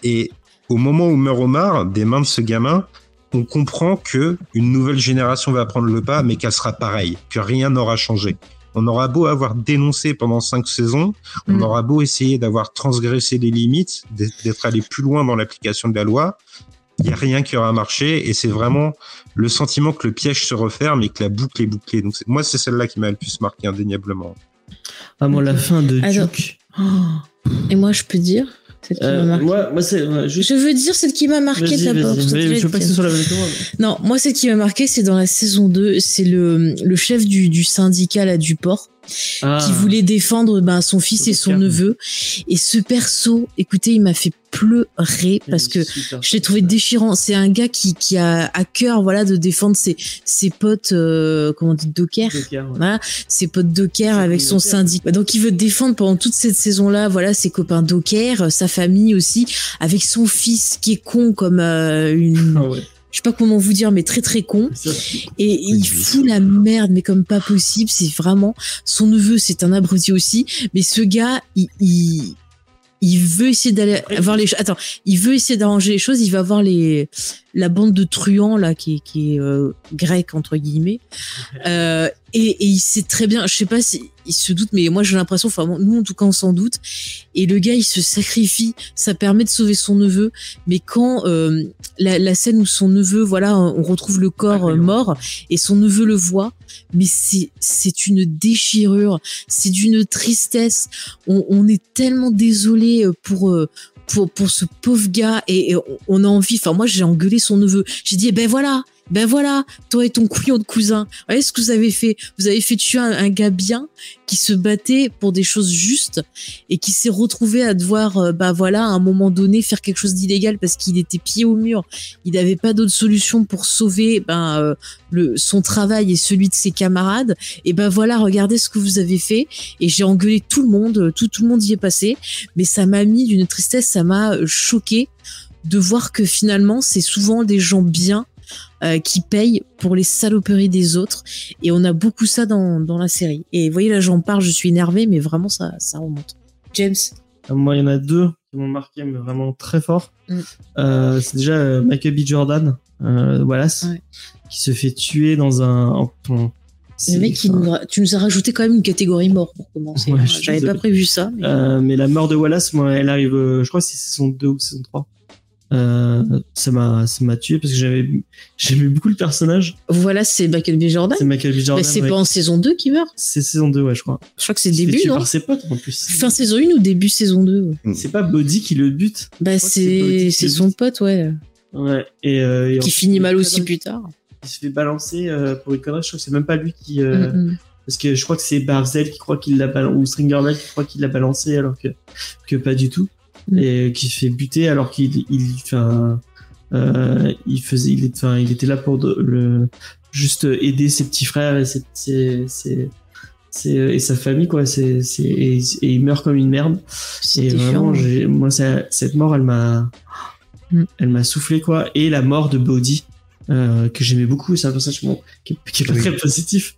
Et au moment où meurt Omar, des mains de ce gamin, on comprend que une nouvelle génération va prendre le pas, mais qu'elle sera pareille, que rien n'aura changé. On aura beau avoir dénoncé pendant cinq saisons, on Mm. aura beau essayer d'avoir transgressé les limites, d'être allé plus loin dans l'application de la loi, il y a rien qui aura marché et c'est vraiment le sentiment que le piège se referme et que la boucle est bouclée. Donc moi c'est celle-là qui m'a le plus marqué indéniablement. Ah, moi, la fin de Alors- Duke. Oh. Et moi, je peux dire Euh, marqué. moi, moi, c'est, ouais, juste. Je veux dire celle qui m'a marqué Vas-y, d'abord. vas-y. parce que Mais tu Je veux pas que l'as ce dit. soit la même que moi. mais- Non, moi, celle qui m'a marqué, c'est dans la saison 2. C'est le, le chef du, du syndicat là, du port Ah. qui voulait défendre ben, son fils et son neveu. Et ce perso, écoutez, il m'a fait pleurer parce que je l'ai trouvé déchirant. C'est un gars qui, qui a à cœur voilà, de défendre ses, ses potes, euh, comment on dit, docker. Ouais. Voilà, ses potes docker avec son docker. syndicat. Donc il veut défendre pendant toute cette saison-là, voilà, ses copains docker, sa famille aussi, avec son fils qui est con comme euh, une, Ah ouais. je sais pas comment vous dire, mais très très con. Ça, Et il fout la merde, mais comme pas possible. C'est vraiment son neveu, c'est un abruti aussi. Mais ce gars, il, il, il veut essayer d'aller voir les. Attends, il veut essayer d'arranger les choses. Il va voir les la bande de truands là qui est, qui est euh, grecque entre guillemets. Euh, et, et il sait très bien. Je sais pas si il se doute, mais moi j'ai l'impression, enfin nous en tout cas on s'en doute. Et le gars il se sacrifie. Ça permet de sauver son neveu. Mais quand euh, la, la scène où son neveu, voilà, on retrouve le corps Ah, mort et son neveu le voit, mais c'est c'est une déchirure, c'est d'une tristesse. On, on est tellement désolé euh, pour euh, pour pour ce pauvre gars et, on a envie. Enfin moi j'ai engueulé son neveu. J'ai dit eh ben voilà. Ben voilà, toi et ton couillon de cousin. Voyez ce que vous avez fait? Vous avez fait tuer un, gars bien qui se battait pour des choses justes et qui s'est retrouvé à devoir, euh, bah voilà, à un moment donné, faire quelque chose d'illégal parce qu'il était pied au mur. Il n'avait pas d'autre solution pour sauver ben, euh, le, son travail et celui de ses camarades. Et ben voilà, regardez ce que vous avez fait. Et j'ai engueulé tout le monde, tout, tout le monde y est passé. Mais ça m'a mis d'une tristesse, ça m'a euh, choqué de voir que finalement, c'est souvent des gens bien euh, qui payent pour les saloperies des autres. Et on a beaucoup ça dans, dans la série. Et vous voyez, là, j'en parle, je suis énervé, mais vraiment, ça, ça remonte. James Euh, Moi, il y en a deux qui m'ont marqué, mais vraiment très fort. Mm. Euh, c'est déjà euh, Michael B. Jordan, Wallace, Ouais. qui se fait tuer dans un. en- Le mec, il nous a- tu nous as rajouté quand même une catégorie mort pour commencer. Ouais, hein. J'avais pas prévu ça. mais- mais la mort de Wallace, moi, elle arrive, je crois que c'est saison 2 ou saison 3. Euh, ça m'a, ça m'a tué parce que j'avais, j'aimais beaucoup le personnage. Voilà, c'est Michael B. Jordan. C'est Michael B. Jordan. Mais c'est ouais. pas en saison 2 qu'il meurt. C'est saison 2, ouais, je crois. Je crois que c'est début, non par ses potes, en plus. Fin saison 1 ou début saison 2 ouais. C'est pas Body qui le bute. Bah, c'est son pote, ouais. Ouais. Et, euh, et Qui ensuite, finit mal aussi plus tard. Il se fait balancer euh, pour une connerie. Je crois que c'est même pas lui qui. euh, Mm, mm. Parce que je crois que c'est Barzel qui croit qu'il l'a balancé, ou Stringer Bell qui croit qu'il l'a balancé alors que, que pas du tout. Mm. Et qui se fait buter alors qu'il il, enfin, euh, il faisait, il, enfin, il était là pour de- le, juste aider ses petits frères et, ses, ses, ses- ses- et sa famille, quoi. C'est, c'est, et, et il meurt comme une merde. Et vraiment, moi, ça- cette mort, elle m'a, Mm. elle m'a soufflé, quoi. Et la mort de Bodhi. Euh, que j'aimais beaucoup, c'est un personnage bon, qui, est- qui est pas Oui. très positif.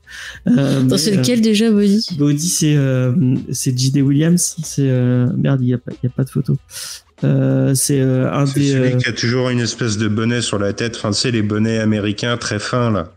Euh, c'est euh, lequel déjà, Bodhi? Bodhi, c'est euh, c'est J.D. Williams. C'est euh, merde, il y a pas, il y a pas de photo. Euh, c'est euh, un C'est des. celui euh, qui a toujours une espèce de bonnet sur la tête. Enfin, tu sais, les bonnets américains très fins, là.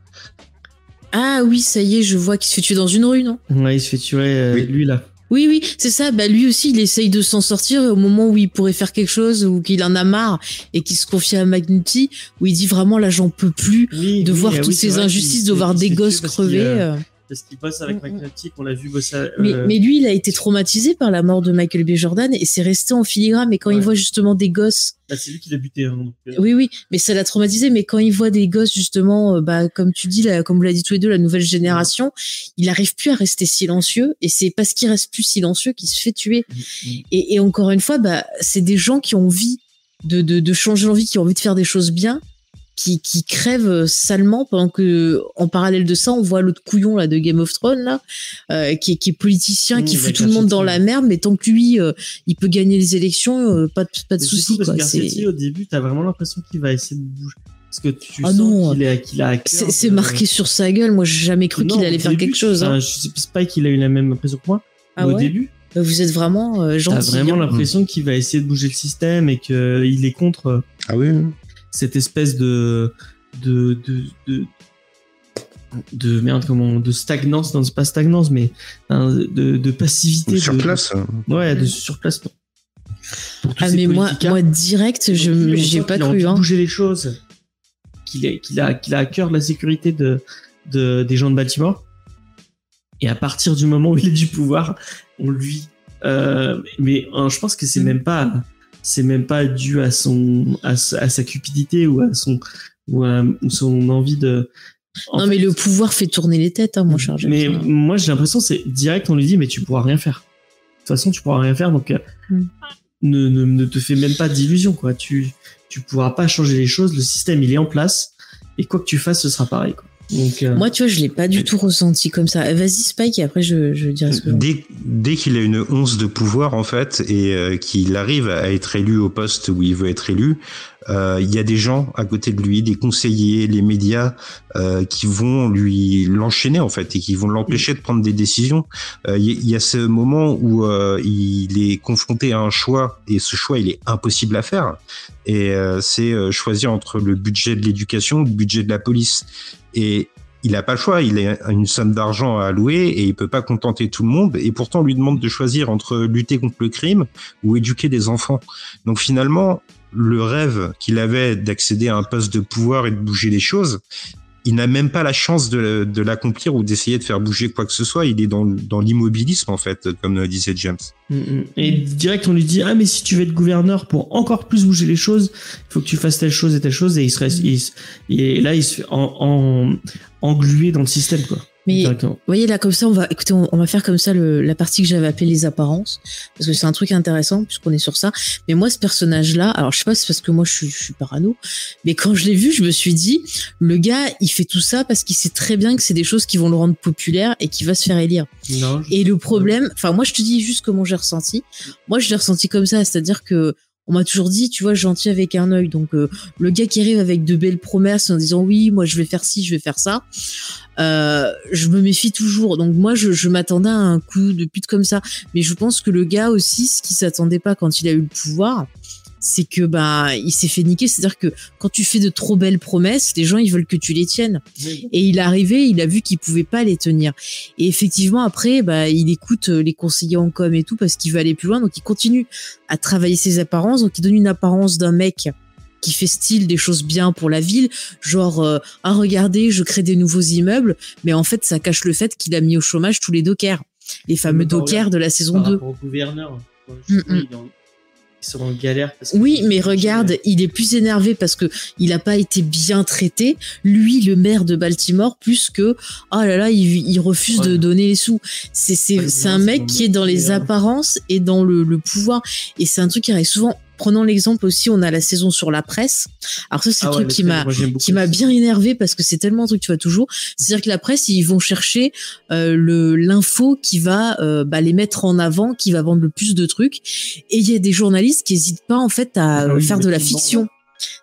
Ah oui, ça y est, je vois qu'il se fait tuer dans une rue, non? Ouais, il se fait tuer euh, Oui. lui là. Oui, oui, c'est ça. Bah, lui aussi, il essaye de s'en sortir au moment où il pourrait faire quelque chose ou qu'il en a marre et qu'il se confie à Magnuti, où il dit vraiment là, j'en peux plus Oui, de oui, voir ah toutes oui, ces injustices, de voir des gosses parce qu'il, crever. Parce qu'il bosse avec Mm, mm. McNulty, qu'on l'a vu bosser. euh, Mais, mais lui, il a été traumatisé par la mort de Michael B. Jordan et c'est resté en filigrane. Mais quand il voit justement des gosses, bah, c'est lui qui l'a buté. Hein, donc, euh, oui, oui, mais ça l'a traumatisé. Mais quand il voit des gosses justement, euh, bah, comme tu dis, là, comme vous l'avez dit tous les deux, la nouvelle génération, il arrive plus à rester silencieux et c'est parce qu'il reste plus silencieux qu'il se fait tuer. mm, Et, et encore une fois, bah, c'est des gens qui ont envie de, de, de changer l'envie, qui ont envie de faire des choses bien, qui, qui crèvent salement pendant que, en parallèle de ça, on voit l'autre couillon là de Game of Thrones là, euh, qui, est, qui est politicien, Mmh, qui fout a tout le monde dans la merde, mais tant que lui, euh, il peut gagner les élections, euh, pas de, pas de Mais soucis surtout parce quoi. que Garcetti, C'est au début, t'as vraiment l'impression qu'il va essayer de bouger. Parce que tu Ah sens non. qu'il a, qu'il a c'est- de- marqué sur sa gueule. Moi, j'ai jamais cru qu'il allait faire début, quelque chose. Hein. Je sais pas qu'il a eu la même impression que moi. Ah au début, Bah, Vous êtes vraiment euh, t'as gentil. vraiment hein. l'impression qu'il va essayer de bouger le système et qu'il est contre euh, Ah oui, oui. Cette espèce de de de de, de merde comment de stagnance non c'est pas stagnance mais hein, de, de passivité sur de- place. ouais de Pour tous Ah ces mais moi, moi direct, je j'ai pas a cru. de Hein. bouger les choses qu'il a qu'il a qu'il a à cœur la sécurité de, de des gens de Baltimore et à partir du moment où il a du pouvoir on lui euh, mais euh, je pense que c'est Mm. même pas c'est même pas dû à son à, sa- à sa cupidité ou à son ou à son envie de en Non fait, mais le pouvoir fait tourner les têtes, hein, mon cher mais moi j'ai l'impression c'est direct on lui dit mais tu pourras rien faire de toute façon tu pourras rien faire donc euh, Mm. ne, ne, ne te fais même pas d'illusions quoi tu tu pourras pas changer les choses le système il est en place et quoi que tu fasses ce sera pareil quoi. Donc euh, Moi, tu vois, je l'ai pas du tout ressenti comme ça. Vas-y, Spike, et après, je, je dirai ce que Dès, dès qu'il a une once de pouvoir, en fait, et euh, qu'il arrive à être élu au poste où il veut être élu, euh, il y a des gens à côté de lui, des conseillers, les médias, euh, qui vont lui l'enchaîner, en fait, et qui vont l'empêcher de prendre des décisions. Euh, Il y, a ce moment où euh, il est confronté à un choix, et ce choix, il est impossible à faire. Et euh, c'est euh, choisir entre le budget de l'éducation, le budget de la police. Et il n'a pas le choix, il a une somme d'argent à allouer et il peut pas contenter tout le monde. Et pourtant, on lui demande de choisir entre lutter contre le crime ou éduquer des enfants. Donc finalement, le rêve qu'il avait d'accéder à un poste de pouvoir et de bouger les choses, il n'a même pas la chance de, l'accomplir ou d'essayer de faire bouger quoi que ce soit. Il est dans, l'immobilisme, en fait, comme disait James. Mm, mm. Et direct, on lui dit ah mais si tu veux être gouverneur pour encore plus bouger les choses, il faut que tu fasses telle chose et telle chose et il se reste, il là il se fait en- englué dans le système quoi. Mais. Vous voyez là comme ça, on va écoutez, on, on va faire comme ça le, la partie que j'avais appelée les apparences parce que c'est un truc intéressant puisqu'on est sur ça. Mais moi ce personnage là, alors je sais pas si c'est parce que moi je suis, je suis parano, mais quand je l'ai vu, je me suis dit le gars il fait tout ça parce qu'il sait très bien que c'est des choses qui vont le rendre populaire et qui va se faire élire. Non, je- Et le problème, enfin moi je te dis juste comment j'ai ressenti. Moi je l'ai ressenti comme ça, c'est-à-dire que on m'a toujours dit, tu vois, gentil avec un œil. Donc euh, le gars qui arrive avec de belles promesses en disant oui, moi je vais faire ci, je vais faire ça, euh, je me méfie toujours. Donc moi je, je m'attendais à un coup de pute comme ça. Mais je pense que le gars aussi, ce qui s'attendait pas quand il a eu le pouvoir, c'est que bah il s'est fait niquer. C'est-à-dire que quand tu fais de trop belles promesses, les gens ils veulent que tu les tiennes. Et il est arrivé, il a vu qu'il pouvait pas les tenir. Et effectivement après, bah il écoute euh, les conseillers en com et tout parce qu'il veut aller plus loin, donc il continue à travailler ses apparences. Donc il donne une apparence d'un mec qui fait style des choses bien pour la ville, genre euh, ah regardez, je crée des nouveaux immeubles, mais en fait ça cache le fait qu'il a mis au chômage tous les dockers, les fameux dockers de la saison Par 2. rapport au gouverneur, Mm, mm. Sont en galère. Parce que- Oui, mais regarde, il est plus énervé parce que il a pas été bien traité. Lui, le maire de Baltimore, plus que oh là là, il, il refuse de donner les sous. C'est Ouais, un mec qui est dans les apparences et dans le, le pouvoir. Et c'est un truc qui arrive souvent. Prenons l'exemple aussi, on a la saison sur la presse. Alors ça, c'est Ah le ouais, truc qui m'a qui m'a bien énervé parce que c'est tellement un truc que tu vois toujours. C'est-à-dire que la presse, ils vont chercher euh, le l'info qui va euh, bah, les mettre en avant, qui va vendre le plus de trucs. Et il y a des journalistes qui hésitent pas en fait à Ah oui, faire de la fiction.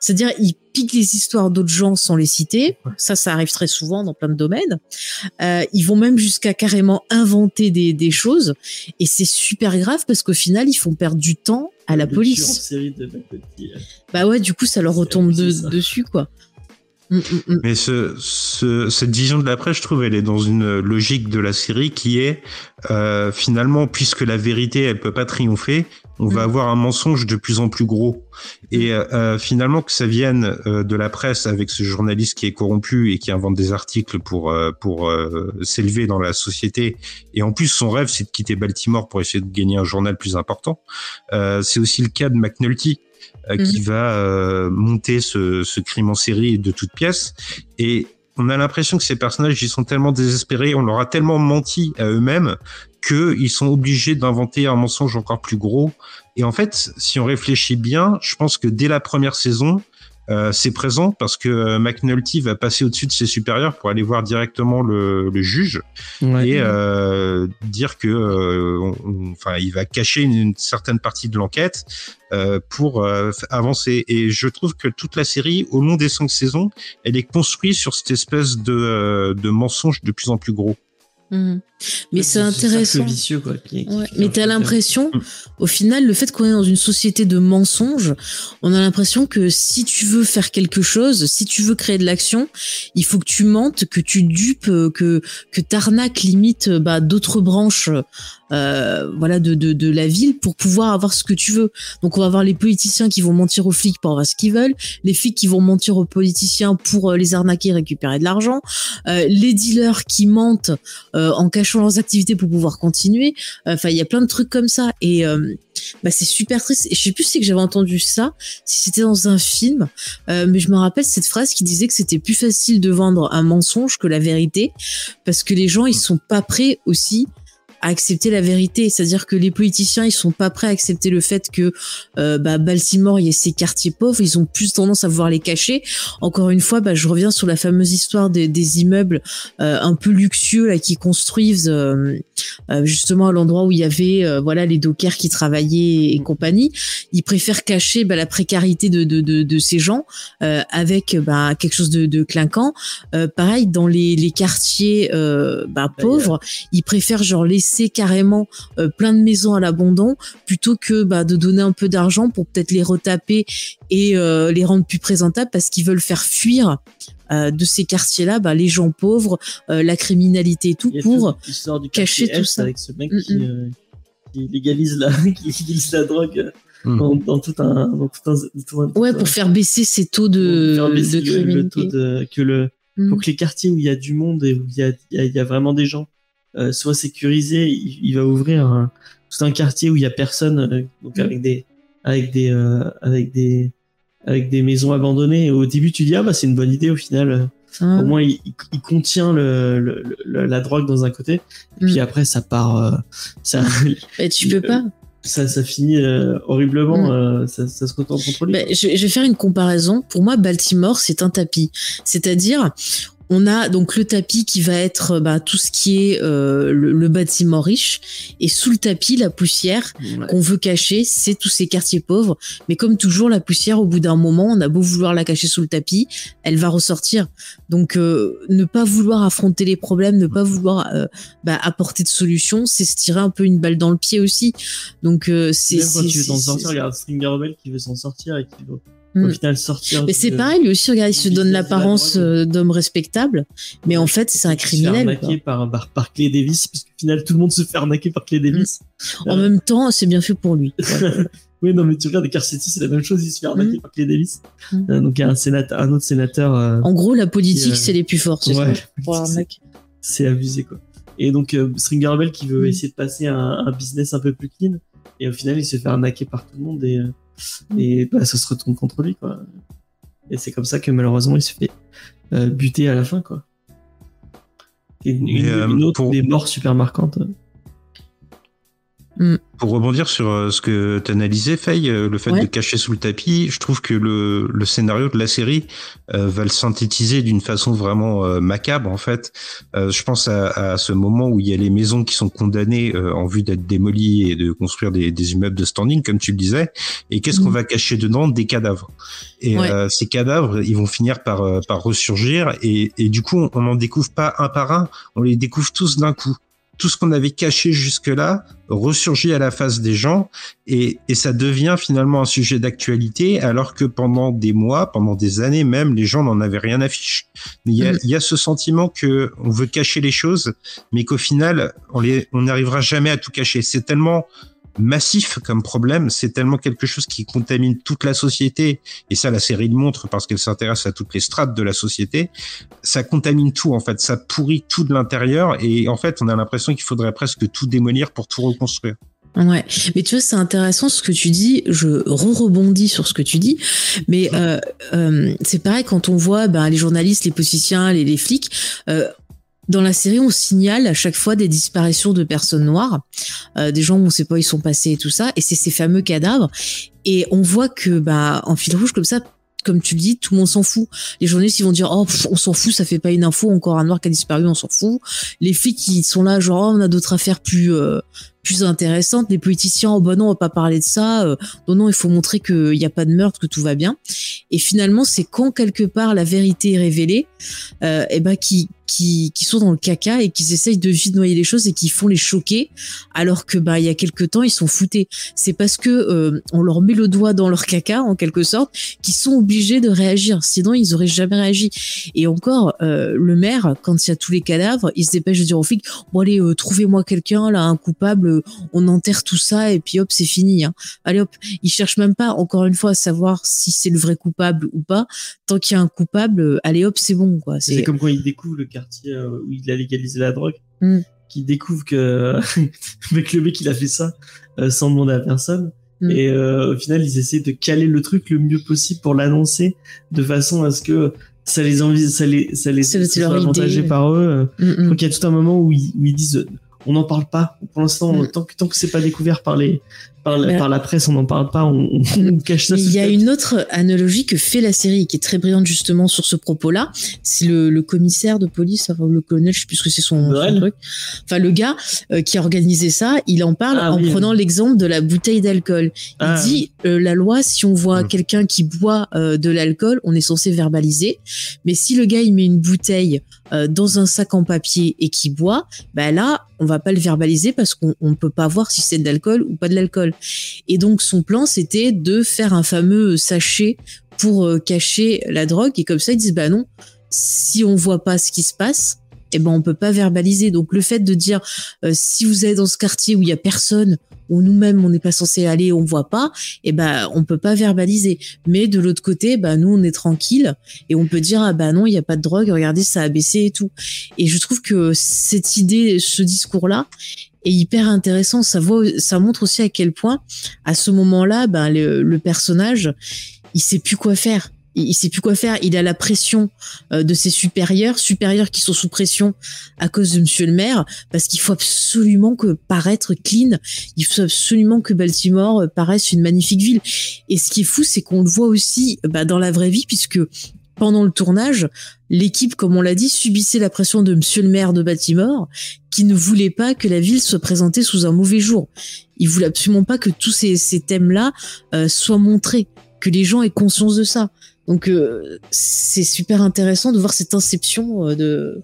C'est-à-dire, ils piquent les histoires d'autres gens sans les citer. Ça, ça arrive très souvent dans plein de domaines. Euh, ils vont même jusqu'à carrément inventer des, des choses. Et c'est super grave parce qu'au final, ils font perdre du temps à la police. série de Macotti, Bah ouais, du coup, ça leur retombe de- dessus, quoi. Mm, mm, mm. Mais ce, ce- cette vision de l'après, je trouve, elle est dans une logique de la série qui est euh, finalement, puisque la vérité, elle peut pas triompher, on va avoir un mensonge de plus en plus gros. Et euh, finalement, que ça vienne euh, de la presse avec ce journaliste qui est corrompu et qui invente des articles pour euh, pour euh, s'élever dans la société. Et en plus, son rêve, c'est de quitter Baltimore pour essayer de gagner un journal plus important. Euh, c'est aussi le cas de McNulty. Euh, qui va euh, monter ce, ce crime en série de toutes pièces et on a l'impression que ces personnages ils sont tellement désespérés, on leur a tellement menti à eux-mêmes que ils sont obligés d'inventer un mensonge encore plus gros. Et en fait, si on réfléchit bien, je pense que dès la première saison, euh, c'est présent parce que euh, McNulty va passer au-dessus de ses supérieurs pour aller voir directement le, le juge Ouais. et euh, dire que, euh, on- on- enfin, il va cacher une, une certaine partie de l'enquête euh, pour euh, avancer. Et je trouve que toute la série, au long des cinq saisons, elle est construite sur cette espèce de, de mensonge de plus en plus gros. Mhm. Mais c'est intéressant. vicieux, quoi, qui- qui- Ouais, qui mais t'as l'impression, Mm. au final, le fait qu'on est dans une société de mensonges, on a l'impression que si tu veux faire quelque chose, si tu veux créer de l'action, il faut que tu mentes, que tu dupes, euh, que que t'arnaques limite euh, bah, d'autres branches, euh, voilà, de, de de la ville pour pouvoir avoir ce que tu veux. Donc on va avoir les politiciens qui vont mentir aux flics pour avoir ce qu'ils veulent, les flics qui vont mentir aux politiciens pour euh, les arnaquer, et récupérer de l'argent, euh, les dealers qui mentent euh, en cachant leurs activités pour pouvoir continuer. Enfin, il y a plein de trucs comme ça et euh, bah, c'est super triste. Et je sais plus si j'avais entendu ça, si c'était dans un film, euh, mais je me rappelle cette phrase qui disait que c'était plus facile de vendre un mensonge que la vérité parce que les gens ils sont pas prêts aussi accepter la vérité, c'est-à-dire que les politiciens ils sont pas prêts à accepter le fait que euh, bah, Baltimore il y a ces quartiers pauvres, ils ont plus tendance à vouloir les cacher. Encore une fois, bah, je reviens sur la fameuse histoire des, des immeubles euh, un peu luxueux là qui construisent euh, justement à l'endroit où il y avait euh, voilà les dockers qui travaillaient et compagnie. Ils préfèrent cacher bah, la précarité de, de, de, de ces gens euh, avec bah, quelque chose de, de clinquant. Euh, pareil dans les, les quartiers euh, bah, pauvres, ils préfèrent genre laisser carrément euh, plein de maisons à l'abandon plutôt que bah, de donner un peu d'argent pour peut-être les retaper et euh, les rendre plus présentables parce qu'ils veulent faire fuir euh, de ces quartiers-là bah, les gens pauvres, euh, la criminalité et tout pour cacher tout ça. avec ce mec Mm, qui, mm. euh, qui légalise la qui légalise la drogue euh, Mm. dans, dans tout un dans tout un, tout un- ouais tout pour un- faire baisser ces taux de, pour faire baisser de le- le criminalité. taux de que le Mm. pour que les quartiers où il y a du monde et où il y a il y a, il y a vraiment des gens euh, soient sécurisés il, il va ouvrir un, tout un quartier où il y a personne euh, donc Mm. avec des avec des euh, avec des avec des maisons abandonnées et au début tu dis ah bah c'est une bonne idée au final Hein. au moins il, il- il contient le, le- le- la drogue dans un côté et puis Mm. après ça part euh, ça Bah, tu peux pas. ça, ça finit euh, horriblement Mm. euh, ça, ça se retourne contre lui Bah, je, je vais faire une comparaison. Pour moi, Baltimore, c'est un tapis. C'est-à-dire, on a donc le tapis qui va être bah, tout ce qui est euh, le, le, bâtiment riche et sous le tapis la poussière Ouais. qu'on veut cacher, c'est tous ces quartiers pauvres. Mais comme toujours, la poussière, au bout d'un moment, on a beau vouloir la cacher sous le tapis, elle va ressortir. Donc, euh, ne pas vouloir affronter les problèmes, ne pas vouloir euh, bah, apporter de solutions, c'est se tirer un peu une balle dans le pied aussi. Donc, euh, c'est. Même quand c'est- tu veux t'en c'est- sortir, c'est- regarde Stringer qui veut s'en sortir et qui veut Au final sortir. Mais c'est pareil, lui aussi, regarde, il se donne l'apparence euh, d'homme respectable, mais en fait, c'est un qui se criminel. arnaquer par, par, par Clay Davis, parce qu'au final, tout le monde se fait arnaquer par Clay Davis. quoi. En même temps, c'est bien fait pour lui. Oui, non, mais tu regardes Carcetti, c'est la même chose, il se fait arnaquer Mm. par Clay Davis. Euh, donc, il y a un, sénateur, un autre sénateur, euh, En gros, la politique, c'est les plus forts, c'est ouais, ça, c'est- abusé, quoi. Et donc, Stringer Rebel qui veut essayer de passer un, un business un peu plus clean, et au final, il se fait arnaquer par tout le monde, et, et bah, ça se retourne contre lui, quoi. Et c'est comme ça que malheureusement, il se fait euh, buter à la fin, quoi. Et une, euh, une autre pour- des morts super marquantes. Pour rebondir sur euh, ce que tu analysais, Faye, euh, le fait Ouais. de cacher sous le tapis, je trouve que le, le scénario de la série euh, va le synthétiser d'une façon vraiment euh, macabre, en fait. Euh, je pense à, à ce moment où il y a les maisons qui sont condamnées en vue d'être démolies et de construire des, des immeubles de standing, comme tu le disais. Et qu'est-ce qu'on va cacher dedans? Des cadavres. Et Ouais. ces cadavres, ils vont finir par, par ressurgir. Et, et du coup, on n'en découvre pas un par un, on les découvre tous d'un coup tout ce qu'on avait caché jusque-là ressurgit à la face des gens et, et ça devient finalement un sujet d'actualité alors que pendant des mois, pendant des années même, les gens n'en avaient rien à fiche. Mais il y a, il y a ce sentiment que on veut cacher les choses, mais qu'au final, on les, on n'arrivera jamais à tout cacher. C'est tellement massif comme problème, c'est tellement quelque chose qui contamine toute la société, et ça la série le montre parce qu'elle s'intéresse à toutes les strates de la société, ça contamine tout en fait, ça pourrit tout de l'intérieur, et en fait on a l'impression qu'il faudrait presque tout démolir pour tout reconstruire. Ouais, mais tu vois, c'est intéressant ce que tu dis. Je re-rebondis sur ce que tu dis, mais euh, euh, c'est pareil quand on voit ben, les journalistes, les politiciens, les, les flics. Euh, dans la série, on signale à chaque fois des disparitions de personnes noires, euh, des gens où on sait pas où ils sont passés et tout ça, et c'est ces fameux cadavres. Et on voit que, bah, en fil rouge comme ça, comme tu le dis, tout le monde s'en fout. Les journalistes, ils vont dire, oh, pff, on s'en fout, ça fait pas une info, encore un noir qui a disparu, on s'en fout. Les flics, ils sont là, genre, oh, on a d'autres affaires plus, euh, plus intéressantes. Les politiciens, oh, bah non, on va pas parler de ça. Euh, non, non, il faut montrer qu'il n'y a pas de meurtre, que tout va bien. Et finalement, c'est quand quelque part la vérité est révélée, euh, et ben, qui, qui, qui sont dans le caca et qui essayent de vite noyer les choses et qui font les choquer, alors que bah il y a quelque temps ils sont foutés. C'est parce que euh, on leur met le doigt dans leur caca en quelque sorte qu'ils sont obligés de réagir. Sinon ils auraient jamais réagi. Et encore euh, le maire quand il y a tous les cadavres, il se dépêche de dire aux flics bon allez euh, trouvez-moi quelqu'un là un coupable, on enterre tout ça et puis hop c'est fini. Hein. Allez hop, il cherche même pas encore une fois à savoir si c'est le vrai coupable ou pas. Tant qu'il y a un coupable, euh, allez hop c'est bon quoi. C'est comme quand il découvre le quartier euh, où il a légalisé la drogue, Mm. qui découvre que avec le mec il a fait ça euh, sans demander à personne. Mm. Et euh, au final, ils essaient de caler le truc le mieux possible pour l'annoncer de façon à ce que ça les envie, ça les, ça les, ça soit avantagé par eux. Mm, mm. Je crois qu'il y a tout un moment où ils, où ils disent, on n'en parle pas. Pour l'instant, Mm. tant que tant que c'est pas découvert par les, par la, Mais- par la presse, on n'en parle pas. On, cache ça. Il y a une autre analogie que fait la série qui est très brillante justement sur ce propos-là. C'est le, le commissaire de police, enfin, le colonel, je sais plus ce que c'est son, truc. Enfin, le gars euh, qui a organisé ça, il en parle Ah en oui, prenant l'exemple de la bouteille d'alcool. Il Ah, dit euh, la loi, si on voit Mm. quelqu'un qui boit euh, de l'alcool, on est censé verbaliser. Mais si le gars il met une bouteille euh, dans un sac en papier et qui boit, bah là on va pas le verbaliser parce qu'on on peut pas voir si c'est de l'alcool ou pas de l'alcool. Et donc son plan c'était de faire un fameux sachet pour euh, cacher la drogue. Et comme ça ils disent bah non si on voit pas ce qui se passe eh ben on peut pas verbaliser. Donc le fait de dire euh, si vous êtes dans ce quartier où il y a personne où nous-mêmes on n'est pas censé aller on voit pas eh ben on peut pas verbaliser. Mais de l'autre côté bah nous on est tranquille et on peut dire ah bah non il y a pas de drogue regardez ça a baissé et tout. Et je trouve que cette idée ce discours là est hyper intéressant. Ça voit ça montre aussi à quel point à ce moment-là ben le, le personnage il sait plus quoi faire. Il, sait plus quoi faire. Il a la pression euh, de ses supérieurs supérieurs qui sont sous pression à cause de monsieur le maire parce qu'il faut absolument que paraître clean. Il faut absolument que Baltimore euh, paraisse une magnifique ville. Et ce qui est fou c'est qu'on le voit aussi bah, dans la vraie vie puisque pendant le tournage, l'équipe, comme on l'a dit, subissait la pression de Monsieur le maire de Baltimore, qui ne voulait pas que la ville soit présentée sous un mauvais jour. Il voulait absolument pas que tous ces, ces thèmes-là euh, soient montrés, que les gens aient conscience de ça. Donc euh, c'est super intéressant de voir cette inception euh, de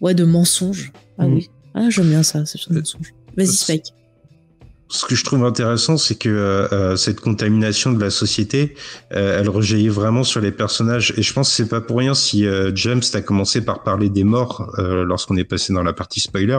ouais de mensonge. Ah Mm. oui, ah j'aime bien ça, cette mensonge. Vas-y Euh, Spike. Ce que je trouve intéressant, c'est que euh, cette contamination de la société, euh, elle rejaillit vraiment sur les personnages. Et je pense que c'est pas pour rien si euh, James a commencé par parler des morts euh, lorsqu'on est passé dans la partie spoiler.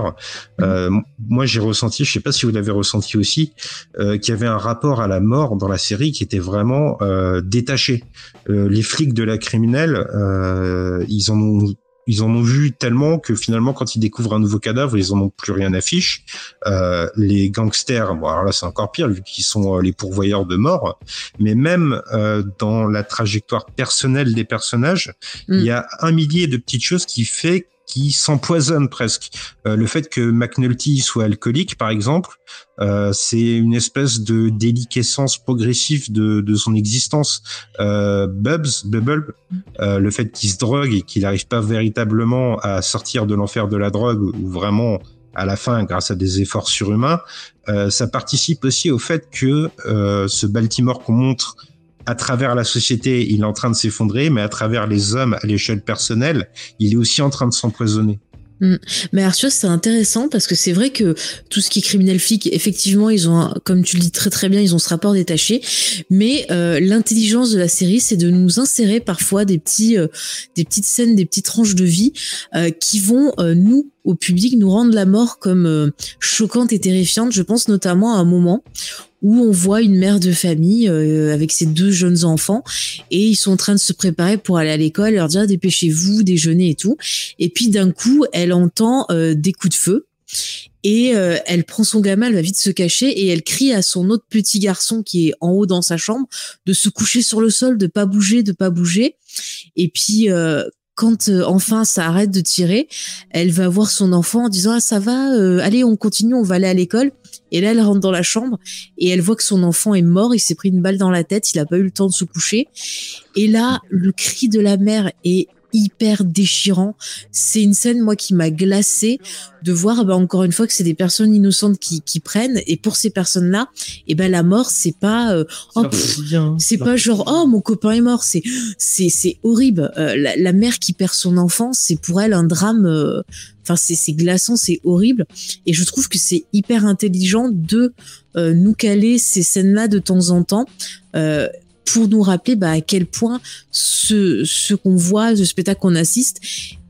Euh, m- moi, j'ai ressenti, je sais pas si vous l'avez ressenti aussi, euh, qu'il y avait un rapport à la mort dans la série qui était vraiment euh, détaché. Euh, les flics de la criminelle, euh, ils en ont ils en ont vu tellement que finalement, quand ils découvrent un nouveau cadavre, ils en ont plus rien à fiche. Euh, les gangsters, bon alors là c'est encore pire vu qu'ils sont euh, les pourvoyeurs de mort, mais même euh, dans la trajectoire personnelle des personnages, Mm. il y a un millier de petites choses qui fait qui s'empoisonnent presque. Euh, le fait que McNulty soit alcoolique, par exemple, euh, c'est une espèce de déliquescence progressive de, de son existence. Euh, Bubs, Bubble, euh, le fait qu'il se drogue et qu'il n'arrive pas véritablement à sortir de l'enfer de la drogue ou vraiment à la fin grâce à des efforts surhumains, euh, ça participe aussi au fait que euh, ce Baltimore qu'on montre à travers la société, il est en train de s'effondrer, mais à travers les hommes à l'échelle personnelle, il est aussi en train de s'empoisonner. Mais Arthur, c'est intéressant parce que c'est vrai que tout ce qui est criminel flic, effectivement, ils ont, comme tu le dis très très bien, ils ont ce rapport détaché. Mais euh, l'intelligence de la série, c'est de nous insérer parfois des petits, euh, des petites scènes, des petites tranches de vie euh, qui vont nous, au public, nous rendre la mort comme choquante et terrifiante. Je pense notamment à un moment où on voit une mère de famille euh, avec ses deux jeunes enfants et ils sont en train de se préparer pour aller à l'école, leur dire dépêchez-vous, déjeuner et tout. Et puis d'un coup, elle entend euh, des coups de feu et euh, elle prend son gamin, elle va vite se cacher et elle crie à son autre petit garçon qui est en haut dans sa chambre de se coucher sur le sol, de pas bouger, de pas bouger. Et puis euh, quand euh, enfin ça arrête de tirer, elle va voir son enfant en disant ah ça va, euh, allez on continue, on va aller à l'école. Et là elle rentre dans la chambre et elle voit que son enfant est mort, il s'est pris une balle dans la tête, il a pas eu le temps de se coucher. Et là le cri de la mère est hyper déchirant. C'est une scène moi qui m'a glacée de voir bah, encore une fois que c'est des personnes innocentes qui, qui prennent et pour ces personnes-là, et ben la mort c'est pas euh, oh, c'est pas genre oh mon copain est mort, c'est c'est c'est horrible. Euh, la, la mère qui perd son enfant, c'est pour elle un drame. euh, Enfin c'est c'est glaçant, c'est horrible. Et je trouve que c'est hyper intelligent de euh, nous caler ces scènes-là de temps en temps. euh, pour nous rappeler bah, à quel point ce, ce qu'on voit, ce spectacle qu'on assiste,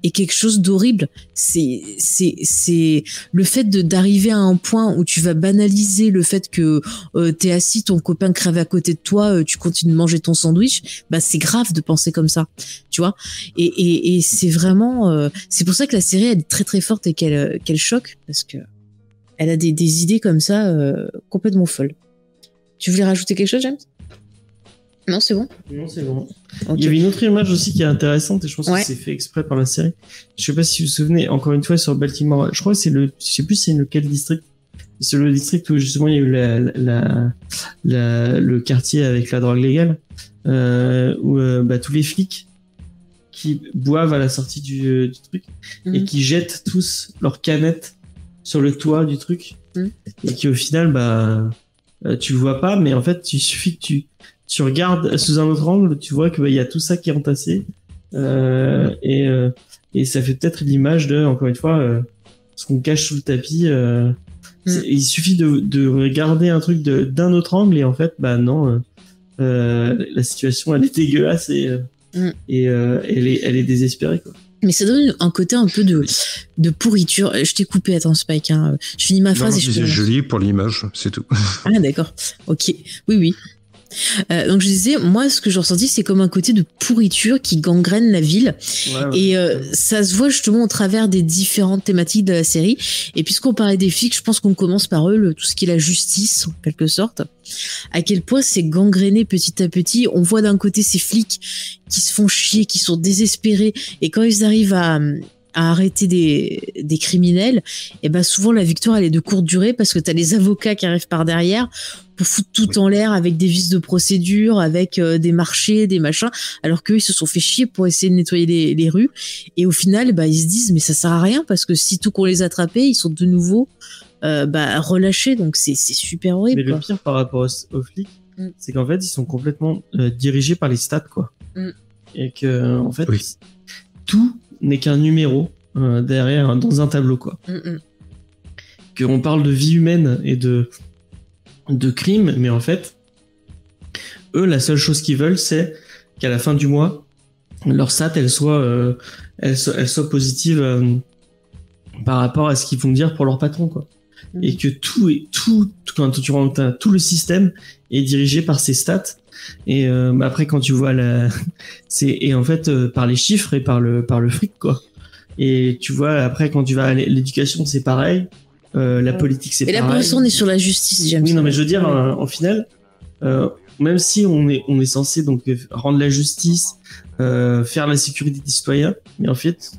est quelque chose d'horrible. C'est, c'est, c'est le fait d'arriver à un point où tu vas banaliser le fait que euh, t'es assis, ton copain crève à côté de toi, euh, tu continues de manger ton sandwich. Bah c'est grave de penser comme ça, tu vois. Et, et, et c'est vraiment, euh, c'est pour ça que la série elle est très très forte et qu'elle euh, qu'elle choque parce que elle a des, des idées comme ça euh, complètement folles. Tu voulais rajouter quelque chose, James? Non, c'est bon. Non, c'est bon. Il y avait une autre image aussi qui est intéressante et je pense Ouais. que c'est fait exprès par la série. Je sais pas si vous vous souvenez, encore une fois sur Baltimore, je crois que c'est le, je sais plus c'est lequel district. C'est le district où justement il y a eu la, la, la- le quartier avec la drogue légale, euh, où euh, bah, tous les flics qui boivent à la sortie du, euh, du truc et Mhm. qui jettent tous leurs canettes sur le toit du truc Mhm. et qui au final bah tu le vois pas mais en fait il suffit que tu tu regardes sous un autre angle tu vois que bah, il y a tout ça qui est entassé euh, et euh, et ça fait peut-être l'image de encore une fois euh, ce qu'on cache sous le tapis euh, c'est- il suffit de, de regarder un truc d'un autre angle et en fait bah non la situation elle est dégueulasse et euh, Mm. et euh, elle est elle est désespérée quoi Mais ça donne un côté un peu de, de pourriture. Je t'ai coupé, attends, Spike. Hein. Je finis ma phrase non, et je c'est joli pour l'image, c'est tout. Ah, d'accord. Ok. Oui, oui. Euh, donc je disais, moi, ce que j'ai ressenti, c'est comme un côté de pourriture qui gangrène la ville. Et euh, ça se voit justement au travers des différentes thématiques de la série. Et puisqu'on parlait des flics, je pense qu'on commence par eux, le- tout ce qui est la justice, en quelque sorte. À quel point c'est gangréné petit à petit. On voit d'un côté ces flics qui se font chier, qui sont désespérés. Et quand ils arrivent à, à arrêter des, des criminels, et ben souvent la victoire elle est de courte durée parce que tu as les avocats qui arrivent par derrière pour foutre tout en l'air avec des vices de procédure, avec euh, des marchés, des machins, alors qu'eux ils se sont fait chier pour essayer de nettoyer les, les rues. Et au final, bah, ils se disent mais ça sert à rien parce que si tout qu'on les attrapait, ils sont de nouveau euh, bah, relâchés. Donc c'est c'est super horrible. Mais le pire par rapport aux, aux flics, Mm. c'est qu'en fait, ils sont complètement euh, dirigés par les stats, quoi. Mm. Et que, en fait, Oui. tout n'est qu'un numéro euh, derrière, dans un tableau, quoi. Mm, mm. Qu'on parle de vie humaine et de, de crime, mais en fait, eux, la seule chose qu'ils veulent, c'est qu'à la fin du mois, leur stat, elle soit, euh, elle soit, elle soit positive euh, par rapport à ce qu'ils vont dire pour leur patron, quoi. Mm. Et que tout est tout quand tu rentres tout le système est dirigé par ces stats. Et euh, bah après, quand tu vois la, c'est et en fait euh, par les chiffres et par le par le fric, quoi. Et tu vois après quand tu vas à l'éducation, c'est pareil. Euh, la politique, c'est Et là pareil. pour l'instant on est sur la justice, James. Oui, non, mais je veux dire, en final, euh, même si on est, on est censé donc rendre la justice, faire la sécurité des citoyens, mais en fait,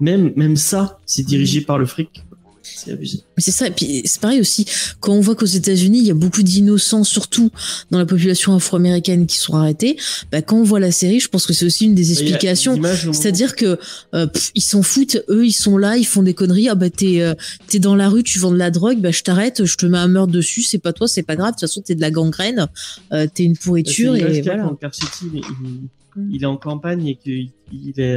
même, même ça, c'est dirigé par le fric. C'est abusé. C'est ça, et puis c'est pareil aussi, quand on voit qu'aux États-Unis, il y a beaucoup d'innocents, surtout dans la population afro-américaine, qui sont arrêtés, bah, quand on voit la série, je pense que c'est aussi une des explications. Au moment- C'est-à-dire que euh, pff, ils s'en foutent, eux ils sont là, ils font des conneries. Ah bah t'es euh, dans la rue, tu vends de la drogue, bah je t'arrête, je te mets un meurtre dessus, c'est pas toi, c'est pas grave. De toute façon t'es de la gangrène, euh, t'es une Bah, pourriture et a voilà. quand Carcetti, il, il- Mm. il est en campagne et qu'il il est,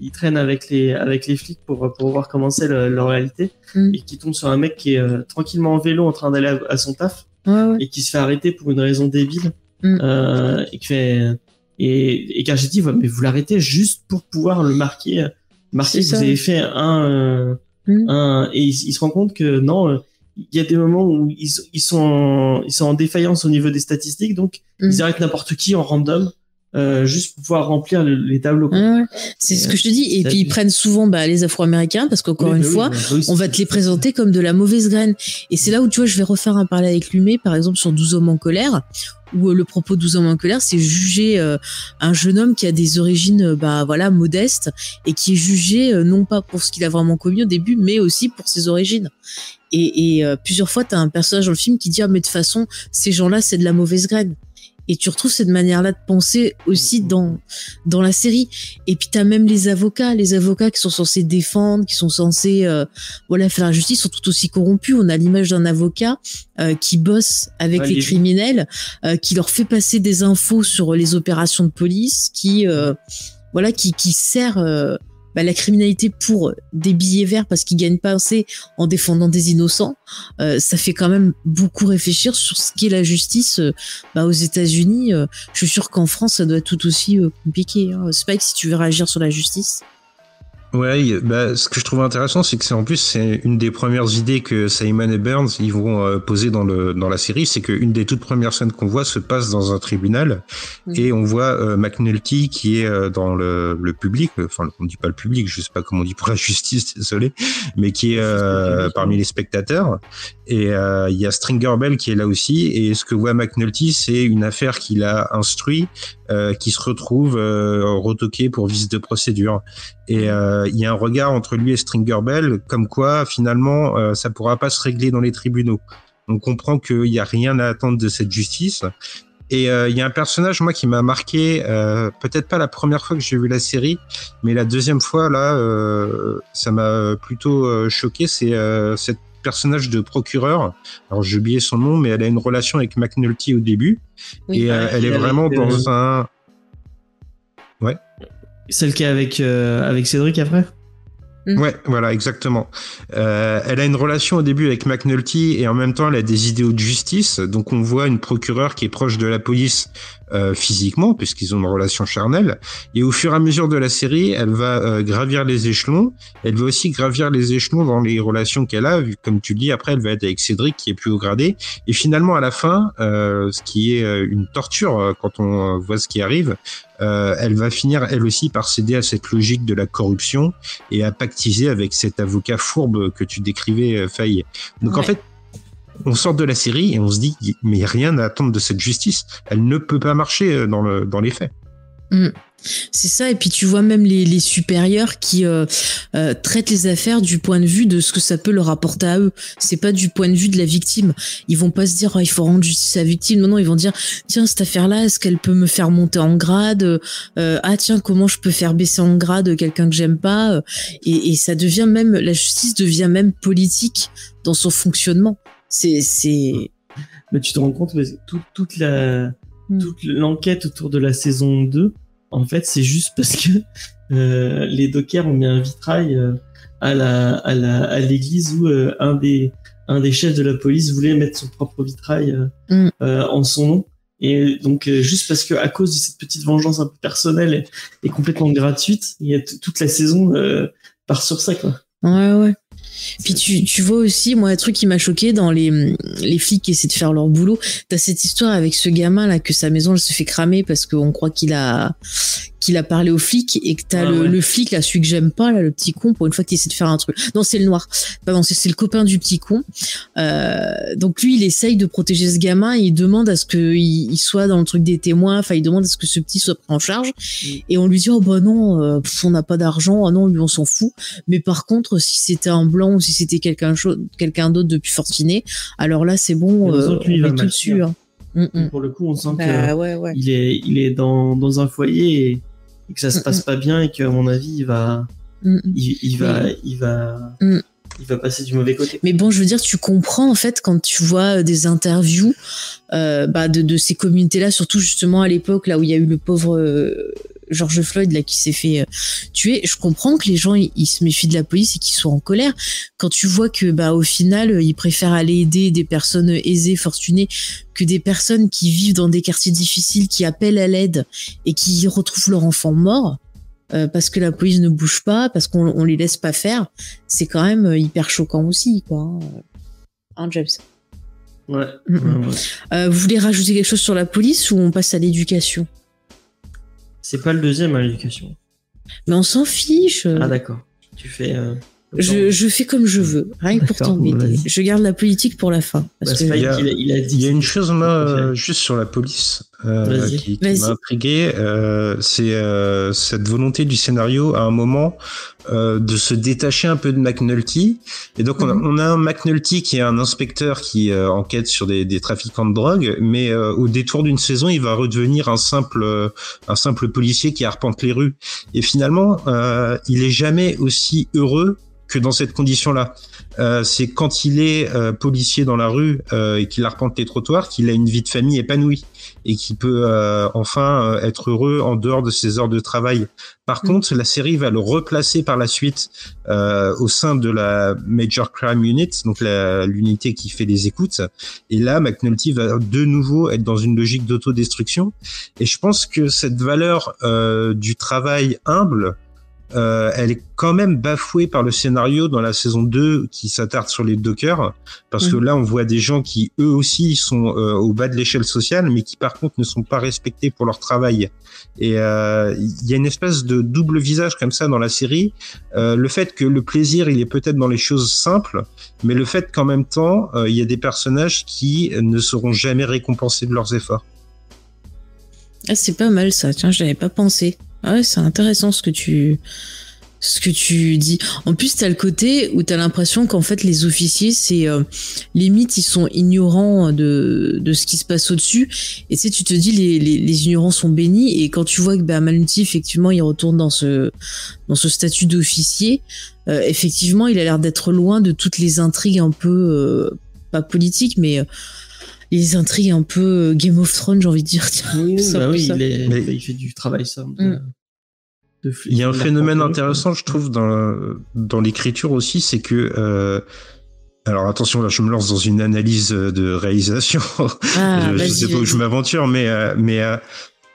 euh, il traîne avec les, avec les flics pour, pour voir comment c'est le- leur réalité Mm. et qui tombe sur un mec qui est euh, tranquillement en vélo en train d'aller à, à son taf. Ouais, ouais. et qui se fait arrêter pour une raison débile Mm. euh, et qui fait et et Cargetti va mais vous l'arrêtez juste pour pouvoir le marquer marquer C'est que vous avez fait un euh, Mm. un et il, il se rend compte que non euh, il y a des moments où ils, ils sont en, ils sont en défaillance au niveau des statistiques donc ils arrêtent n'importe qui en random euh, juste pour pouvoir remplir le- les tableaux. Ouais. C'est ce que je te dis. Et puis ils prennent souvent bah, les Afro-Américains parce qu'encore Oui, une bah fois, bah oui, on va te les présenter comme de la mauvaise graine. Et c'est là où tu vois, je vais refaire un parallèle avec Lumé, par exemple sur 12 hommes en colère, où euh, le propos de 12 hommes en colère, c'est juger euh, un jeune homme qui a des origines, euh, bah voilà, modestes et qui est jugé euh, non pas pour ce qu'il a vraiment commis au début, mais aussi pour ses origines. Et, et euh, plusieurs fois, tu as un personnage dans le film qui dit ah mais de toute façon, ces gens-là, c'est de la mauvaise graine. Et tu retrouves cette manière-là de penser aussi dans dans la série. Et puis t'as même les avocats, les avocats qui sont censés défendre, qui sont censés euh, voilà faire la justice, sont tout aussi corrompus. On a l'image d'un avocat euh, qui bosse avec Ouais, les les- criminels, euh, qui leur fait passer des infos sur les opérations de police, qui euh, voilà qui qui sert euh, bah, la criminalité pour des billets verts parce qu'ils gagnent pas assez en défendant des innocents. Euh, ça fait quand même beaucoup réfléchir sur ce qu'est la justice euh, bah, aux États-Unis. euh, je suis sûr qu'en France, ça doit être tout aussi euh, compliqué. Hein. Spike, si tu veux réagir sur la justice. Ouais, bah, ce que je trouve intéressant, c'est que c'est en plus c'est une des premières idées que Simon et Burns ils vont euh, poser dans le dans la série, c'est qu'une des toutes premières scènes qu'on voit se passe dans un tribunal. Et on voit euh, McNulty qui est euh, dans le, le public, enfin on dit pas le public, je sais pas comment on dit pour la justice, désolé, mais qui est euh, parmi les spectateurs. Et euh, il y a Stringer Bell qui est là aussi et ce que voit McNulty c'est une affaire qu'il a instruit euh, qui se retrouve euh, retoqué pour vice de procédure. Et euh, il y a un regard entre lui et Stringer Bell, comme quoi finalement euh, ça pourra pas se régler dans les tribunaux. On comprend qu'il y a rien à attendre de cette justice. Et euh, il y a un personnage moi qui m'a marqué, euh, peut-être pas la première fois que j'ai vu la série, mais la deuxième fois là, euh, ça m'a plutôt euh, choqué. C'est euh, cette personnage de procureur. Alors j'ai oublié son nom, mais elle a une relation avec McNulty au début, Oui. et euh, elle est vraiment euh, dans un celle qui est avec euh, avec Cédric après? Ouais, voilà, exactement. Euh, elle a une relation au début avec McNulty et en même temps elle a des idéaux de justice. Donc on voit une procureure qui est proche de la police euh, physiquement puisqu'ils ont une relation charnelle. Et au fur et à mesure de la série, elle va euh, gravir les échelons. Elle va aussi gravir les échelons dans les relations qu'elle a. vu- Comme tu le dis, après elle va être avec Cédric qui est plus haut gradé. Et finalement à la fin, euh, ce qui est euh, une torture euh, quand on voit ce qui arrive, euh, elle va finir elle aussi par céder à cette logique de la corruption et à pactiser avec cet avocat fourbe que tu décrivais, Faye. Donc en fait, on sort de la série et on se dit, mais rien à attendre de cette justice. Elle ne peut pas marcher euh, dans, le, dans les faits. C'est ça, et puis tu vois même les, supérieurs qui euh, euh, traitent les affaires du point de vue de ce que ça peut leur apporter à eux. C'est pas du point de vue de la victime. Ils vont pas se dire oh, il faut rendre justice à la victime. Non, non, ils vont dire tiens cette affaire-là, est-ce qu'elle peut me faire monter en grade? Ah tiens comment je peux faire baisser en grade quelqu'un que j'aime pas? Et, et, ça devient même la justice devient même politique dans son fonctionnement. C'est c'est. Mais tu te rends compte toute toute la hmm. toute l'enquête autour de la saison 2 en fait, c'est juste parce que euh, les dockers ont mis un vitrail euh, à la à la à l'église où euh, un des un des chefs de la police voulait mettre son propre vitrail mm. en son nom. Et donc juste parce que à cause de cette petite vengeance un peu personnelle et, complètement gratuite, il y a toute la saison part sur ça quoi. Ouais ouais. Puis tu, tu vois aussi, moi, un truc qui m'a choqué dans les, les flics qui essaient de faire leur boulot, t'as cette histoire avec ce gamin là que sa maison elle se fait cramer parce qu'on croit qu'il a qu'il a parlé au flic et que t'as le, le flic là, celui que j'aime pas là, le petit con, pour une fois qu'il essaie de faire un truc. Non, c'est le noir. Pardon, c'est le copain du petit con. Euh, donc lui, il essaye de protéger ce gamin. il demande à ce qu'il il soit dans le truc des témoins. Enfin, il demande à ce que ce petit soit pris en charge. Mm. Et on lui dit oh bah non, euh, on n'a pas d'argent. Ah non, lui on s'en fout. Mais par contre, si c'était un blanc ou si c'était quelqu'un quelqu'un d'autre depuis Fortinet, alors là c'est bon, euh, on met tout dessus. Hein. Mm, mm. Pour le coup, on sent bah, qu'il il est il est dans dans un foyer et et que ça se passe pas bien et qu'à mon avis il va il, va il va il va passer du mauvais côté. Mais bon, je veux dire, tu comprends en fait quand tu vois des interviews euh, bah, de, de, ces communautés-là, surtout justement à l'époque là où il y a eu le pauvre euh, George Floyd là qui s'est fait euh, tuer. Je comprends que les gens ils, se méfient de la police et qu'ils soient en colère quand tu vois que bah au final ils préfèrent aller aider des personnes aisées, fortunées que des personnes qui vivent dans des quartiers difficiles, qui appellent à l'aide et qui retrouvent leur enfant mort. Euh, parce que la police ne bouge pas, parce qu'on on les laisse pas faire, c'est quand même euh, hyper choquant aussi, quoi. Hein, James Ouais. ouais, ouais. vous voulez rajouter quelque chose sur la police ou on passe à l'éducation? C'est pas le deuxième à l'éducation. Mais on s'en fiche. Ah d'accord. Tu fais. Euh, je, je, fais comme je veux, rien que pour t'embêter. Je garde la politique pour la fin. Parce il, y a, il, a, dit il, y a, une chose, moi, juste sur la police, euh, qui, qui m'a intrigué. Euh, c'est euh, cette volonté du scénario, à un moment, euh, de se détacher un peu de McNulty. Et donc, on, a, mhm. on, a, un McNulty qui est un inspecteur qui euh, enquête sur des, des, trafiquants de drogue, mais au détour d'une saison, il va redevenir un simple, un simple policier qui arpente les rues. Et finalement, il est jamais aussi heureux que dans cette condition-là. Euh, c'est quand il est euh, policier dans la rue euh, et qu'il arpente les trottoirs qu'il a une vie de famille épanouie et qui peut euh, enfin euh, être heureux en dehors de ses heures de travail. Par mm. contre, la série va le replacer par la suite au sein de la Major Crime Unit, donc l'unité qui fait les écoutes. Et là, McNulty va de nouveau être dans une logique d'autodestruction. Et je pense que cette valeur du travail humble euh, elle est quand même bafouée par le scénario dans la saison 2 qui s'attarde sur les dockers, parce que mhm. là on voit des gens qui eux aussi sont euh, au bas de l'échelle sociale, mais qui par contre ne sont pas respectés pour leur travail. Et euh, il y a une espèce de double visage comme ça dans la série. le fait que le plaisir il est peut-être dans les choses simples, mais le fait qu'en même temps il y a des personnages qui ne seront jamais récompensés de leurs efforts. Ah, c'est pas mal ça, tiens, je n'avais pas pensé. Ah ouais, c'est intéressant ce que tu ce que tu dis. En plus, t'as le côté où t'as l'impression qu'en fait les officiers, c'est euh, limite ils sont ignorants de, de ce qui se passe au-dessus. Et tu tu te dis les, les, les, ignorants sont bénis. Et quand tu vois que bah, effectivement, il retourne dans ce dans ce statut d'officier, euh, effectivement, il a l'air d'être loin de toutes les intrigues un peu euh, pas politiques, mais les intrigues un peu euh, Game of Thrones, j'ai envie de dire. oui, bah oui il, fait du travail ça. Mm. il y a un phénomène intéressant, je trouve, dans, dans l'écriture aussi, c'est que euh, alors attention, là je me lance dans une analyse de réalisation. Ah, je, sais pas où je m'aventure, mais euh, mais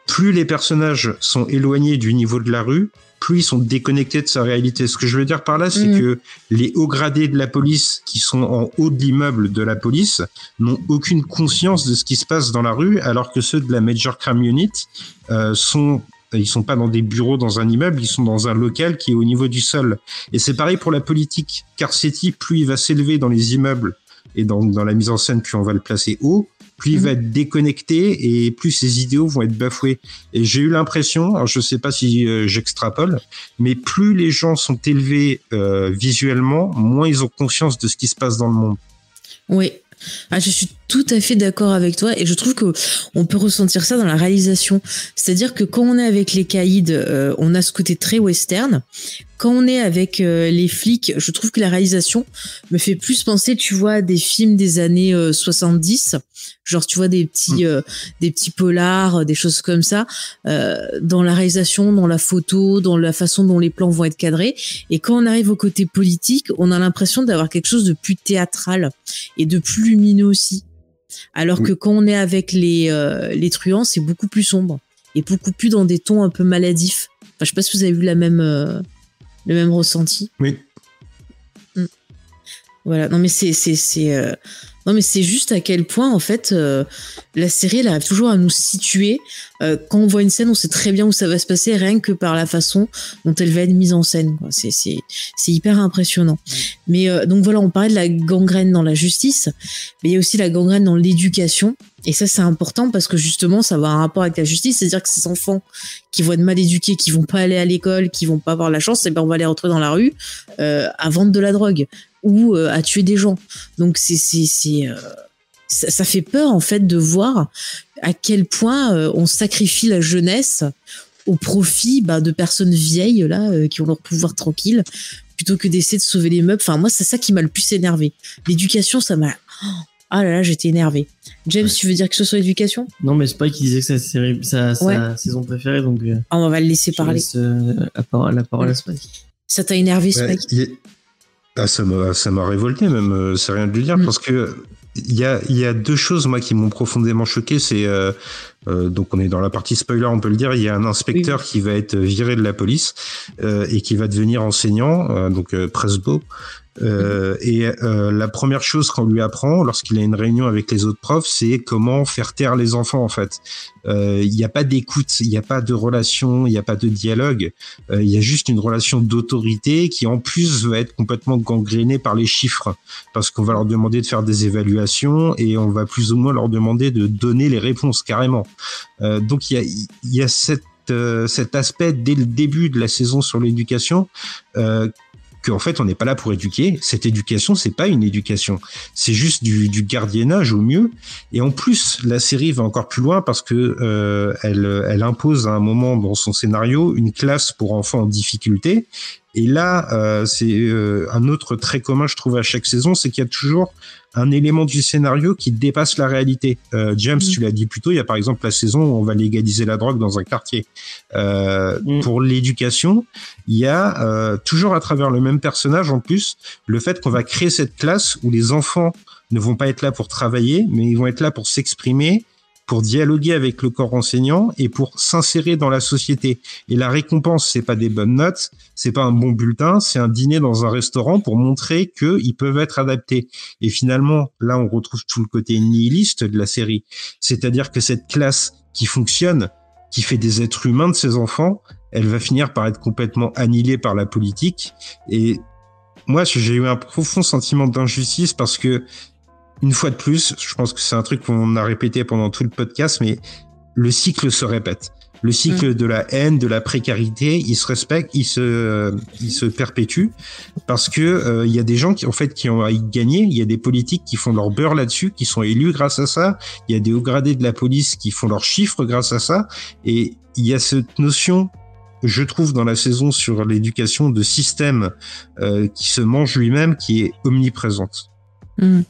plus les personnages sont éloignés du niveau de la rue, plus ils sont déconnectés de sa réalité. Ce que je veux dire par là, c'est mm. que les hauts gradés de la police qui sont en haut de l'immeuble de la police n'ont aucune conscience de ce qui se passe dans la rue, alors que ceux de la Major Crime Unit euh, sont ils sont pas dans des bureaux dans un immeuble, ils sont dans un local qui est au niveau du sol. Et c'est pareil pour la politique. Carcetti, plus il va s'élever dans les immeubles et dans, dans la mise en scène, plus on va le placer haut, plus il Mhm. va être déconnecté et plus ses idéaux vont être bafoués. Et j'ai eu l'impression, alors je sais pas si euh, j'extrapole, mais plus les gens sont élevés euh, visuellement, moins ils ont conscience de ce qui se passe dans le monde. Oui. Ah, je suis tout à fait d'accord avec toi et je trouve que on peut ressentir ça dans la réalisation. C'est-à-dire que quand on est avec les caïds, euh, on a ce côté très western. Quand on est avec euh, les flics, je trouve que la réalisation me fait plus penser, tu vois, à des films des années euh, 70. Genre, tu vois, des petits, euh, des petits polars, euh, des choses comme ça, euh, dans la réalisation, dans la photo, dans la façon dont les plans vont être cadrés. Et quand on arrive au côté politique, on a l'impression d'avoir quelque chose de plus théâtral et de plus lumineux aussi. Alors que quand on est avec les, euh, les truands, c'est beaucoup plus sombre et beaucoup plus dans des tons un peu maladifs. Enfin, je sais pas si vous avez eu la même, euh, le même ressenti. Oui. Voilà. Non, mais c'est, c'est, c'est, euh, non, mais c'est juste à quel point, en fait, euh, la série, elle arrive toujours à nous situer. Euh, quand on voit une scène, on sait très bien où ça va se passer, rien que par la façon dont elle va être mise en scène. c'est hyper impressionnant. Mais euh, donc voilà, on parlait de la gangrène dans la justice, mais il y a aussi la gangrène dans l'éducation. Et ça, c'est important parce que justement, ça va un rapport avec la justice. C'est-à-dire que ces enfants qui vont être mal éduqués, qui vont pas aller à l'école, qui vont pas avoir la chance, eh ben, on va les retrouver dans la rue euh, à vendre de la drogue ou euh, à tuer des gens. Donc c'est c'est euh, ça, fait peur en fait de voir à quel point on sacrifie la jeunesse au profit bah, de personnes vieilles là qui ont leur pouvoir tranquille plutôt que d'essayer de sauver les meubles. Enfin moi c'est ça qui m'a le plus énervé. L'éducation ça m'a Oh, ah là là j'étais énervé. James Ouais. tu veux dire quelque chose sur l'éducation Non, mais pas qui disait que c'est sa, série- sa, sa Ouais. saison préférée, donc euh, Ah, On va le laisser je parler. laisse euh, la parole, la parole à Spike. Ça t'a énervé Spike? il y Ah, ça m'a révolté même, euh, c'est rien de le dire, Mm. parce que il y a, il y a deux choses moi qui m'ont profondément choqué. C'est euh, euh, donc on est dans la partie spoiler, on peut le dire. Il y a un inspecteur qui va être viré de la police euh, et qui va devenir enseignant, euh, donc euh, Presbo. Euh, et euh, la première chose qu'on lui apprend lorsqu'il a une réunion avec les autres profs, c'est comment faire taire les enfants en fait. Euh, Il n'y a pas d'écoute, il n'y a pas de relation, il n'y a pas de dialogue. Euh, Il y a juste une relation d'autorité qui en plus va être complètement gangrénée par les chiffres, parce qu'on va leur demander de faire des évaluations et on va plus ou moins leur demander de donner les réponses carrément. Euh, donc il y a, y a cette, cet aspect dès le début de la saison sur l'éducation. Euh, qu'en fait on n'est pas là pour éduquer. Cette éducation, c'est pas une éducation, c'est juste du, du gardiennage au mieux. Et en plus, la série va encore plus loin parce que euh, elle, elle impose à un moment dans son scénario une classe pour enfants en difficulté. Et là, euh, c'est euh, un autre trait commun, je trouve, à chaque saison, c'est qu'il y a toujours un élément du scénario qui dépasse la réalité. Euh, James, Mm. tu l'as dit plus tôt, il y a par exemple la saison où on va légaliser la drogue dans un quartier. Euh, Mm. Pour l'éducation, il y a euh, toujours à travers le même personnage en plus le fait qu'on va créer cette classe où les enfants ne vont pas être là pour travailler, mais ils vont être là pour s'exprimer, pour dialoguer avec le corps enseignant et pour s'insérer dans la société. Et la récompense, c'est pas des bonnes notes, c'est pas un bon bulletin, c'est un dîner dans un restaurant pour montrer qu'ils peuvent être adaptés. Et finalement, là, on retrouve tout le côté nihiliste de la série. C'est-à-dire que cette classe qui fonctionne, qui fait des êtres humains de ces enfants, elle va finir par être complètement annihilée par la politique. Et moi, j'ai eu un profond sentiment d'injustice parce que, une fois de plus, je pense que c'est un truc qu'on a répété pendant tout le podcast, mais le cycle se répète. Le cycle de la haine, de la précarité, il se respecte, il se, il se perpétue parce que euh, il y a des gens qui, en fait, qui ont à y gagner. Il y a des politiques qui font leur beurre là-dessus, qui sont élus grâce à ça. Il y a des hauts gradés de la police qui font leurs chiffres grâce à ça. Et il y a cette notion je trouve dans la saison sur l'éducation de système euh, qui se mange lui-même qui est omniprésente. Hmm.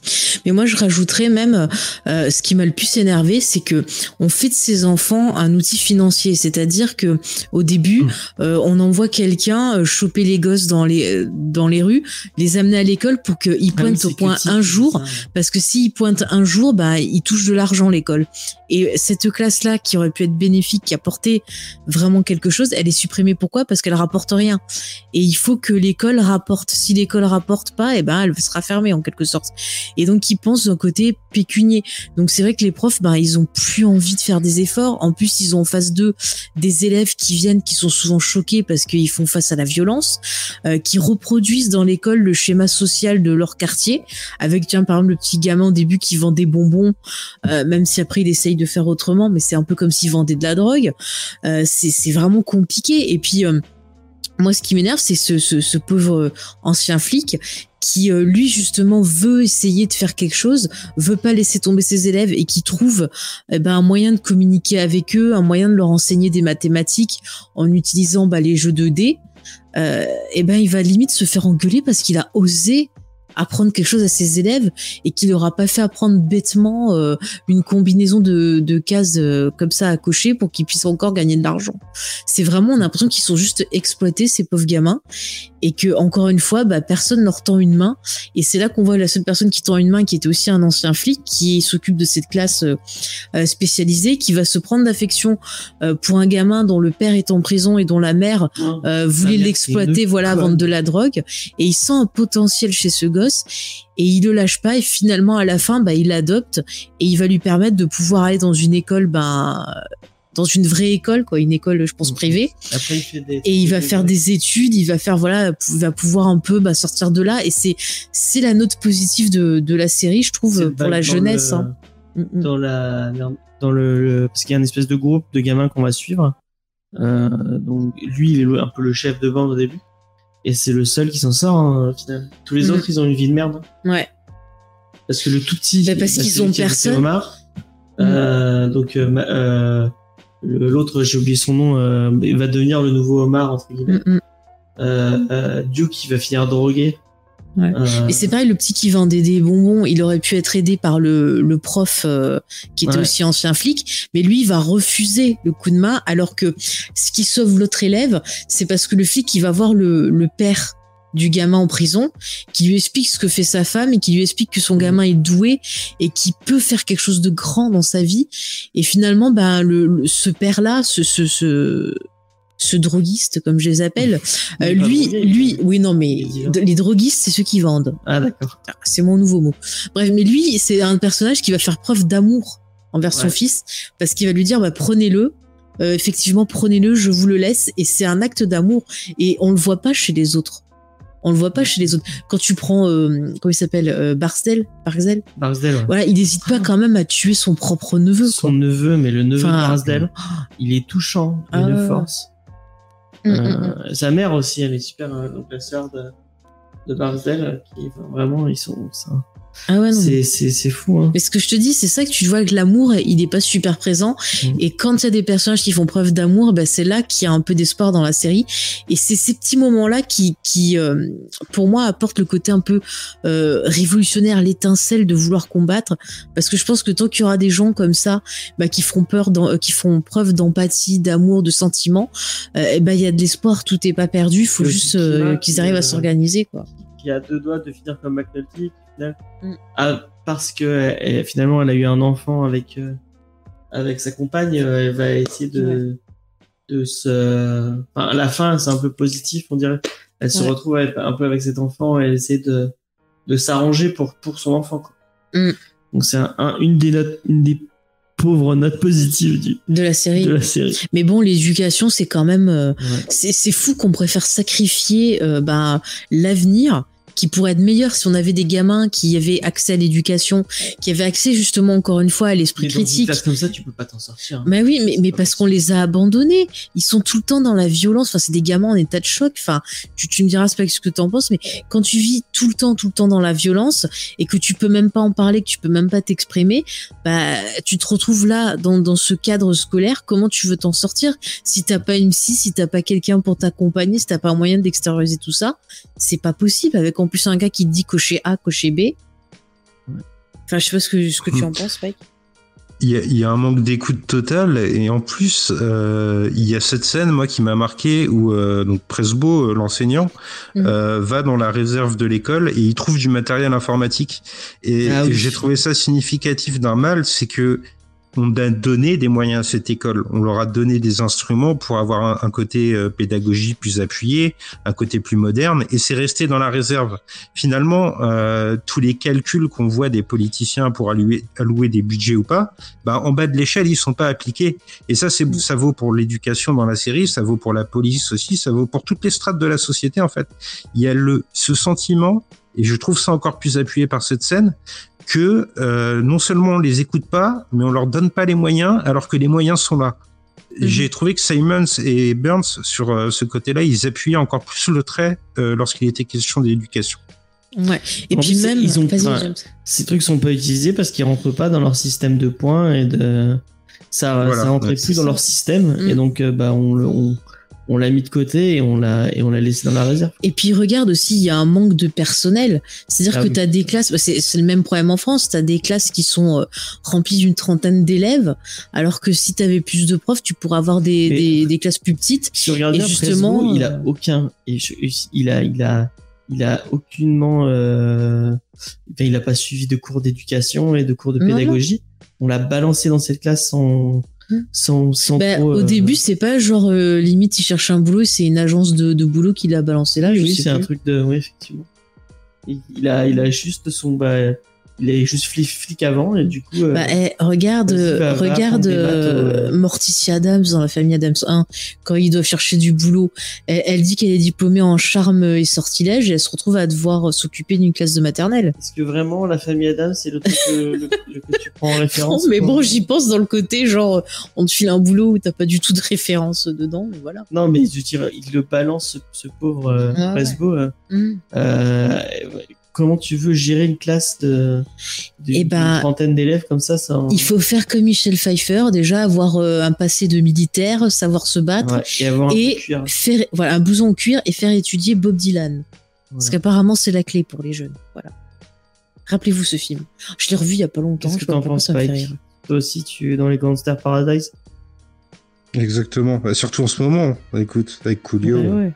Mais moi, je rajouterais même, euh, ce qui m'a le plus énervé, c'est que on fait de ces enfants un outil financier. C'est-à-dire que au début, Mm. euh, on envoie quelqu'un euh, choper les gosses dans les euh, dans les rues, les amener à l'école pour qu'ils Ah oui, pointent au point un jour, parce que s'ils pointent un jour, bah ils touchent de l'argent l'école. Et cette classe-là, qui aurait pu être bénéfique, qui apportait vraiment quelque chose, elle est supprimée. Pourquoi? Parce qu'elle rapporte rien. Et il faut que l'école rapporte. Si l'école rapporte pas, eh ben elle sera fermée en quelque sorte. Et donc ils pensent d'un côté pécunier. Donc c'est vrai que les profs, ben ils ont plus envie de faire des efforts. En plus, ils ont en face d'eux des élèves qui viennent, qui sont souvent choqués parce qu'ils font face à la violence, euh, qui reproduisent dans l'école le schéma social de leur quartier, avec tiens par exemple le petit gamin au début qui vend des bonbons, euh, même si après il essaye de faire autrement, mais c'est un peu comme s'il vendait de la drogue. Euh, c'est vraiment compliqué. Et puis moi, ce qui m'énerve, c'est ce, ce, ce, pauvre ancien flic qui euh, lui justement veut essayer de faire quelque chose, veut pas laisser tomber ses élèves et qui trouve eh ben, un moyen de communiquer avec eux, un moyen de leur enseigner des mathématiques en utilisant bah, les jeux de dés, euh, eh ben il va limite se faire engueuler parce qu'il a osé apprendre quelque chose à ses élèves et qu'il n'aura pas fait apprendre bêtement euh, une combinaison de, de cases euh, comme ça à cocher pour qu'ils puissent encore gagner de l'argent. C'est vraiment, on a l'impression qu'ils sont juste exploités, ces pauvres gamins, et que encore une fois, bah, personne leur tend une main. Et c'est là qu'on voit la seule personne qui tend une main, qui était aussi un ancien flic, qui s'occupe de cette classe euh, spécialisée, qui va se prendre d'affection pour un gamin dont le père est en prison et dont la mère voulait l'exploiter, voilà, vendre de la drogue. Et il sent un potentiel chez ce gosse et il le lâche pas et finalement à la fin bah il l'adopte et il va lui permettre de pouvoir aller dans une école ben dans une vraie école quoi une école je pense privée et il va faire des études il va faire voilà il va pouvoir un peu bah, sortir de là et c'est c'est la note positive de, de la série je trouve pour la jeunesse hein. mm, mm. dans la dans le, parce qu'il y a une espèce de groupe de gamins qu'on va suivre euh, donc lui il est un peu le chef de bande au début et c'est le seul qui s'en sort, hein, au final. Tous les mhm. autres, ils ont une vie de merde. Ouais. Parce que le tout petit. Bah parce qu'ils ont personne. Omar, mhm. euh, donc, euh, euh, l'autre, j'ai oublié son nom, euh, va devenir le nouveau Omar, entre guillemets. Mm Duke, il va finir drogué. Ouais. Euh... Et c'est pareil, le petit qui vendait des bonbons, il aurait pu être aidé par le, le prof euh, qui était aussi ancien flic, mais lui il va refuser le coup de main, alors que ce qui sauve l'autre élève, c'est parce que le flic il va voir le, le père du gamin en prison, qui lui explique ce que fait sa femme et qui lui explique que son gamin est doué et qui peut faire quelque chose de grand dans sa vie. Et finalement, ben le, ce père-là, ce, ce, ce ce droguiste comme je les appelle, euh, lui, lui, oui non mais les droguistes c'est ceux qui vendent. Ah d'accord. Ah, c'est mon nouveau mot. Bref, mais lui c'est un personnage qui va faire preuve d'amour envers son fils parce qu'il va lui dire bah prenez-le. Euh, effectivement, prenez-le, je vous le laisse, et c'est un acte d'amour, et on le voit pas chez les autres. On le voit pas chez les autres. Quand tu prends, euh, comment il s'appelle, Barstel, Barsdel. Barsdel. Ouais. Voilà, il n'hésite pas quand même à tuer son propre neveu. Son neveu, mais le neveu de Barsdel, il est touchant, il ah. force. Mm, mm, mm. Euh, sa mère aussi, elle est super, euh, donc la sœur de, de Barsdale, qui vraiment, ils sont, ça, ah ouais, c'est, c'est, c'est fou. Hein. Mais ce que je te dis, c'est ça que tu vois que l'amour, il n'est pas super présent. Mm. Et quand il y a des personnages qui font preuve d'amour, bah, c'est là qu'il y a un peu d'espoir dans la série. Et c'est ces petits moments-là qui, qui euh, pour moi, apportent le côté un peu euh, révolutionnaire, l'étincelle de vouloir combattre. Parce que je pense que tant qu'il y aura des gens comme ça, bah, qui feront peur, dans, euh, qui font preuve d'empathie, d'amour, de sentiment, euh, bah, il y a de l'espoir. Tout n'est pas perdu. Il faut juste euh, qu'ils arrivent à s'organiser, quoi. Qui a deux doigts de finir comme McNulty Mm. Ah, parce que finalement, elle a eu un enfant avec euh, avec sa compagne. Euh, elle va essayer de de se. Enfin, à la fin, c'est un peu positif, on dirait. Elle se retrouve un peu avec cet enfant et elle essaie de de s'arranger pour pour son enfant. Quoi. Mm. Donc c'est un, une des notes, une des pauvres notes positives du, de la série. De la série. Mais bon, l'éducation, c'est quand même, euh, c'est fou qu'on préfère sacrifier euh, bah, l'avenir qui pourrait être meilleur si on avait des gamins qui avaient accès à l'éducation, qui avaient accès justement encore une fois à l'esprit critique. Dans comme ça, tu peux pas t'en sortir. Hein. Mais oui, mais, mais parce qu'on les a abandonnés. Ils sont tout le temps dans la violence. Enfin, c'est des gamins en état de choc. Enfin, tu, tu me diras pas ce que t'en penses, mais quand tu vis tout le temps, tout le temps dans la violence et que tu peux même pas en parler, que tu peux même pas t'exprimer, bah, tu te retrouves là dans, dans ce cadre scolaire. Comment tu veux t'en sortir? Si t'as pas une psy, si t'as pas quelqu'un pour t'accompagner, si t'as pas un moyen d'extérioriser tout ça, c'est pas possible avec en plus un gars qui dit cocher A, cocher B. Enfin, je sais pas ce que, ce que tu en penses, Mike. Il y, a, il y, a, un manque d'écoute total et en plus euh, il y a cette scène moi qui m'a marqué où euh, donc Presbo l'enseignant mhm. euh, va dans la réserve de l'école et il trouve du matériel informatique et, ah et j'ai trouvé ça significatif d'un mal c'est que on a donné des moyens à cette école. On leur a donné des instruments pour avoir un, côté euh, pédagogique plus appuyé, un côté plus moderne, et c'est resté dans la réserve. Finalement, euh, tous les calculs qu'on voit des politiciens pour allouer, allouer des budgets ou pas, bah, en bas de l'échelle, ils sont pas appliqués. Et ça, c'est, ça vaut pour l'éducation dans la série, ça vaut pour la police aussi, ça vaut pour toutes les strates de la société, en fait. Il y a le, ce sentiment, et je trouve ça encore plus appuyé par cette scène, que euh, non seulement on les écoute pas, mais on leur donne pas les moyens, alors que les moyens sont là. Mhm. J'ai trouvé que Simons et Burns, sur euh, ce côté-là, ils appuyaient encore plus le trait euh, lorsqu'il était question d'éducation. Ouais. Et En puis plus, même, ils ont- James. Ces trucs sont pas utilisés parce qu'ils rentrent pas dans leur système de points et de ça, Voilà, ça rentrait ouais, plus dans ça. leur système Mm. et donc euh, bah on le- on, on l'a mis de côté et on l'a et on l'a laissé dans la réserve. Et puis regarde aussi, il y a un manque de personnel. C'est-à-dire Ah que oui. tu as des classes, c'est c'est le même problème en France, tu as des classes qui sont euh, remplies d'une trentaine d'élèves, alors que si tu avais plus de profs, tu pourrais avoir des, des, des classes plus petites. Si on regarde Et bien, justement, Presbo, il a euh, aucun et je- il a il a il a aucunement euh, enfin, il a pas suivi de cours d'éducation et de cours de Non, non. pédagogie. On l'a balancé dans cette classe sans. Sans sans Ben, trop, au euh, début, c'est pas genre euh, limite il cherche un boulot, c'est une agence de, de boulot qui l'a balancé là. oui, sais c'est un truc de oui effectivement. Il, il a il a juste son bah il est juste flic flic avant et du coup euh, Bah, eh, regarde, euh, regarde euh. Morticia Adams dans la famille Adams 1, quand ils doivent chercher du boulot. Elle, elle dit qu'elle est diplômée en charme et sortilège et elle se retrouve à devoir s'occuper d'une classe de maternelle. Est-ce que vraiment la famille Adam c'est le truc que, le- le- que tu prends en Non, référence mais quoi bon, j'y pense dans le côté genre on te file un boulot où t'as pas du tout de référence dedans, mais voilà. Non mais je il le balance ce, ce pauvre Ah ouais. Presbo, euh, Mm. euh, comment tu veux gérer une classe de de- Eh ben, d'une trentaine d'élèves comme ça ça Il faut faire comme Michel Pfeiffer, déjà avoir euh, un passé de militaire, savoir se battre. Ouais, et avoir un Et cuir. faire voilà un blouson en cuir et faire étudier Bob Dylan parce qu'apparemment c'est la clé pour les jeunes voilà rappelez-vous ce film je l'ai revu il y a pas longtemps Qu'est-ce que t'en penses. Toi aussi tu es dans les Gangster Paradise? Exactement. Bah, surtout en ce moment. Écoute, avec Coolio. Ouais, ouais.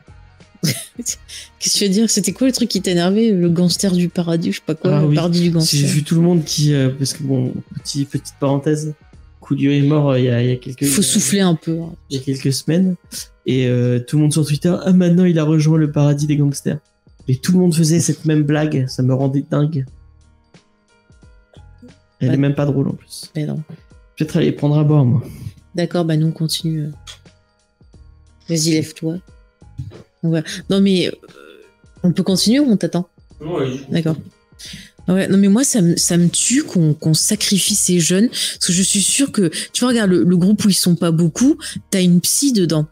Qu'est-ce que tu veux dire? C'était quoi le truc qui t'énervait? Le gangster du paradis je sais pas quoi Ah le oui. paradis du J'ai gangster. vu tout le monde qui euh, parce que bon petit, petite parenthèse Coolio est mort euh, il y, a, y a quelques il faut souffler un peu hein. il y a quelques semaines. Et euh, tout le monde sur Twitter ah maintenant il a rejoint le paradis des gangsters et tout le monde faisait cette même blague ça me rendait dingue. Elle est même pas drôle en plus. Mais non. Peut-être aller prendre à boire moi. D'accord bah nous on continue vas-y lève-toi Donc, voilà. non mais euh, on peut continuer ou on t'attend? D'accord. Ouais, non mais moi ça me, ça me tue qu'on qu'on sacrifie ces jeunes parce que je suis sûre que tu vois regarde le, le groupe où ils sont pas beaucoup t'as une psy dedans.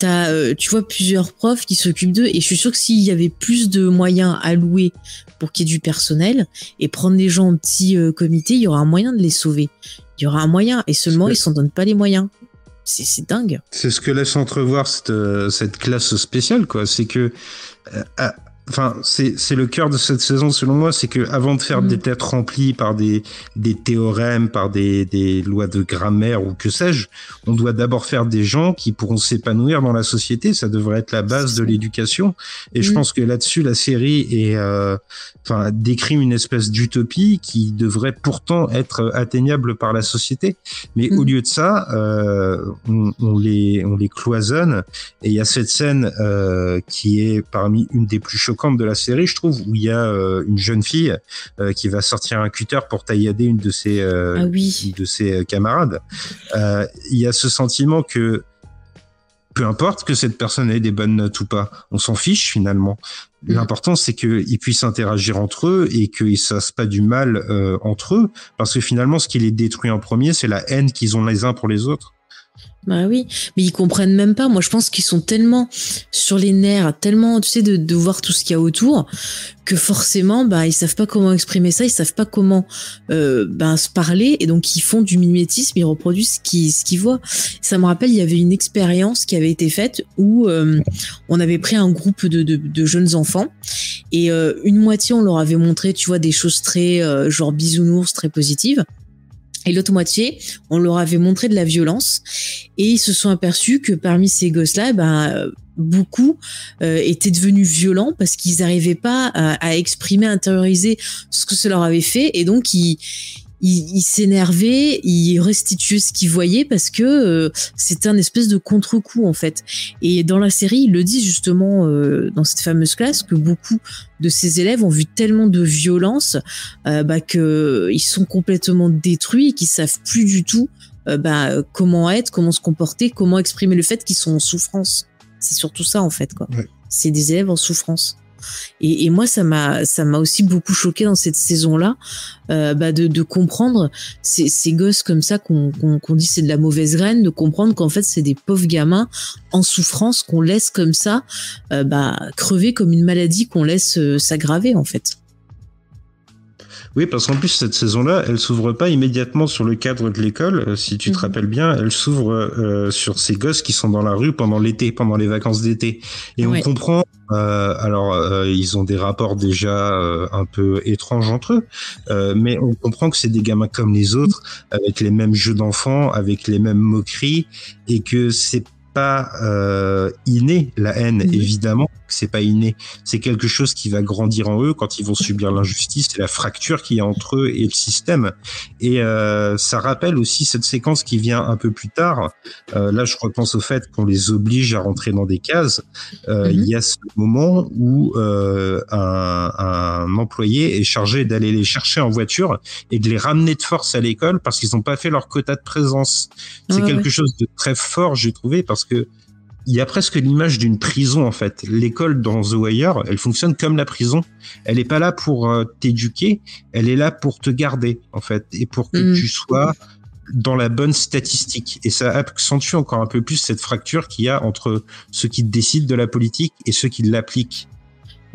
T'as euh, tu vois plusieurs profs qui s'occupent d'eux et je suis sûre que s'il y avait plus de moyens alloués pour qu'il y ait du personnel et prendre les gens en petit euh, comité il y aura un moyen de les sauver. Il y aura un moyen et seulement ils s'en donnent pas les moyens c'est dingue C'est ce que laisse entrevoir cette, euh, cette classe spéciale, quoi. C'est que, euh, ah, enfin, c'est c'est le cœur de cette saison, selon moi, c'est que avant de faire Mm. des têtes remplies par des des théorèmes, par des des lois de grammaire ou que sais-je, on doit d'abord faire des gens qui pourront s'épanouir dans la société. Ça devrait être la base de l'éducation. Et je Mm. pense que là-dessus, la série est, euh, enfin, décrit une espèce d'utopie qui devrait pourtant être atteignable par la société. Mais Mm. au lieu de ça, euh, on, on les, on les cloisonne. Et il y a cette scène euh, qui est parmi une des plus choquantes de la série, je trouve, où il y a euh, une jeune fille euh, qui va sortir un cutter pour taillader une de ses, euh, ah oui de ses camarades. Il y a ce sentiment que peu importe que cette personne ait des bonnes notes ou pas, on s'en fiche finalement. Mhm. L'important, c'est qu'ils puissent interagir entre eux et qu'ils ne fassent pas du mal euh, entre eux, parce que finalement, ce qui les détruit en premier, c'est la haine qu'ils ont les uns pour les autres. Bah oui, mais ils comprennent même pas. Moi, je pense qu'ils sont tellement sur les nerfs, tellement, tu sais, de, de voir tout ce qu'il y a autour, que forcément, bah, ils savent pas comment exprimer ça, ils savent pas comment euh, bah, se parler, et donc ils font du mimétisme, ils reproduisent ce qu'ils ce voient. Ça me rappelle, il y avait une expérience qui avait été faite où euh, on avait pris un groupe de, de, de jeunes enfants, et euh, une moitié, on leur avait montré, tu vois, des choses très euh, genre bisounours, très positives. Et l'autre moitié, on leur avait montré de la violence. Et ils se sont aperçus que parmi ces gosses-là, ben, beaucoup euh, étaient devenus violents parce qu'ils n'arrivaient pas à, à exprimer, à intérioriser ce que ça leur avait fait. Et donc ils, il, il s'énervait, il restituait ce qu'il voyait parce que euh, c'était un espèce de contre-coup en fait. Et dans la série, il le dit justement euh, dans cette fameuse classe que beaucoup de ses élèves ont vu tellement de violence euh, bah, que ils sont complètement détruits et qu'ils savent plus du tout euh, bah, comment être, comment se comporter, comment exprimer le fait qu'ils sont en souffrance. C'est surtout ça en fait quoi. Ouais. C'est des élèves en souffrance. Et, et moi, ça m'a, ça m'a aussi beaucoup choqué dans cette saison-là, euh, bah de, de comprendre ces, ces gosses comme ça qu'on dit c'est de la mauvaise graine, de comprendre qu'en fait c'est des pauvres gamins en souffrance qu'on laisse comme ça, euh, bah crever comme une maladie qu'on laisse euh, s'aggraver en fait. Oui, parce qu'en plus, cette saison-là, elle s'ouvre pas immédiatement sur le cadre de l'école. Euh, Si tu te Mhm. rappelles bien, elle s'ouvre euh, sur ces gosses qui sont dans la rue pendant l'été, pendant les vacances d'été. Et Ouais. on comprend, euh, alors, euh, ils ont des rapports déjà euh, un peu étranges entre eux, euh, mais on comprend que c'est des gamins comme les autres, avec les mêmes jeux d'enfants, avec les mêmes moqueries, et que c'est pas euh, inné la haine Mhm. évidemment c'est pas inné. C'est quelque chose qui va grandir en eux quand ils vont subir l'injustice et la fracture qu'il y a entre eux et le système. Et euh, ça rappelle aussi cette séquence qui vient un peu plus tard. Euh, là je repense au fait qu'on les oblige à rentrer dans des cases. Euh, Mhm. il y a ce moment où euh, un, un employé est chargé d'aller les chercher en voiture et de les ramener de force à l'école parce qu'ils n'ont pas fait leur quota de présence. C'est Ouais, quelque ouais. chose de très fort, j'ai trouvé, parce que il y a presque l'image d'une prison en fait. L'école dans The Wire, elle fonctionne comme la prison. Elle est pas là pour euh, t'éduquer, elle est là pour te garder en fait et pour que Mhm. tu sois dans la bonne statistique. Et ça accentue encore un peu plus cette fracture qu'il y a entre ceux qui décident de la politique et ceux qui l'appliquent.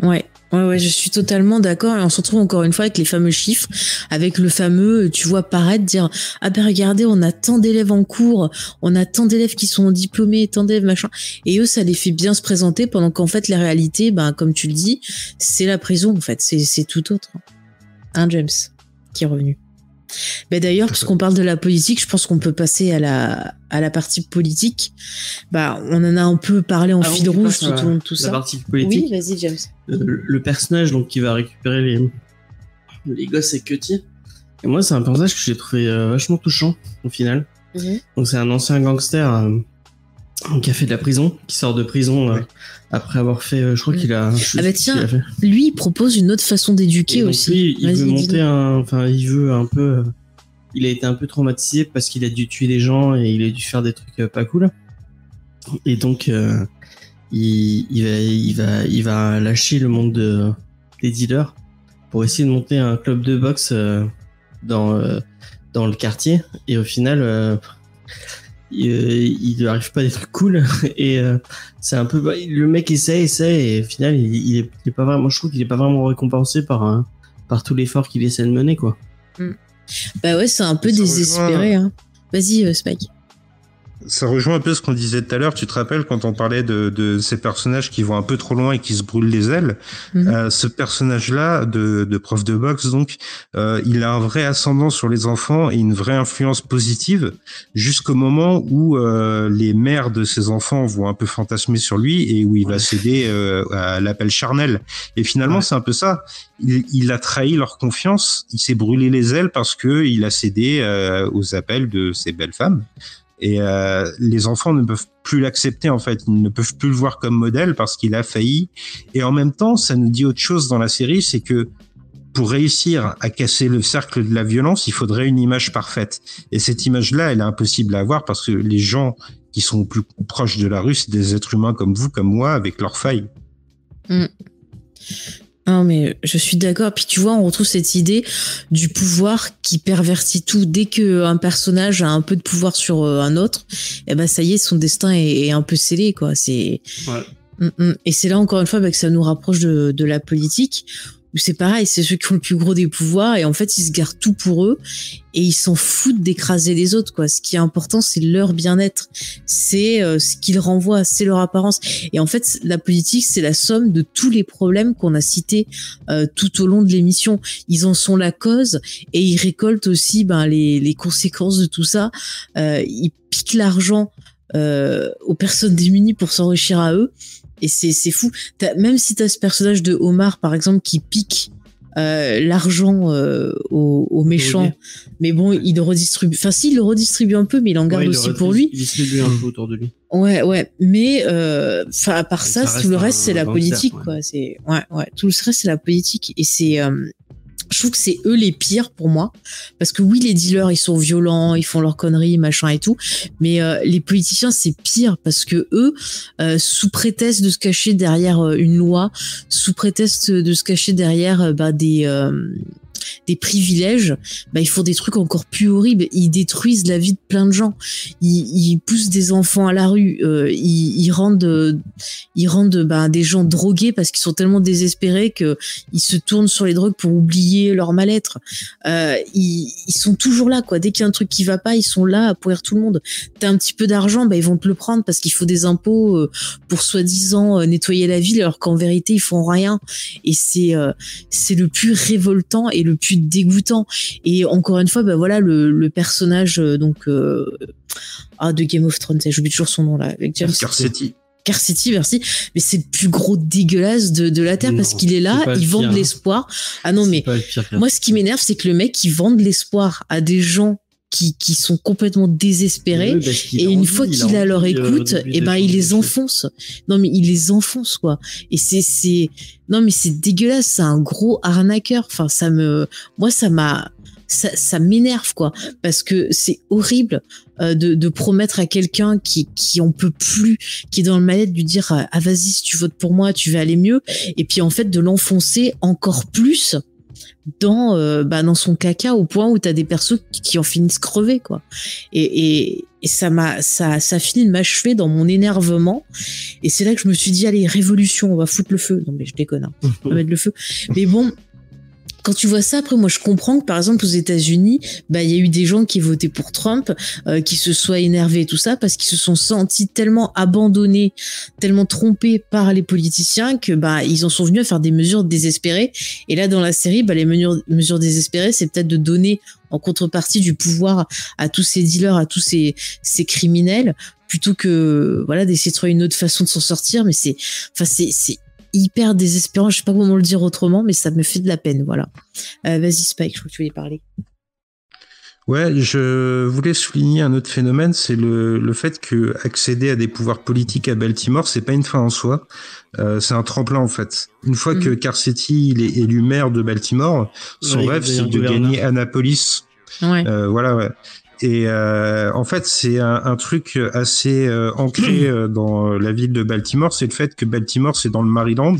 Ouais, ouais, ouais, je suis totalement d'accord. Et on se retrouve encore une fois avec les fameux chiffres, avec le fameux, tu vois, paraître, dire Ah ben regardez, on a tant d'élèves en cours, on a tant d'élèves qui sont diplômés, tant d'élèves, machin. Et eux, ça les fait bien se présenter, pendant qu'en fait, la réalité, ben, comme tu le dis, c'est la prison, en fait. C'est c'est tout autre. Hein, James, qui est revenu. Ben d'ailleurs, puisqu'on parle de la politique, je pense qu'on peut passer à la, à la partie politique. Bah, on en a un peu parlé en Avant fil rouge tout au long de tout la ça. partie politique. Oui, vas-y, James. euh, le personnage donc qui va récupérer les les gosses et Cutty. Et moi, c'est un personnage que j'ai trouvé euh, vachement touchant au final. Mhm. Donc c'est un ancien gangster euh, qui a fait de la prison, qui sort de prison euh, après avoir fait, euh, je crois qu'il a. je sais Ah bah tiens, a fait. Lui, il propose une autre façon d'éduquer aussi. lui, il veut monter un, enfin, il veut un peu. euh, il a été un peu traumatisé parce qu'il a dû tuer des gens et il a dû faire des trucs euh, pas cool. Et donc, euh, il, il va, il va, il va lâcher le monde de, des dealers pour essayer de monter un club de boxe euh, dans euh, dans le quartier. Et au final, euh, il, euh, il lui arrive pas des trucs cool. Et euh, c'est un peu, le mec essaie, essaie, et au final, il, il, est, il est pas vraiment. Je trouve qu'il est pas vraiment récompensé par un, par tout l'effort qu'il essaie de mener, quoi. Bah ouais, c'est un peu Ça désespéré. Hein. Vas-y, euh, Spike. Ça rejoint un peu ce qu'on disait tout à l'heure. Tu te rappelles quand on parlait de, de ces personnages qui vont un peu trop loin et qui se brûlent les ailes. Mhm. Euh, ce personnage-là de, de prof de boxe, donc, euh, il a un vrai ascendant sur les enfants et une vraie influence positive jusqu'au moment où euh, les mères de ses enfants vont un peu fantasmer sur lui et où il va céder euh, à l'appel charnel. Et finalement, Ouais. c'est un peu ça. Il, il a trahi leur confiance. Il s'est brûlé les ailes parce que il a cédé euh, aux appels de ces belles femmes. Et euh, les enfants ne peuvent plus l'accepter en fait, ils ne peuvent plus le voir comme modèle parce qu'il a failli. Et en même temps, ça nous dit autre chose dans la série, c'est que pour réussir à casser le cercle de la violence, il faudrait une image parfaite. Et cette image-là, elle est impossible à avoir parce que les gens qui sont plus proches de la rue, c'est des êtres humains comme vous, comme moi, avec leurs failles. Non, mais je suis d'accord. Puis tu vois, on retrouve cette idée du pouvoir qui pervertit tout. Dès que un personnage a un peu de pouvoir sur euh, un autre, eh ben ça y est, son destin est, est un peu scellé, quoi. C'est Ouais. Mm, mm. Et c'est là encore une fois bah, que ça nous rapproche de, de la politique, c'est pareil, c'est ceux qui ont le plus gros des pouvoirs, et en fait ils se gardent tout pour eux, et ils s'en foutent d'écraser les autres. quoi. Ce qui est important, c'est leur bien-être, c'est euh, ce qu'ils renvoient, c'est leur apparence. Et en fait, la politique, c'est la somme de tous les problèmes qu'on a cités euh, tout au long de l'émission. Ils en sont la cause, et ils récoltent aussi ben, les, les conséquences de tout ça. Euh, ils piquent l'argent euh, aux personnes démunies pour s'enrichir à eux. Et c'est c'est fou. T'as- même si t'as ce personnage de Omar, par exemple, qui pique euh, l'argent euh, aux, aux méchants. Mais bon, il le redistribue. Enfin, si, il le redistribue un peu, mais il en garde Ouais, il aussi pour lui. Il distribue un peu autour de lui. Ouais, ouais. Mais euh, enfin, à part ça, Ça tout le reste c'est la politique, ouais. quoi. C'est ouais, ouais. Tout le reste, c'est la politique, et c'est. Je trouve que c'est eux les pires pour moi, parce que oui, les dealers, ils sont violents, ils font leurs conneries, machin et tout, mais euh, les politiciens, c'est pire parce que eux, euh, sous prétexte de se cacher derrière euh, une loi, sous prétexte de se cacher derrière bah, des des privilèges, bah, ils font des trucs encore plus horribles. Ils détruisent la vie de plein de gens. Ils, poussent des enfants à la rue. euh, ils, rendent, euh, ils rendent bah, des gens drogués parce qu'ils sont tellement désespérés que ils se tournent sur les drogues pour oublier leur mal-être. Euh, ils, sont toujours là, quoi. Dès qu'il y a un truc qui va pas, ils sont là à pourrir tout le monde. T'as un petit peu d'argent, bah, ils vont te le prendre parce qu'il faut des impôts pour soi-disant nettoyer la ville, alors qu'en vérité ils font rien. Et c'est c'est le plus révoltant et le plus dégoûtant. Et encore une fois, bah voilà le, le personnage euh, donc euh, ah de Game of Thrones, j'oublie toujours son nom là, avec James merci. Mais c'est le plus gros dégueulasse de, de la terre parce qu'il est là, il vend de hein. l'espoir. Ah non mais pas le pire moi ce qui m'énerve c'est que le mec il vend de l'espoir à des gens qui, qui sont complètement désespérés. Oui, Et une envie, fois il qu'il a leur euh, écoute, et ben il les enfonce. Non mais il les enfonce quoi. Et c'est c'est non mais c'est dégueulasse, c'est un gros arnaqueur. Enfin ça me moi ça m'a ça, ça m'énerve quoi parce que c'est horrible euh, de, de promettre à quelqu'un qui qui en peut plus, qui est dans le mal-être, de lui dire ah vas-y si tu votes pour moi tu vas aller mieux et puis en fait de l'enfoncer encore plus dans euh, bah, dans son caca au point où t'as des persos qui, qui en finissent crever quoi. Et, et, et ça m'a ça ça finit de m'achever dans mon énervement. Et c'est là que je me suis dit allez révolution on va foutre le feu. Non mais je déconne hein, on va mettre le feu. Mais bon quand tu vois ça, après, moi, je comprends que, par exemple, aux États-Unis, bah, il y a eu des gens qui votaient pour Trump, euh, qui se soient énervés et tout ça, parce qu'ils se sont sentis tellement abandonnés, tellement trompés par les politiciens que, bah, ils en sont venus à faire des mesures désespérées. Et là, dans la série, bah, les mesures, mesures désespérées, c'est peut-être de donner en contrepartie du pouvoir à tous ces dealers, à tous ces, ces criminels, plutôt que, voilà, d'essayer de trouver une autre façon de s'en sortir. Mais c'est, enfin, c'est, c'est hyper désespérant. Je sais pas comment le dire autrement, mais ça me fait de la peine, voilà. Euh, Vas-y Spike, je crois que tu voulais parler. Ouais, je voulais souligner un autre phénomène, c'est le, le fait que accéder à des pouvoirs politiques à Baltimore, c'est pas une fin en soi, euh, c'est un tremplin en fait. Une fois Mhm. que Carcetti il est élu maire de Baltimore, son Ouais, rêve c'est de gouverneur. gagner Annapolis. Ouais. Euh, voilà, ouais. Et euh, en fait, c'est un, un truc assez euh, ancré euh, dans la ville de Baltimore, c'est le fait que Baltimore c'est dans le Maryland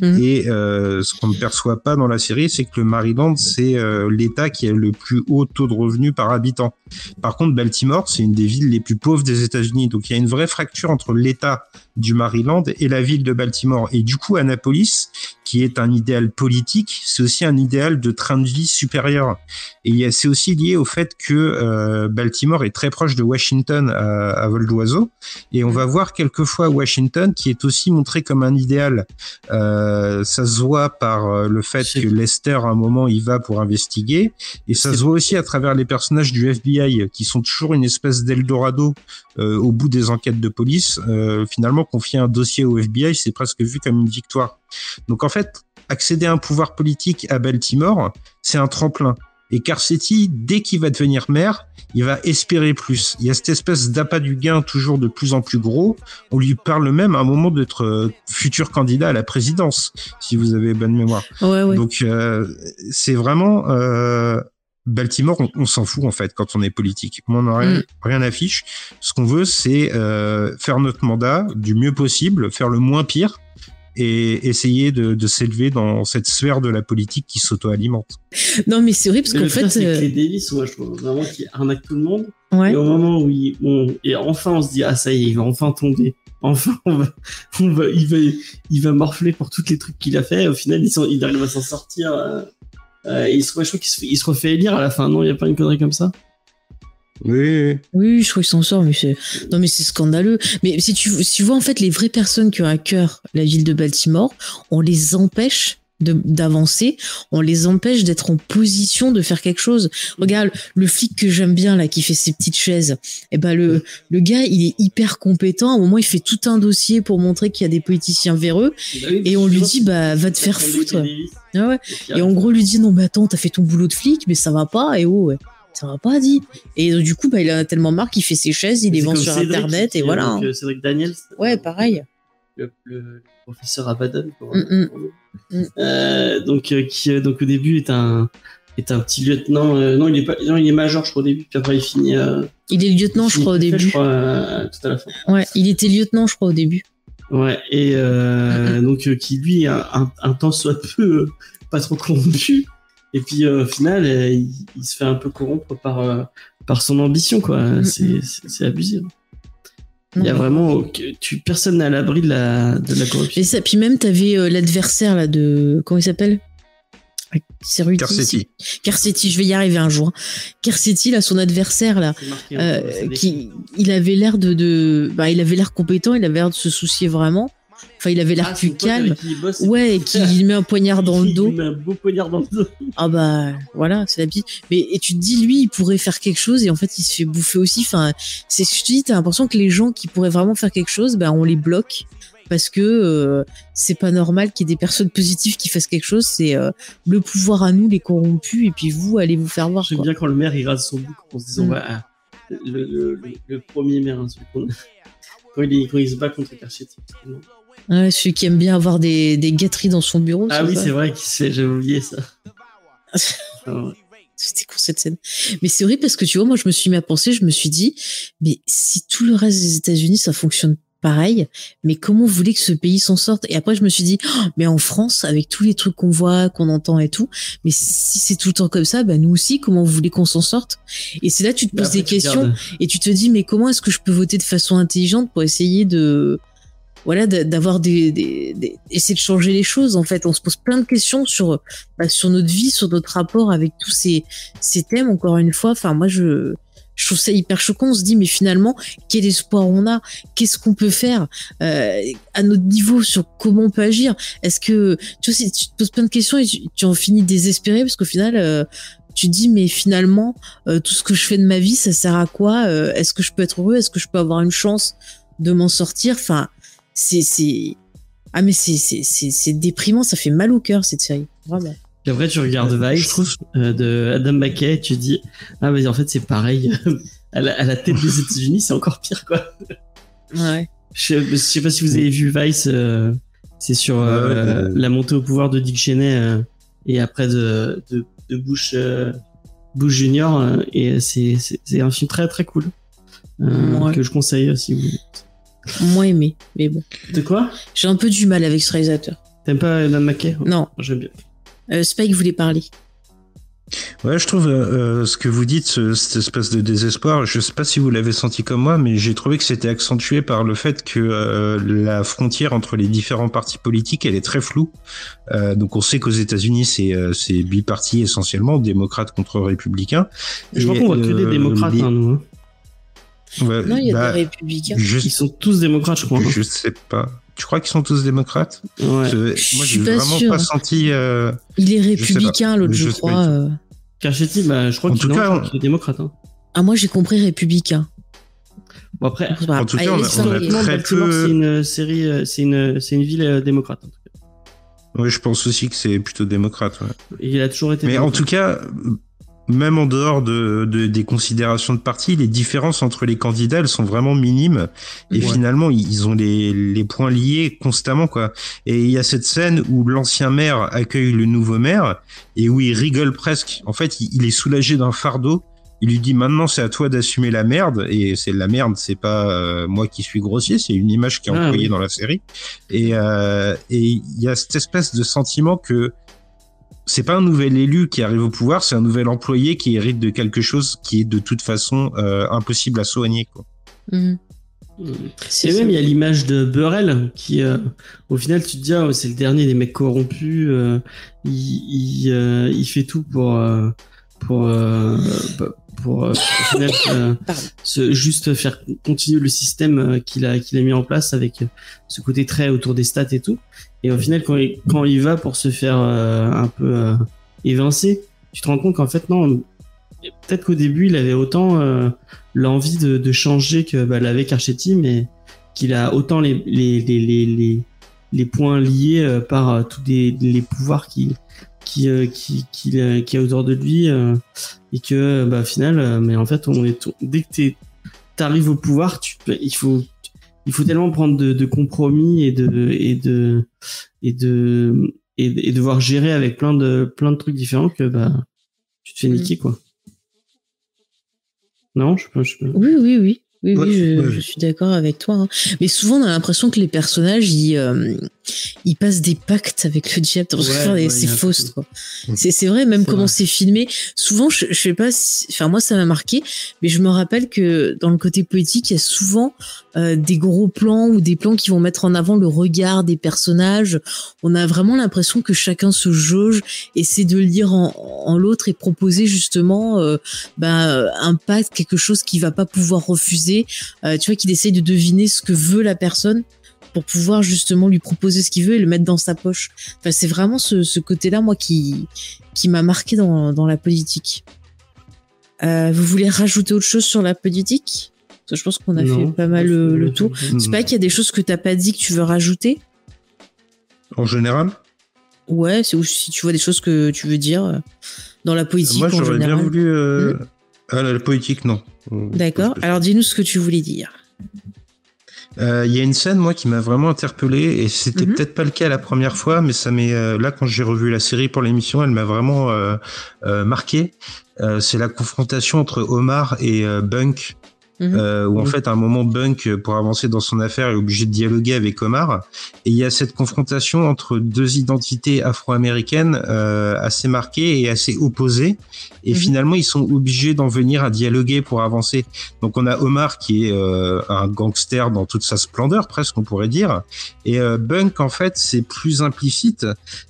Mhm. et euh, ce qu'on ne perçoit pas dans la série, c'est que le Maryland c'est euh, l'État qui a le plus haut taux de revenus par habitant. Par contre, Baltimore c'est une des villes les plus pauvres des États-Unis, donc il y a une vraie fracture entre l'État du Maryland et la ville de Baltimore. Et du coup, Annapolis, qui est un idéal politique, c'est aussi un idéal de train de vie supérieur. Et c'est aussi lié au fait que euh, Baltimore est très proche de Washington à, à vol d'oiseau. Et on va voir quelquefois Washington qui est aussi montré comme un idéal. Euh, ça se voit par euh, le fait que Lester, à un moment, il va pour investiguer. Et ça se voit aussi à travers les personnages du FBI qui sont toujours une espèce d'Eldorado euh, au bout des enquêtes de police. Euh, confier un dossier au FBI, c'est presque vu comme une victoire. Donc en fait, accéder à un pouvoir politique à Baltimore, c'est un tremplin. Et Carcetti, dès qu'il va devenir maire, il va espérer plus. Il y a cette espèce d'appât du gain toujours de plus en plus gros. On lui parle même à un moment d'être euh, futur candidat à la présidence, si vous avez bonne mémoire. Ouais, ouais. Donc euh, c'est vraiment euh, Baltimore, on, on s'en fout en fait quand on est politique. Moi, on n'a rien, Mm. rien affiche. Ce qu'on veut, c'est euh, faire notre mandat du mieux possible, faire le moins pire et essayer de, de s'élever dans cette sphère de la politique qui s'auto-alimente. Non, mais c'est horrible parce qu'en fait. c'est que euh, les Davis, moi, je trouve vraiment qu'ils arnaquent tout le monde. ouais. Et au moment où il, on, et enfin, on se dit, ah, ça y est, il va enfin tomber. Enfin, on va, on va, il va, il va morfler pour tous les trucs qu'il a fait. Au final, il, il arrive à s'en sortir. Euh, euh, il se, je crois qu'il se, fait- il se refait élire à la fin. Non, il y a pas une connerie comme ça? Oui. Oui, je crois qu'il s'en sort, mais c'est non, mais c'est scandaleux. Mais si tu si tu vois en fait les vraies personnes qui ont à cœur la ville de Baltimore, on les empêche d'avancer, on les empêche d'être en position de faire quelque chose. Regarde, le flic que j'aime bien là, qui fait ses petites chaises, et ben le le gars, il est hyper compétent. À un moment, il fait tout un dossier pour montrer qu'il y a des politiciens véreux, et on lui dit bah va te faire foutre. Ah ouais. Et en gros, lui dit non mais attends, t'as fait ton boulot de flic, mais ça va pas. Et oh ouais, ça va pas dit. Et euh, du coup, bah il en a tellement marre qu'il fait ses chaises, il les vend sur internet et voilà. hein. Cédric Daniels. Ouais, pareil. Le, le professeur Abaddon. pour- Mm, mm. Mm. Euh, donc euh, qui euh, donc au début est un est un petit lieutenant. euh, non, il est pas. Non, il est major, je crois au début. Puis après, il finit. Il est lieutenant, il je crois au début. Je crois, tout à la fin. Ouais, il était lieutenant, je crois au début. Ouais, et donc qui lui a un, un temps soit peu pas trop corrompu, et puis au final il, il se fait un peu corrompre par par son ambition quoi. C'est c'est c'est abusé. Il y a vraiment tu personne n'est à l'abri de la de la corruption. Et ça, puis même t'avais euh, l'adversaire là de comment il s'appelle? Cerruti, Carcetti. c'est- Carcetti, je vais y arriver un jour. Carcetti là, son adversaire là, hein, euh, qui, il avait l'air de, de, bah, il avait l'air compétent, il avait l'air de se soucier vraiment. Enfin, il avait l'air Ah, plus calme. qui il bosse, Ouais, qui il met un poignard dans le il dos. met un beau poignard dans le dos. Ah bah voilà, c'est la petite. Mais et tu te dis lui, il pourrait faire quelque chose et en fait il se fait bouffer aussi. Enfin, c'est ce que te dis, t'as l'impression que les gens qui pourraient vraiment faire quelque chose, ben on les bloque parce que euh, c'est pas normal qu'il y ait des personnes positives qui fassent quelque chose. C'est euh, le pouvoir à nous les corrompus et puis vous allez vous faire voir. J'aime bien quand le maire il rase son bouc en se disant Mm. ouais, ah, le, le, le, le premier maire hein, quand il, quand il se bat contre Carchetti. Ouais, celui qui aime bien avoir des, des gâteries dans son bureau. Ah oui c'est vrai j'avais oublié ça. Ah ouais. C'était con cette scène. Mais c'est vrai parce que tu vois, moi je me suis mis à penser, je me suis dit, mais si tout le reste des États-Unis ça fonctionne pareil, mais comment vous voulez que ce pays s'en sorte? Et après je me suis dit, Oh, mais en France, avec tous les trucs qu'on voit, qu'on entend et tout, mais si c'est tout le temps comme ça, bah nous aussi, comment vous voulez qu'on s'en sorte? Et c'est là que tu te poses après, des questions regardes- et tu te dis, mais comment est-ce que je peux voter de façon intelligente pour essayer de voilà d'a- d'avoir des, essayer de changer les choses en fait. On se pose plein de questions sur bah, sur notre vie sur notre rapport avec tous ces ces thèmes encore une fois. Enfin moi je je trouve ça hyper choquant. On se dit mais finalement quel espoir on a? Qu'est-ce qu'on peut faire euh, à notre niveau sur comment on peut agir? Est-ce que tu si tu te poses plein de questions et tu, en finis désespéré parce qu'au final euh, tu te dis mais finalement euh, tout ce que je fais de ma vie ça sert à quoi? Est-ce que je peux être heureux? Est-ce que je peux avoir une chance de m'en sortir? Enfin c'est c'est ah mais c'est c'est c'est c'est déprimant ça fait mal au cœur cette série vraiment Puis après, tu regardes Vice Je trouve- euh, de Adam McKay et tu dis Ah, mais en fait, c'est pareil. à, la, à la tête des États-Unis, c'est encore pire, quoi. ouais Je, je sais pas si vous avez vu Vice, euh, c'est sur euh, Ouais, ouais, ouais. la montée au pouvoir de Dick Cheney euh, et après de, de, de Bush, euh, Bush Junior. euh, et c'est c'est- c'est un film très très cool euh, Ouais. que je conseille euh, si vous moins aimé mais bon De quoi? J'ai un peu du mal avec ce réalisateur T'aimes pas Adam McKay? Non J'aime bien. euh, Spike voulait parler Ouais, je trouve euh, euh, ce que vous dites, ce- cette espèce de désespoir, je sais pas si vous l'avez senti comme moi, mais j'ai trouvé que c'était accentué par le fait que euh, la frontière entre les différents partis politiques, elle est très floue. Euh, donc on sait qu'aux États-Unis, c'est euh, c'est biparti essentiellement, démocrates contre républicains. Je crois qu'on voit que des démocrates, les- hein, nous. hein. Ouais, non il y a bah, des républicains je, Ils sont tous démocrates, je crois. hein. je sais pas. Tu crois qu'ils sont tous démocrates? Ouais. Euh, Je Moi, j'ai pas vraiment pas senti. euh, il est républicain l'autre je je crois euh. Carchetti, bah, je crois qu'il je crois on- est démocrate. hein. ah moi j'ai compris républicain Bon, après, En tout cas, on a- on a très Baltimore, peu- c'est une série, euh, c'est une, c'est une ville euh, démocrate. en tout cas. Ouais, je pense aussi que c'est plutôt démocrate. ouais. Et il a toujours été. Mais en tout cas, même en dehors de, de- des considérations de parti, les différences entre les candidats, elles sont vraiment minimes. Et Ouais. finalement, ils ont les, les points liés constamment, quoi. Et il y a cette scène où l'ancien maire accueille le nouveau maire et où il rigole presque. En fait, il, il est soulagé d'un fardeau. Il lui dit maintenant c'est à toi d'assumer la merde et c'est la merde c'est pas euh, moi qui suis grossier c'est une image qui est Ah, employée oui. dans la série et euh, et il y a cette espèce de sentiment que c'est pas un nouvel élu qui arrive au pouvoir, c'est un nouvel employé qui hérite de quelque chose qui est de toute façon euh, impossible à soigner. Quoi. Mhm. Et ça. même, il y a l'image de Burrell qui, euh, au final, tu te dis, ah, c'est le dernier des mecs corrompus. euh, il, il, euh, il fait tout pour, euh, pour, euh, pour euh, final, euh, se- juste faire continuer le système euh, qu'il a qu'il a mis en place avec ce côté très autour des stats et tout. Et au final, quand il, quand il va pour se faire euh, un peu évincer, tu te rends compte qu'en fait non, peut-être qu'au début il avait autant l'envie de, de changer que bah, l'avait Carchetti, mais qu'il a autant les les les les, les, les points liés par tous des, les pouvoirs qui qui euh, qui qui, euh, qui est autour de lui euh, et que bah au final euh, mais en fait on est tout- dès que t'es t'arrives au pouvoir tu il faut il faut tellement prendre de, de compromis et de et de et de et, et devoir gérer avec plein de plein de trucs différents que bah tu te fais Mm. niquer quoi non je peux je peux Oui, oui, oui. Oui, Ouais, oui, je, ouais. je suis d'accord avec toi. hein. Mais souvent, on a l'impression que les personnages, ils, euh, ils passent des pactes avec le diable. Ouais, ouais, c'est il fausse, quoi. Mm. C'est, vrai, même comment c'est filmé. Souvent, je, je sais pas si, enfin, moi, ça m'a marqué, mais je me rappelle que dans le côté politique, il y a souvent euh, des gros plans ou des plans qui vont mettre en avant le regard des personnages. On a vraiment l'impression que chacun se jauge, essaie de lire en, en l'autre et proposer justement euh, bah, un pacte, quelque chose qu'il va pas pouvoir refuser. Euh, tu vois qu'il essaye de deviner ce que veut la personne pour pouvoir justement lui proposer ce qu'il veut et le mettre dans sa poche. Enfin, c'est vraiment ce, ce côté-là, moi, qui, qui m'a marqué dans, dans la politique. Euh, vous voulez rajouter autre chose sur la politique? Parce que Je pense qu'on a Non. fait pas mal le, le tour. C'est pas qu'il y a des choses que t'as pas dit que tu veux rajouter? En général, Ouais, c'est ou si tu vois des choses que tu veux dire euh, dans la politique moi j'aurais bien voulu. euh, Ah, la, politique, non. Euh, D'accord. Alors dis-nous ce que tu voulais dire. Euh, Il y a une scène, moi, qui m'a vraiment interpellé, et c'était Mhm. peut-être pas le cas la première fois, mais ça m'est euh, là quand j'ai revu la série pour l'émission, elle m'a vraiment euh, euh, marqué. Euh, c'est la confrontation entre Omar et euh, Bunk, Mhm. euh, où en fait à un moment Bunk, euh, pour avancer dans son affaire, est obligé de dialoguer avec Omar, et il y a cette confrontation entre deux identités afro-américaines euh, assez marquées et assez opposées, et Mhm. finalement ils sont obligés d'en venir à dialoguer pour avancer. Donc on a Omar qui est euh, un gangster dans toute sa splendeur presque on pourrait dire et euh, Bunk en fait c'est plus implicite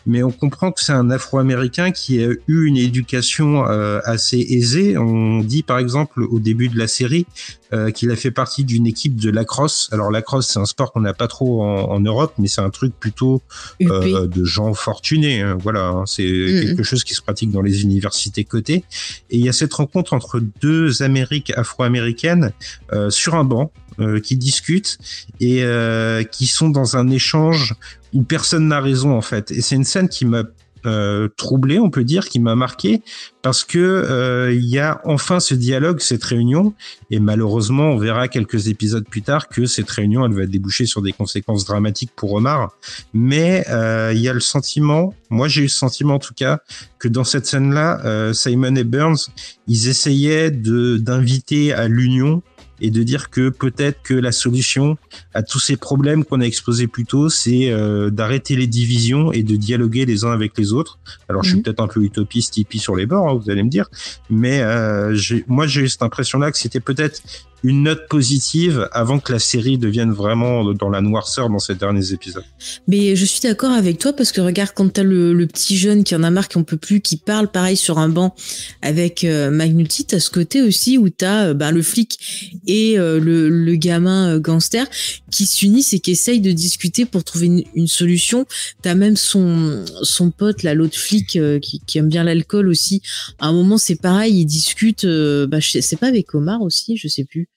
mais on comprend que c'est un afro-américain qui a eu une éducation euh, assez aisée. On dit par exemple au début de la série euh, qu'il a fait partie d'une équipe de lacrosse. Alors lacrosse c'est un sport qu'on n'a pas trop en, en Europe mais c'est un truc plutôt euh, de gens fortunés. hein. Voilà, hein. c'est Mhm. quelque chose qui se pratique dans les universités cotées. Et il y a cette rencontre entre deux Amériques afro-américaines euh, sur un banc euh, qui discutent et euh, qui sont dans un échange où personne n'a raison en fait. Et c'est une scène qui m'a euh, troublé, on peut dire, qui m'a marqué parce que euh, il y a enfin ce dialogue, cette réunion, et malheureusement, on verra quelques épisodes plus tard que cette réunion, elle va déboucher sur des conséquences dramatiques pour Omar. Mais euh, il y a le sentiment, moi j'ai eu ce sentiment en tout cas, que dans cette scène-là, Simon et Burns, ils essayaient de d'inviter à l'union et de dire que peut-être que la solution à tous ces problèmes qu'on a exposés plus tôt, c'est euh, d'arrêter les divisions et de dialoguer les uns avec les autres. Alors je suis Mhm. peut-être un peu utopiste, hippie sur les bords, hein, vous allez me dire, mais euh, moi j'ai eu cette impression-là que c'était peut-être une note positive avant que la série devienne vraiment dans la noirceur dans ces derniers épisodes. Mais je suis d'accord avec toi parce que regarde quand t'as le, le petit jeune qui en a marre, qui en peut plus, qui parle pareil sur un banc avec euh, Magnuti, t'as ce côté aussi où t'as euh, ben, le flic et euh, le, le gamin euh, gangster qui s'unissent et qui essayent de discuter pour trouver une, solution. T'as même son son pote là, l'autre flic euh, qui, qui aime bien l'alcool aussi. À un moment c'est pareil, ils discutent. bah, c'est pas avec Omar aussi, je sais plus.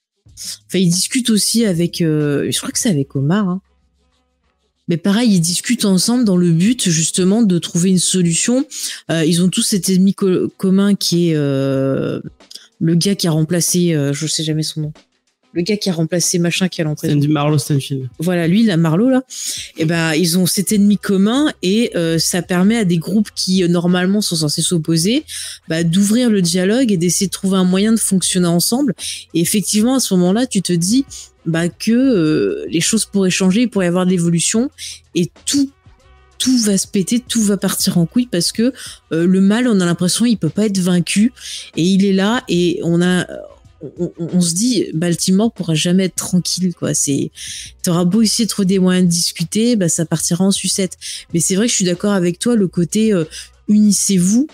Enfin, ils discutent aussi avec. euh, je crois que c'est avec Omar. Hein. Mais pareil, ils discutent ensemble dans le but justement de trouver une solution. Euh, ils ont tous cet ennemi co- commun qui est euh, le gars qui a remplacé, je sais jamais son nom, le gars qui a remplacé machin qui a l'entrée. C'est du Marlowe Stanfield. Voilà, lui, la Marlowe là. Et ben, ils ont cet ennemi commun et euh, ça permet à des groupes qui euh, normalement sont censés s'opposer, bah, d'ouvrir le dialogue et d'essayer de trouver un moyen de fonctionner ensemble. Et effectivement, à ce moment-là, tu te dis bah que euh, les choses pourraient changer, il pourrait y avoir de l'évolution et tout tout va se péter, tout va partir en couille parce que euh, le mal, on a l'impression, il peut pas être vaincu et il est là et on a on, on- on se dit Baltimore pourra jamais être tranquille quoi. C'est t'auras beau essayer de trouver des moyens de discuter bah ça partira en sucette. Mais c'est vrai que je suis d'accord avec toi le côté euh, unissez-vous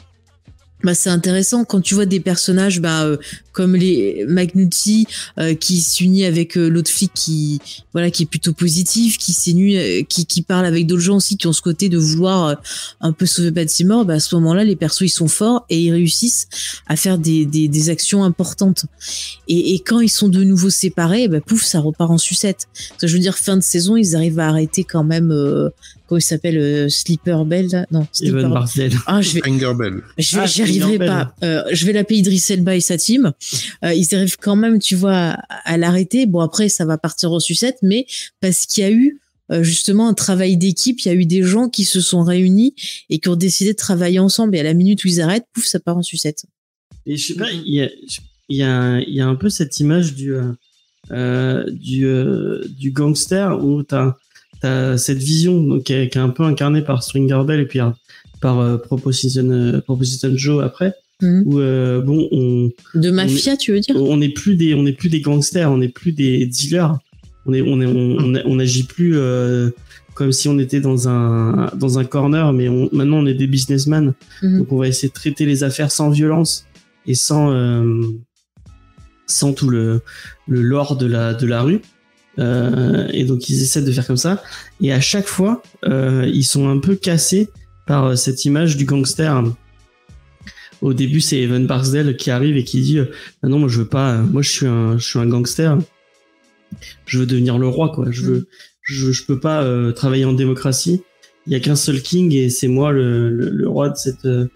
bah, c'est intéressant quand tu vois des personnages bah, euh, comme les McNulty euh, qui s'unit avec euh, l'autre flic qui voilà qui est plutôt positif, qui s'unit, qui, qui parle avec d'autres gens aussi qui ont ce côté de vouloir un peu sauver Baltimore. Bah, à ce moment-là, les persos ils sont forts et ils réussissent à faire des, des, des actions importantes. Et, et, quand ils sont de nouveau séparés, bah, pouf, ça repart en sucette. je veux dire, fin de saison, ils arrivent à arrêter quand même comment il s'appelle euh, Sleeper Bell non Sleeper ah je vais Bell. je Ah, j'y arriverai Bell. pas. Euh, je vais l'appeler Idriss Elba et sa team. Euh, ils arrivent quand même tu vois à, à l'arrêter. Bon après ça va partir en sucette mais parce qu'il y a eu justement un travail d'équipe il y a eu des gens qui se sont réunis et qui ont décidé de travailler ensemble. Et à la minute où ils arrêtent pouf ça part en sucette. Et je sais pas, il y a, il y a, il y a un peu cette image du, euh, euh, du, euh, du gangster où t'as, cette vision donc, qui, est, qui est un peu incarnée par Stringer Bell et puis euh, par euh, Proposition, euh, Proposition Joe après, Mhm. où euh, bon, on, de mafia tu veux dire? on n'est plus des, on n'est plus des gangsters, on n'est plus des dealers, on est, on est, on, on, on agit plus euh, comme si on était dans un, dans un corner, mais on, maintenant on est des businessmen. Mhm. Donc on va essayer de traiter les affaires sans violence et sans euh, sans tout le le lore de la de la rue. Euh, et donc ils essaient de faire comme ça. Et à chaque fois, euh, ils sont un peu cassés par euh, cette image du gangster. Au début, c'est Evan Barsdale qui arrive et qui dit euh, ah non, moi je veux pas, moi je suis un je suis un gangster. Je veux devenir le roi quoi. Je veux je je peux pas euh, travailler en démocratie. Il y a qu'un seul king et c'est moi le, le, le roi de cette euh,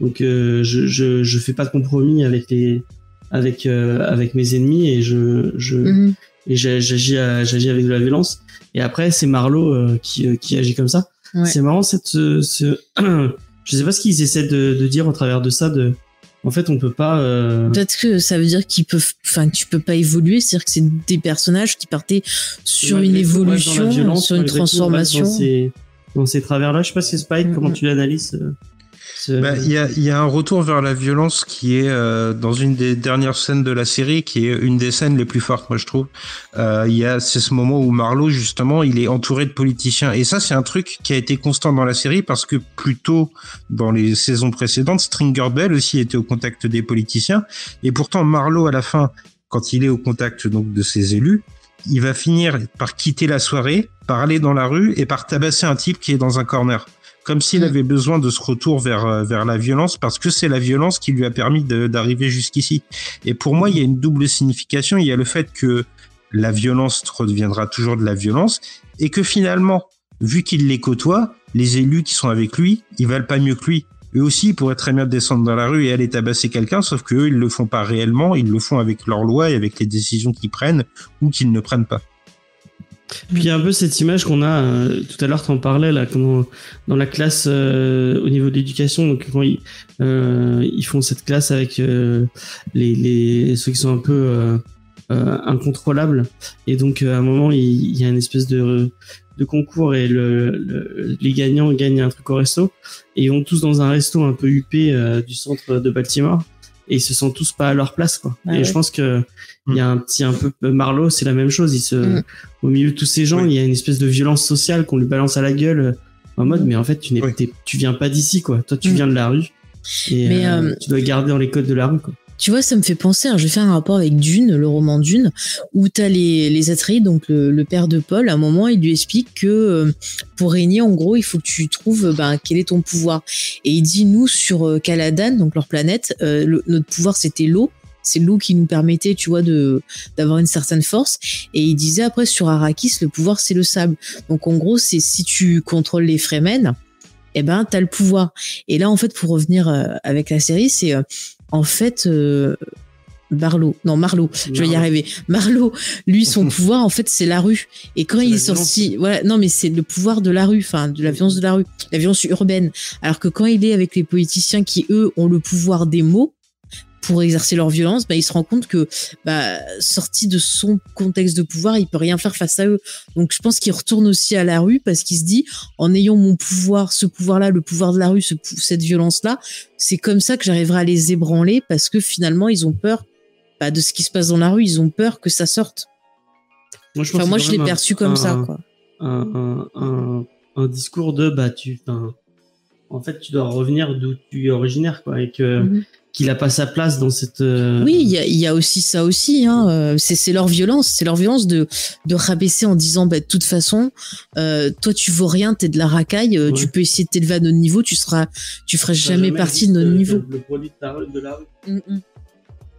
donc je, je je fais pas de compromis avec les avec avec mes ennemis et je je Mhm. Et j'a- j'agis avec de la violence et après c'est Marlowe euh, qui euh, qui agit comme ça Ouais. c'est marrant cette ce, ce- je sais pas ce qu'ils essaient de, de dire au travers de ça de en fait on peut pas euh, Peut-être que ça veut dire qu'ils peuvent, enfin, tu peux pas évoluer, c'est-à-dire que c'est des personnages qui partaient sur une évolution, violence, sur une transformation. dans ces, dans ces travers là je sais pas si Spike Mhm. comment tu l'analyses Bah, Il y, a, y a un retour vers la violence qui est euh, dans une des dernières scènes de la série, qui est une des scènes les plus fortes, moi je trouve. Euh, il y a c'est ce moment où Marlowe justement, il est entouré de politiciens, et ça c'est un truc qui a été constant dans la série parce que plus tôt dans les saisons précédentes, Stringer Bell aussi était au contact des politiciens, et pourtant Marlowe à la fin, quand il est au contact donc de ses élus, il va finir par quitter la soirée, par aller dans la rue et par tabasser un type qui est dans un corner comme s'il Mm. avait besoin de ce retour vers euh, vers la violence parce que c'est la violence qui lui a permis d'arriver jusqu'ici. Et pour moi, il y a une double signification. Il y a le fait que la violence redeviendra toujours de la violence et que finalement, vu qu'il les côtoie, les élus qui sont avec lui, ils valent pas mieux que lui. Eux aussi, ils pourraient très bien descendre dans la rue et aller tabasser quelqu'un, sauf que eux, ils le font pas réellement, ils le font avec leurs lois et avec les décisions qu'ils prennent ou qu'ils ne prennent pas. Puis il y a un peu cette image qu'on a, euh, tout à l'heure t'en parlais là, comment, dans la classe euh, au niveau de l'éducation, donc quand ils, euh, ils font cette classe avec euh, les, les, ceux qui sont un peu euh, euh, incontrôlables, et donc euh, à un moment il, il y a une espèce de, de concours et le, le- les gagnants gagnent un truc au resto, et ils vont tous dans un resto un peu huppé euh, du centre de Baltimore, et ils se sentent tous pas à leur place quoi. Ah et ouais. je pense que il y a un petit un peu Marlowe, c'est la même chose, il se Mm. au milieu de tous ces gens, Oui. il y a une espèce de violence sociale qu'on lui balance à la gueule euh, en mode mais en fait tu n'es Oui. tu viens pas d'ici quoi. Toi tu Mm. viens de la rue et Mais, euh, euh, tu dois garder dans les codes de la rue quoi. Tu vois, ça me fait penser, hein, je vais faire un rapport avec Dune, le roman Dune, où tu as les, les Atreides, donc le, le père de Paul, à un moment, il lui explique que euh, pour régner, en gros, il faut que tu trouves ben, quel est ton pouvoir. Et il dit, nous, sur euh, Caladan, donc leur planète, euh, le- notre pouvoir, c'était l'eau. C'est l'eau qui nous permettait, tu vois, de d'avoir une certaine force. Et il disait après sur Arrakis, le pouvoir c'est le sable. Donc en gros, c'est si tu contrôles les Fremen, eh ben t'as le pouvoir. Et là, en fait, pour revenir euh, avec la série, c'est euh, en fait euh, Barlow, non Marlowe, je vais y arriver. Marlowe, lui, son pouvoir, en fait, c'est la rue. Et quand il est sorti, voilà, non, mais c'est le pouvoir de la rue, enfin, de la violence de la rue, la violence urbaine. Alors que quand il est avec les politiciens qui, eux, ont le pouvoir des mots pour exercer leur violence, bah, il se rend compte que, bah, sorti de son contexte de pouvoir, il peut rien faire face à eux. Donc, je pense qu'il retourne aussi à la rue parce qu'il se dit, en ayant mon pouvoir, ce pouvoir-là, le pouvoir de la rue, ce cette violence-là, c'est comme ça que j'arriverai à les ébranler parce que finalement, ils ont peur bah, de ce qui se passe dans la rue. Ils ont peur que ça sorte. Moi je, Enfin, moi, l'ai perçu un- comme ça, quoi. Un, discours de bah tu en fait, tu dois revenir d'où tu es originaire, quoi, et que Mhm. Qu'il a pas sa place dans cette. euh, Oui, il y a, il y a aussi ça aussi. Hein. euh, C'est c'est leur violence, c'est leur violence de de rabaisser en disant bah, de toute façon, euh, toi tu vaux rien, t'es de la racaille, Ouais. tu peux essayer de t'élever à notre niveau, tu seras, tu feras jamais partie de notre niveau. Le produit de, ta rue- de la rue. Mm,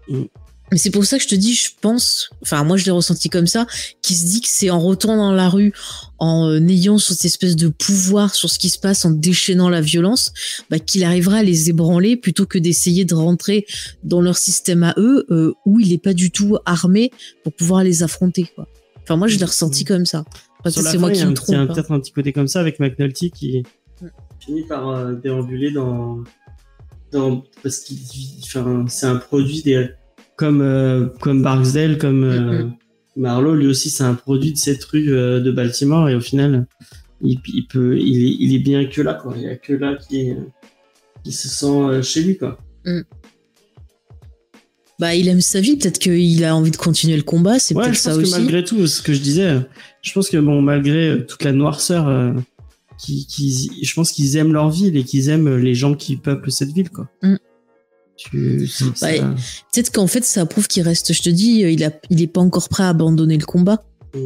mm. Mm. Mais c'est pour ça que je te dis, je pense, enfin moi je l'ai ressenti comme ça, qui se dit que c'est en retournant dans la rue, en euh, ayant cette espèce de pouvoir sur ce qui se passe, en déchaînant la violence, bah, qu'il arrivera à les ébranler plutôt que d'essayer de rentrer dans leur système à eux, euh, où il est pas du tout armé pour pouvoir les affronter. Quoi. Enfin moi je l'ai ressenti comme ça. Sur la c'est moi fin, qui a me un- il y a trompe. hein. peut-être un petit côté comme ça avec McNulty qui Mm. finit par euh, déambuler dans, dans parce qu'il enfin, c'est un produit des comme euh, comme Barksdale comme euh, Mm, Marlowe lui aussi c'est un produit de cette rue euh, de Baltimore et au final il, il peut il est, il est bien que là quoi. Il y a que là qui qui se sent euh, chez lui quoi. Bah il aime sa vie, peut-être qu'il a envie de continuer le combat, c'est ouais peut-être je ça pense que aussi. malgré tout ce que je disais je pense que bon malgré euh, toute la noirceur euh, qui, qui je pense qu'ils aiment leur ville et qu'ils aiment les gens qui peuplent cette ville quoi. Mm. Tu c'est- Ouais. ça- Peut-être qu'en fait, ça prouve qu'il reste, je te dis, euh, il, a, il est pas encore prêt à abandonner le combat. Mm.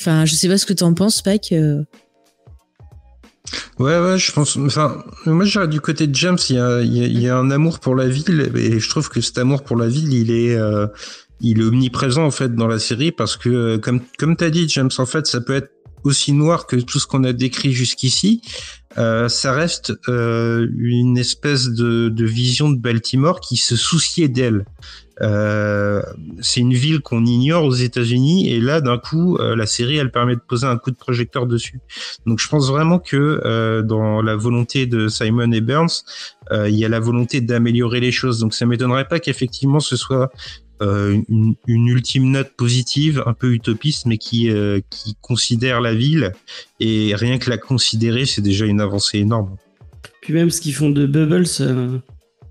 Enfin, je sais pas ce que t'en penses, Pac. euh. Ouais, ouais, je pense. Enfin, moi, je dirais du côté de James, il y a, il y a, il y a un amour pour la ville, et je trouve que cet amour pour la ville, il est, euh, il est omniprésent en fait dans la série parce que, comme, comme t'as dit, James, en fait, ça peut être aussi noir que tout ce qu'on a décrit jusqu'ici. Euh, ça reste euh, une espèce de, de vision de Baltimore qui se souciait d'elle. Euh, c'est une ville qu'on ignore aux États-Unis et là d'un coup euh, la série elle permet de poser un coup de projecteur dessus. Donc je pense vraiment que euh, dans la volonté de Simon et Burns, il y a la volonté d'améliorer les choses. Donc ça m'étonnerait pas qu'effectivement ce soit euh, une, une ultime note positive, un peu utopiste, mais qui euh, qui considère la ville et rien que la considérer, c'est déjà une avancée énorme. puis même ce qu'ils font de Bubbles euh,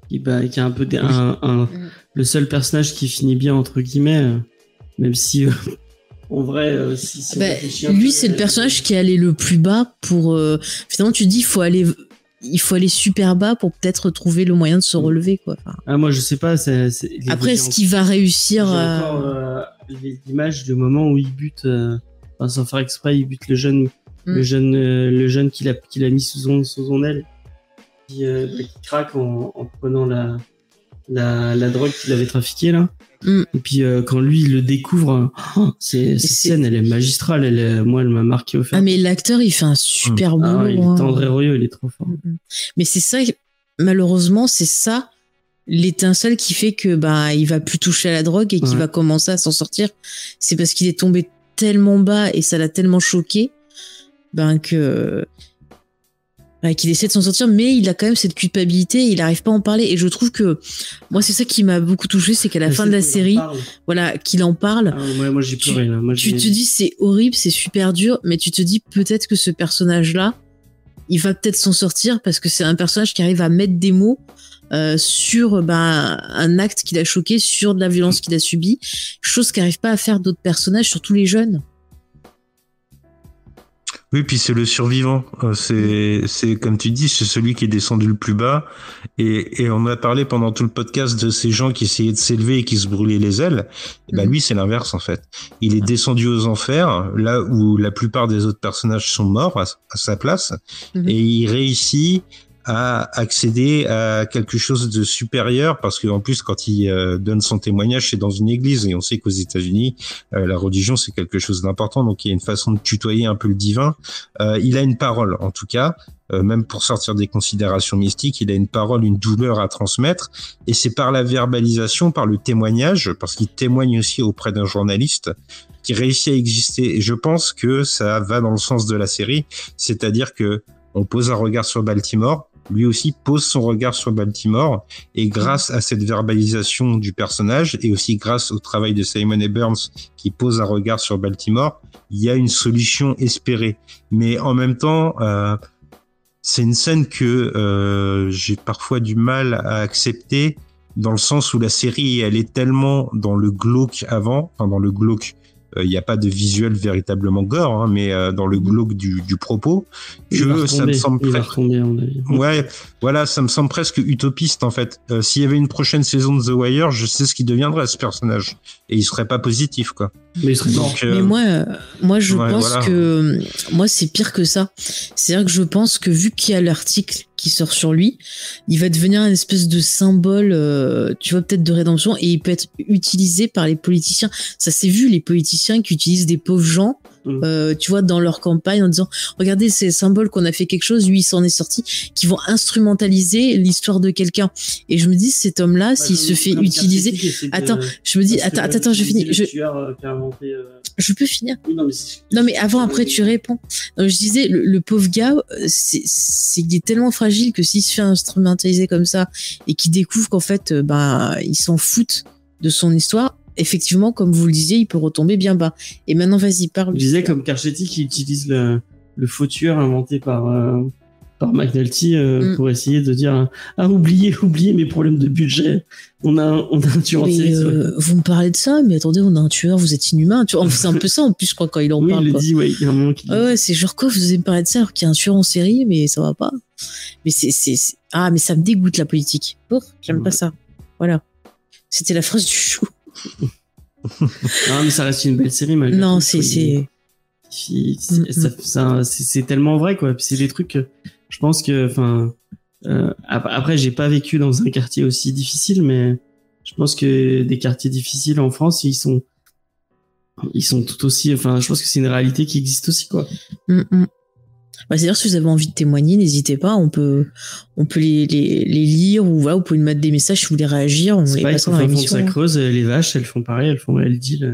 qui, bah, qui est un peu des- un, un- Mm. le seul personnage qui finit bien entre guillemets euh, même si euh, en vrai euh, si, si on Bah, lui, c'est le personnage qui est allé le plus bas pour. euh, Finalement, tu te dis, il faut aller, il faut aller super bas pour peut-être trouver le moyen de se Mm. relever, quoi. Enfin, ah moi je sais pas c'est, c'est- les- après, j'ai est-ce qu'il va réussir encore euh, les images du moment où il bute, euh, enfin, sans faire exprès, il bute le jeune, le Mm. jeune, euh, le jeune qu'il a, qu'il a mis sous son, sous son aile, qui, euh, bah, qui craque en, en prenant la, la, la drogue qu'il avait trafiquée là. Mm. Et puis euh, quand lui il le découvre, oh, c'est, cette scène elle est magistrale, elle est, moi elle m'a marqué au fer. Ah, mais l'acteur, il fait un super Ah, boulot. il est hein. tendre royeux, il est trop fort. Mm, mm. Mais c'est ça, malheureusement, c'est ça l'étincelle qui fait que bah il va plus toucher à la drogue et qu'il va commencer à s'en sortir. C'est parce qu'il est tombé tellement bas et ça l'a tellement choqué, ben que qu'il essaie de s'en sortir, mais il a quand même cette culpabilité, il n'arrive pas à en parler. Et je trouve que moi c'est ça qui m'a beaucoup touché, c'est qu'à la fin de la série, voilà, qu'il en parle. Ah, ouais, moi j'ai Tu- pleuré là. Moi, tu j'ai- te dis c'est horrible, c'est super dur, mais tu te dis peut-être que ce personnage-là, il va peut-être s'en sortir parce que c'est un personnage qui arrive à mettre des mots euh, sur ben, un acte qu'il a choqué, sur de la violence qu'il a subie, chose qu'arrive pas à faire d'autres personnages, surtout les jeunes. Oui, puis c'est le survivant. Euh, C'est, c'est comme tu dis, c'est celui qui est descendu le plus bas. Et, et on a parlé pendant tout le podcast de ces gens qui essayaient de s'élever et qui se brûlaient les ailes. Et bah Mhm. lui, c'est l'inverse en fait. Il est descendu aux enfers, là où la plupart des autres personnages sont morts à, à sa place, Mhm. et il réussit à accéder à quelque chose de supérieur parce que en plus quand il euh, donne son témoignage c'est dans une église et on sait qu'aux États-Unis euh, la religion c'est quelque chose d'important. Donc il y a une façon de tutoyer un peu le divin. Euh, il a une parole en tout cas. Euh, même pour sortir des considérations mystiques il a une parole une douleur à transmettre. Et c'est par la verbalisation par le témoignage parce qu'il témoigne aussi auprès d'un journaliste qui réussit à exister. Et je pense que ça va dans le sens de la série. C'est-à-dire que on pose un regard sur Baltimore, lui aussi pose son regard sur Baltimore, et grâce à cette verbalisation du personnage, et aussi grâce au travail de Simon et Burns qui pose un regard sur Baltimore, il y a une solution espérée. Mais en même temps, euh, c'est une scène que euh, j'ai parfois du mal à accepter, dans le sens où la série, elle est tellement dans le glauque avant, enfin dans le glauque il n'y a pas de visuel véritablement gore, hein, mais euh, dans le glauque du, du propos, que ça me semble presque. Ouais, voilà, ça me semble presque utopiste en fait. Euh, S'il y avait une prochaine saison de The Wire, je sais ce qui deviendrait ce personnage, et il serait pas positif quoi. Mais il serait mort. Donc, euh, Mais moi, euh, moi, je ouais, pense voilà. que euh, moi, c'est pire que ça. C'est-à-dire que je pense que vu qu'il y a l'article qui sort sur lui, il va devenir une espèce de symbole, euh, tu vois, peut-être de rédemption, et il peut être utilisé par les politiciens. Ça s'est vu, les politiciens qui utilisent des pauvres gens, Mm. euh, tu vois, dans leur campagne en disant, regardez, c'est le symbole qu'on a fait quelque chose, lui, il s'en est sorti, qui vont instrumentaliser l'histoire de quelqu'un. Et je me dis, cet homme-là, s'il se fait utiliser, Attends, je me dis, attends, attends, attends, je finis. Je, euh, je peux finir. Oui, non, mais Non, avant, après, tu réponds. Donc, je disais, le, le pauvre gars, euh, c'est, c'est, il est tellement fragile que s'il se fait instrumentaliser comme ça et qu'il découvre qu'en fait, euh, ben, il s'en fout de son histoire, effectivement, comme vous le disiez, il peut retomber bien bas. Et maintenant, vas-y, parle. Je disais comme Carchetti qui utilise le, le faux tueur inventé par, euh, par McNulty euh, Mm. pour essayer de dire Ah, oubliez, oubliez mes problèmes de budget. On a, on a un tueur en série. euh, vous me parlez de ça, mais attendez, on a un tueur, vous êtes inhumain. Tu c'est un peu ça en plus, je crois, quand il en oui, parle. il le dit, ouais, il y a un moment qui Ah ouais, c'est genre quoi, vous allez me parler de ça alors qu'il y a un tueur en série, mais ça va pas. Mais c'est, ah, mais ça me dégoûte la politique. Oh, j'aime pas ça. Voilà. C'était la phrase du chou. Non, mais ça reste une belle série, malgré Non, tout, c'est, Mm, ça- c'est c'est tellement vrai, quoi. C'est des trucs que je pense que, enfin, euh, ap- après, j'ai pas vécu dans un quartier aussi difficile, mais je pense que des quartiers difficiles en France, ils sont, ils sont tout aussi, enfin, je pense que c'est une réalité qui existe aussi, quoi. Mm, mm. Bah, c'est-à-dire, si vous avez envie de témoigner, n'hésitez pas, on peut, on peut les, les, les lire ou voilà, vous pouvez nous mettre des messages si vous voulez réagir, on les pas dans l'émission. sa hein. creuse, les vaches, elles font pareil, elles font, elles disent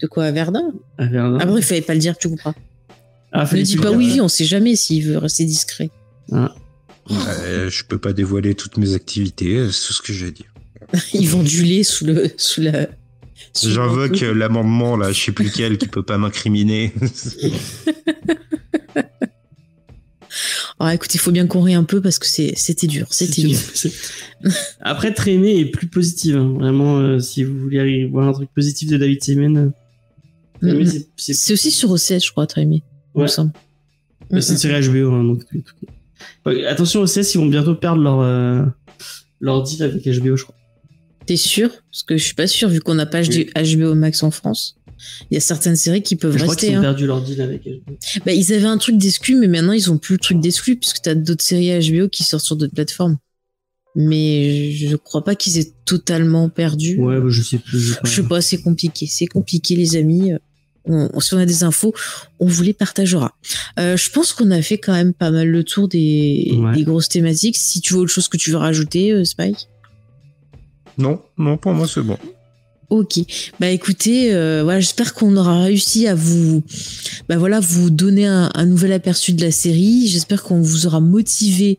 De quoi, à Verdun? à Verdun. Après, il fallait pas le dire, tu comprends. Ah, Ne fallait dis pas oui, dire. oui, on sait jamais s'il veut rester discret. Ah. euh, je peux pas dévoiler toutes mes activités, euh, c'est tout ce que j'ai dire. Ils vendent du lait sous le, sous la, J'invoque euh, l'amendement là, je sais plus lequel, qui peut pas m'incriminer. Ah, écoutez, il faut bien qu'on rie un peu parce que c'était dur, c'était une- dur. Après, Trémé est plus positive. hein. Vraiment, euh, si vous voulez aller voir un truc positif de David Simon, euh, Trémé, Mm, mm. c'est- aussi sur OCS, je crois, me Ouais. Bah, c'est une série HBO. hein, donc, Ouais, attention, OCS, ils vont bientôt perdre leur, euh, leur deal avec HBO, je crois. T'es sûr? Parce que je suis pas sûr, vu qu'on n'a pas HBO Max en France. Il y a certaines séries qui peuvent Je crois qu'ils rester. ont hein. perdu leur deal avec HBO. Bah, ils avaient un truc d'exclus, mais maintenant ils ont plus le truc d'exclus, puisque t'as d'autres séries HBO qui sortent sur d'autres plateformes. Mais je crois pas qu'ils aient totalement perdu. Ouais, bah, je sais plus. pas- Je sais pas, c'est compliqué. C'est compliqué, les amis. On, on- si on a des infos, on vous les partagera. Euh, je pense qu'on a fait quand même pas mal le tour des, Ouais. des grosses thématiques. Si tu veux autre chose que tu veux rajouter, euh, Spike? Non, non, pour moi c'est bon. Ok. Bah écoutez, euh, voilà, j'espère qu'on aura réussi à vous, bah voilà, vous donner un, un nouvel aperçu de la série. J'espère qu'on vous aura motivé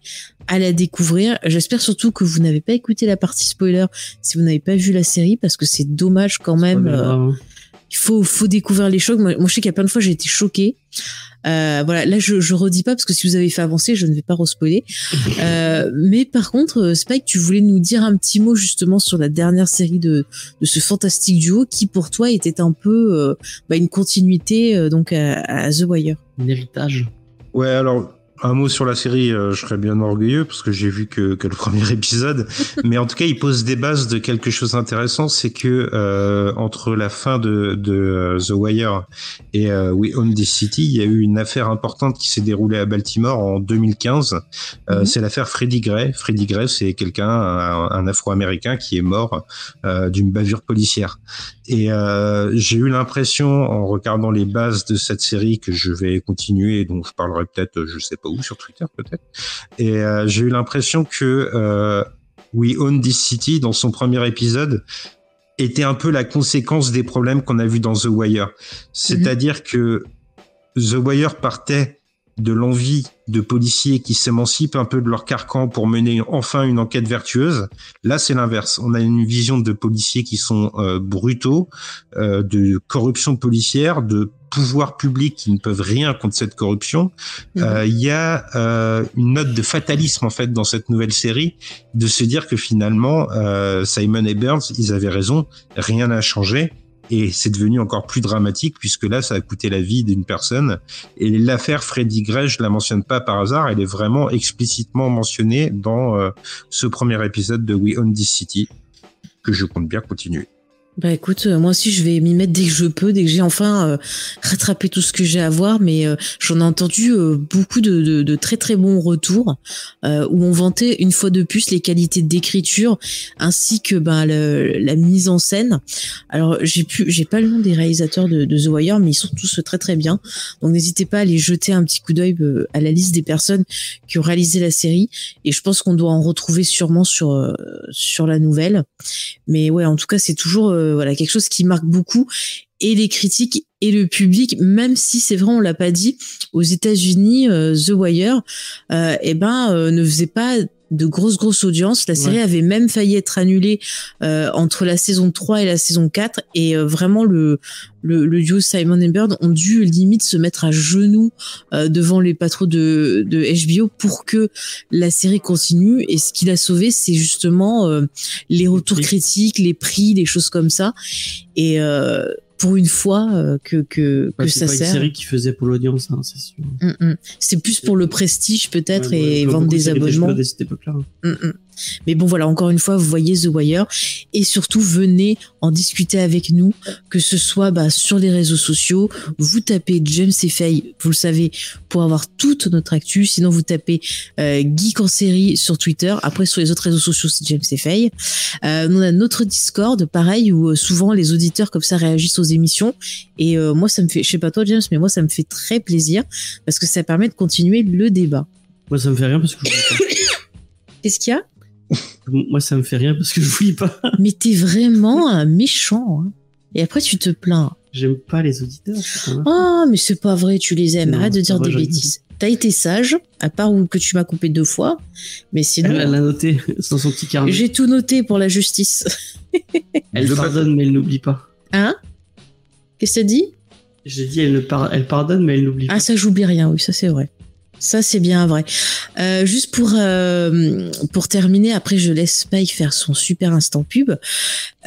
à la découvrir. J'espère surtout que vous n'avez pas écouté la partie spoiler si vous n'avez pas vu la série parce que c'est dommage quand même. Euh, hein. Il faut, faut découvrir les chocs. Moi, moi, je sais qu'il y a plein de fois, j'ai été choquée. Euh, voilà, là, je, je redis pas parce que si vous avez fait avancer, je ne vais pas respoiler. euh, mais par contre, euh, Spike, tu voulais nous dire un petit mot justement sur la dernière série de, de ce fantastique duo qui, pour toi, était un peu euh, bah, une continuité euh, donc à, à The Wire. Un héritage. Ouais, alors un mot sur la série, euh, je serais bien orgueilleux parce que j'ai vu que, que le premier épisode, mais en tout cas, il pose des bases de quelque chose d'intéressant, c'est que euh, entre la fin de, de euh, The Wire et euh, We Own This City, il y a eu une affaire importante qui s'est déroulée à Baltimore en 2015. Euh, Mhm. C'est l'affaire Freddie Gray. Freddie Gray, c'est quelqu'un, un, un Afro-Américain qui est mort euh, d'une bavure policière. Et euh, j'ai eu l'impression, en regardant les bases de cette série, que je vais continuer, dont je parlerai peut-être, je sais pas où, sur Twitter peut-être. Et euh, j'ai eu l'impression que euh, We Own This City, dans son premier épisode, était un peu la conséquence des problèmes qu'on a vus dans The Wire. C'est-à-dire que The Wire partait de l'envie de policiers qui s'émancipent un peu de leur carcan pour mener enfin une enquête vertueuse. Là, c'est l'inverse. On a une vision de policiers qui sont euh, brutaux, euh, de corruption policière, de pouvoirs publics qui ne peuvent rien contre cette corruption. Mhm. Euh, Il y a euh, une note de fatalisme en fait dans cette nouvelle série, de se dire que finalement euh, Simon et Burns, ils avaient raison, rien n'a changé. Et c'est devenu encore plus dramatique puisque là, ça a coûté la vie d'une personne. Et l'affaire Freddy Gray, je la mentionne pas par hasard, elle est vraiment explicitement mentionnée dans euh, ce premier épisode de We Own This City que je compte bien continuer. Bah écoute, euh, moi aussi je vais m'y mettre dès que je peux, dès que j'ai enfin euh, rattrapé tout ce que j'ai à voir, mais euh, j'en ai entendu euh, beaucoup de, de, de très très bons retours euh, où on vantait une fois de plus les qualités d'écriture ainsi que ben le- la mise en scène. Alors j'ai pu, j'ai pas le nom des réalisateurs de, de The Wire, mais ils sont tous très très bien. Donc n'hésitez pas à aller jeter un petit coup d'œil à la liste des personnes qui ont réalisé la série et je pense qu'on doit en retrouver sûrement sur sur la nouvelle. Mais ouais, en tout cas, c'est toujours voilà quelque chose qui marque beaucoup et les critiques et le public, même si c'est vrai, on l'a pas dit, aux États-Unis, euh, The Wire, euh, eh ben, euh, ne faisait pas de grosses grosses audiences. La série Ouais. avait même failli être annulée euh, entre la saison 3 et la saison 4 et euh, vraiment le, le le duo Simon et Bird ont dû limite se mettre à genoux euh, devant les patrons de de HBO pour que la série continue et ce qui l'a sauvé c'est justement euh, les retours critiques, les prix, les choses comme ça et euh, pour une fois euh, que que, que c'est ça pas une sert. série qui faisait pour l'audience, hein, c'est sûr. Mm, mm. C'est plus pour le prestige peut-être Ouais, et vendre des abonnements. De cette époque-là. hein. Mm. Mais bon voilà, encore une fois, vous voyez The Wire et surtout venez en discuter avec nous, que ce soit bah, sur les réseaux sociaux, vous tapez James et Faye, vous le savez, pour avoir toute notre actu. Sinon vous tapez euh, Geek en série sur Twitter. Après sur les autres réseaux sociaux c'est James et Faye. Euh, on a notre Discord, pareil où euh, souvent les auditeurs comme ça réagissent aux émissions et euh, moi ça me fait, je sais pas toi James, mais moi ça me fait très plaisir parce que ça permet de continuer le débat. Moi, ça me fait rien parce que je Qu'est-ce qu'il y a? Moi, ça me fait rien parce que je vous lis pas. Mais t'es vraiment un méchant. hein. Et après, tu te plains. J'aime pas les auditeurs. Ah, mais c'est pas vrai, tu les aimes. Arrête de dire des bêtises. T'as été sage, à part où que tu m'as coupé deux fois. Mais sinon, Elle elle l'a noté dans son petit carnet. j'ai tout noté pour la justice. Elle Le pardonne, mais elle n'oublie pas. Hein? Qu'est-ce que t'as dit? J'ai dit, elle, ne par- elle pardonne, mais elle n'oublie pas. Ah, ça, j'oublie rien, oui, ça c'est vrai. Ça, c'est bien vrai. Euh, juste pour euh, pour terminer, après je laisse Spike faire son super instant pub.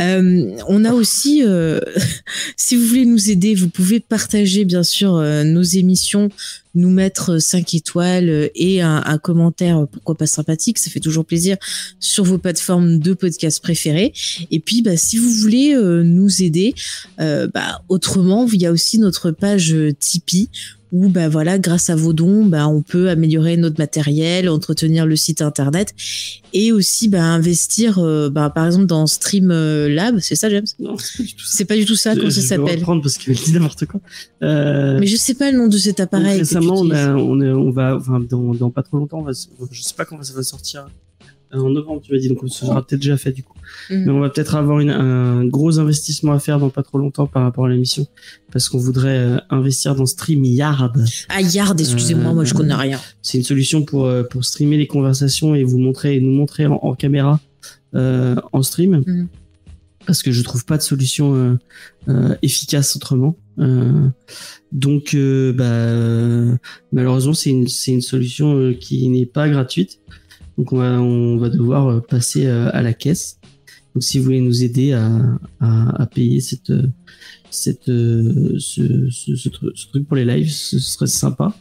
Euh, on a aussi, euh, si vous voulez nous aider, vous pouvez partager bien sûr euh, nos émissions, nous mettre 5 étoiles euh, et un, un commentaire, pourquoi pas sympathique, ça fait toujours plaisir sur vos plateformes de podcast préférées. Et puis, bah, si vous voulez euh, nous aider, euh, bah, autrement, il y a aussi notre page Tipeee où bah voilà grâce à vos dons bah on peut améliorer notre matériel entretenir le site internet et aussi bah investir euh, bah par exemple dans Stream euh, Lab c'est ça James? Non, c'est pas du tout ça. c'est pas du tout ça comment ça je vais s'appelle parce qu'il dit n'importe quoi. Euh, mais je sais pas le nom de cet appareil récemment, on, a, on, on va, enfin, dans, dans pas trop longtemps, on va, se- je sais pas quand ça va sortir. Euh, En novembre, tu m'as dit, donc ça sera peut-être déjà fait du coup. Mais on va peut-être avoir une, un gros investissement à faire dans pas trop longtemps par rapport à l'émission, parce qu'on voudrait euh, investir dans StreamYard. ah Yard excusez-moi Euh, moi je connais rien C'est une solution pour euh, pour streamer les conversations et vous montrer et nous montrer en, en caméra euh, en stream. Mhm. Parce que je trouve pas de solution euh, euh, efficace autrement. Euh, donc euh, bah euh, malheureusement c'est une c'est une solution euh, qui n'est pas gratuite. Donc on va on va devoir euh, passer euh, à la caisse. Donc si vous voulez nous aider à à, à payer cette euh, cette euh, ce, ce, ce tru- ce truc pour les lives, ce serait sympa.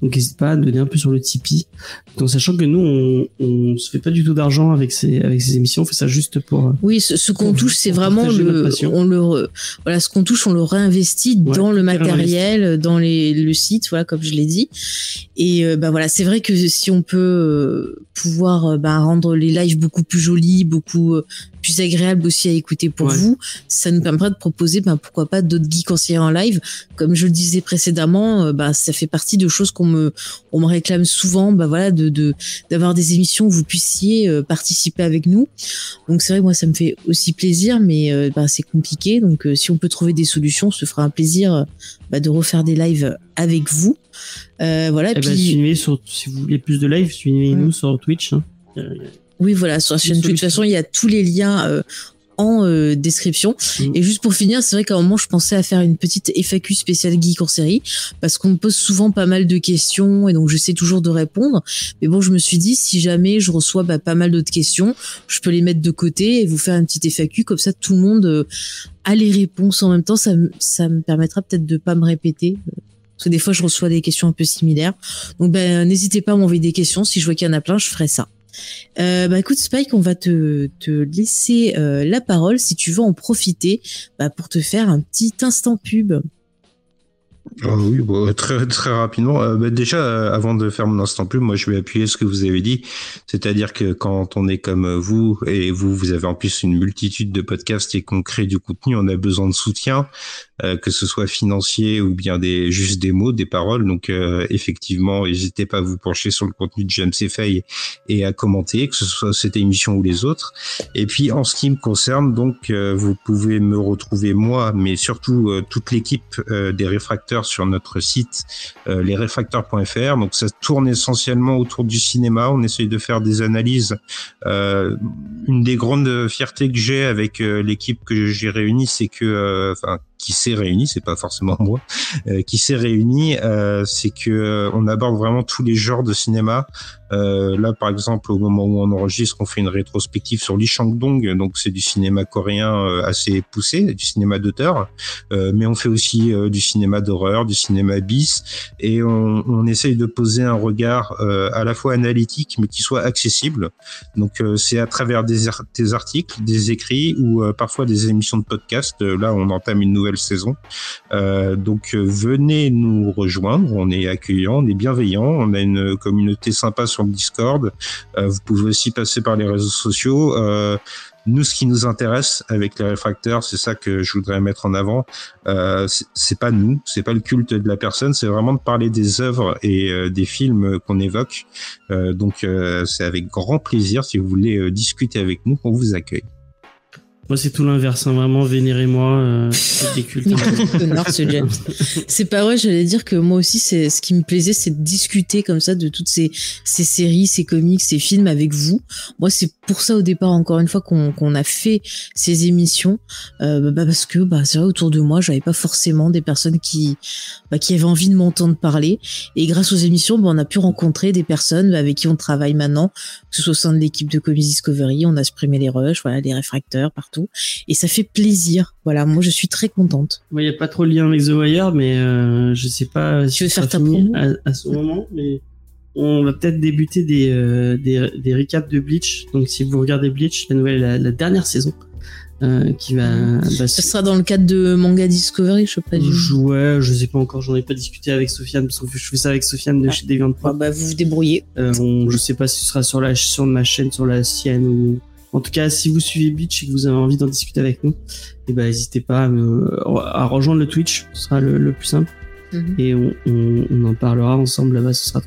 Donc n'hésite pas à donner un peu sur le Tipeee, en sachant que nous on, on se fait pas du tout d'argent avec ces avec ces émissions, on fait ça juste pour euh, oui ce, ce qu'on touche c'est vraiment le on le re- voilà ce qu'on touche on le réinvestit Ouais, dans le matériel dans les le site voilà comme je l'ai dit. Et euh, bah voilà c'est vrai que si on peut euh, pouvoir bah, rendre les lives beaucoup plus jolis beaucoup euh, plus agréables aussi à écouter pour Ouais. vous ça nous permettra de proposer bah, pourquoi pas d'autres geeks conseillers en live comme je le disais précédemment euh, bah ça fait partie de choses qu'on me on me réclame souvent bah voilà de de d'avoir des émissions où vous puissiez euh, participer avec nous donc c'est vrai que moi ça me fait aussi plaisir mais euh, bah, c'est compliqué donc euh, si on peut trouver des solutions ce fera un plaisir bah, de refaire des lives avec vous euh, voilà et eh ben, puis suivez sur si vous voulez plus de live, suivez-nous sur Twitch. hein. Oui voilà sur la chaîne Twitch. de toute façon il y a tous les liens euh, en euh, description. Mm. Et juste pour finir, c'est vrai qu'à un moment, je pensais à faire une petite FAQ spéciale geek en série parce qu'on me pose souvent pas mal de questions et donc j'essaie toujours de répondre. Mais bon, je me suis dit, si jamais je reçois bah, pas mal d'autres questions, je peux les mettre de côté et vous faire une petite FAQ comme ça, tout le monde euh, a les réponses en même temps. Ça, me- ça me permettra peut-être de pas me répéter. euh, Parce que des fois, je reçois des questions un peu similaires. Donc, ben, n'hésitez pas à m'envoyer des questions. Si je vois qu'il y en a plein, je ferai ça. Euh, bah écoute Spike, on va te, te laisser euh, la parole si tu veux en profiter bah, pour te faire un petit instant pub. Ah oui, très, très rapidement. Euh, bah, déjà, euh, avant de faire mon instant pub, moi, je vais appuyer ce que vous avez dit. C'est-à-dire que quand on est comme vous, et vous, vous avez en plus une multitude de podcasts et qu'on crée du contenu, on a besoin de soutien, euh, que ce soit financier ou bien des juste des mots, des paroles. Donc, euh, effectivement, n'hésitez pas à vous pencher sur le contenu de James et Faye et à commenter, que ce soit cette émission ou les autres. Et puis, en ce qui me concerne, donc, euh, vous pouvez me retrouver moi, mais surtout euh, toute l'équipe euh, des réfracteurs sur notre site lesréfracteurs.fr. Donc ça tourne essentiellement autour du cinéma. On essaye de faire des analyses. Une des grandes fiertés que j'ai avec l'équipe que j'ai réunie, c'est que, enfin, qui s'est réunie, c'est pas forcément moi, euh, qui s'est réunie, euh, c'est que euh, on aborde vraiment tous les genres de cinéma. Euh, là, par exemple, au moment où on enregistre, on fait une rétrospective sur Lee Chang-dong, donc c'est du cinéma coréen euh, assez poussé, du cinéma d'auteur, euh, mais on fait aussi euh, du cinéma d'horreur, du cinéma bis, et on, on essaye de poser un regard à la fois analytique, mais qui soit accessible. Donc c'est à travers des, des articles, des écrits ou parfois des émissions de podcast. Là, on entame une nouvelle saison. Donc venez nous rejoindre. On est accueillant, on est bienveillant. On a une communauté sympa sur le Discord. Euh, vous pouvez aussi passer par les réseaux sociaux. Euh, nous, ce qui nous intéresse avec les réfracteurs, c'est ça que je voudrais mettre en avant. Euh, c'est- pas nous, c'est pas le culte de la personne, c'est vraiment de parler des œuvres et des films qu'on évoque. Donc, c'est avec grand plaisir si vous voulez discuter avec nous qu'on vous accueille. Moi, c'est tout l'inverse, hein, vraiment, vénérez-moi. Euh, des cultes. James. C'est pas vrai, j'allais dire que moi aussi, c'est ce qui me plaisait, c'est de discuter comme ça de toutes ces, ces séries, ces comics, ces films avec vous. Moi, c'est pour ça au départ, encore une fois, qu'on qu'on a fait ces émissions, euh, bah, parce que bah, c'est vrai autour de moi, j'avais pas forcément des personnes qui bah, qui avaient envie de m'entendre parler. Et grâce aux émissions, bah, on a pu rencontrer des personnes avec qui on travaille maintenant, que ce soit au sein de l'équipe de Comics Discovery, on a supprimé les rushs, voilà, les réfracteurs partout, et ça fait plaisir. Voilà, moi, je suis très contente. Il n'y a pas trop de lien avec The Wire, mais euh, je sais pas si Tu veux faire ta à, à ce moment, mais on va peut-être débuter des, euh, des, des recaps de Bleach. Donc, si vous regardez Bleach, la nouvelle, la, la dernière saison, euh, qui va, bah, Ce sera dans le cadre de Manga Discovery, je présume. je, ouais, je sais pas encore, j'en ai pas discuté avec Sofiane, parce que je fais ça avec Sofiane de Ah. chez Deviant Bah, Pro. bah, vous vous débrouillez. Euh, on- je sais pas si ce sera sur la sur ma chaîne, sur la sienne ou en tout cas si vous suivez Bleach et que vous avez envie d'en discuter avec nous, et ben n'hésitez pas à, me- à rejoindre le Twitch, ce sera le, le plus simple Mhm. et on, on, on en parlera ensemble là-bas, ce sera.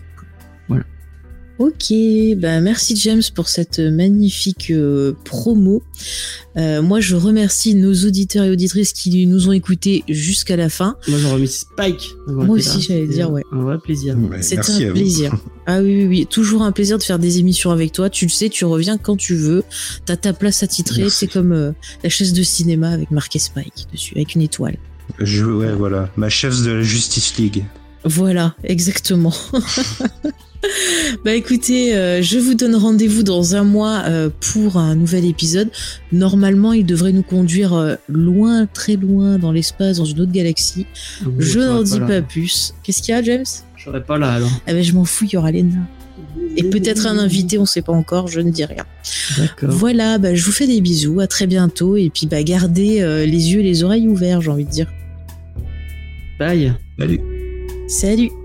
Ok, bah merci James pour cette magnifique euh, promo. Euh, moi, je remercie nos auditeurs et auditrices qui nous ont écoutés jusqu'à la fin. Moi j'aurais mis Spike. Moi aussi, j'allais dire, ouais. Un vrai plaisir. Ouais, à un vous. plaisir. Ah oui, oui, oui, toujours un plaisir de faire des émissions avec toi. Tu le sais, tu reviens quand tu veux. T'as ta place à titrer. Merci. C'est comme euh, la chaise de cinéma avec marqué Spike dessus, avec une étoile. Je, ouais, voilà, ma chef de la Justice League. Voilà, exactement. bah écoutez, euh, je vous donne rendez-vous dans un mois euh, pour un nouvel épisode. Normalement, il devrait nous conduire euh, loin, très loin dans l'espace, dans une autre galaxie. Je n'en dis pas plus. Qu'est-ce qu'il y a, James? Je serai pas là alors. Ah ben je m'en fous, il y aura Lena. Et peut-être un invité, on sait pas encore, je ne dis rien. D'accord. Voilà, bah, je vous fais des bisous, à très bientôt, et puis bah, gardez euh, les yeux et les oreilles ouverts, j'ai envie de dire. Bye. Allez. Salut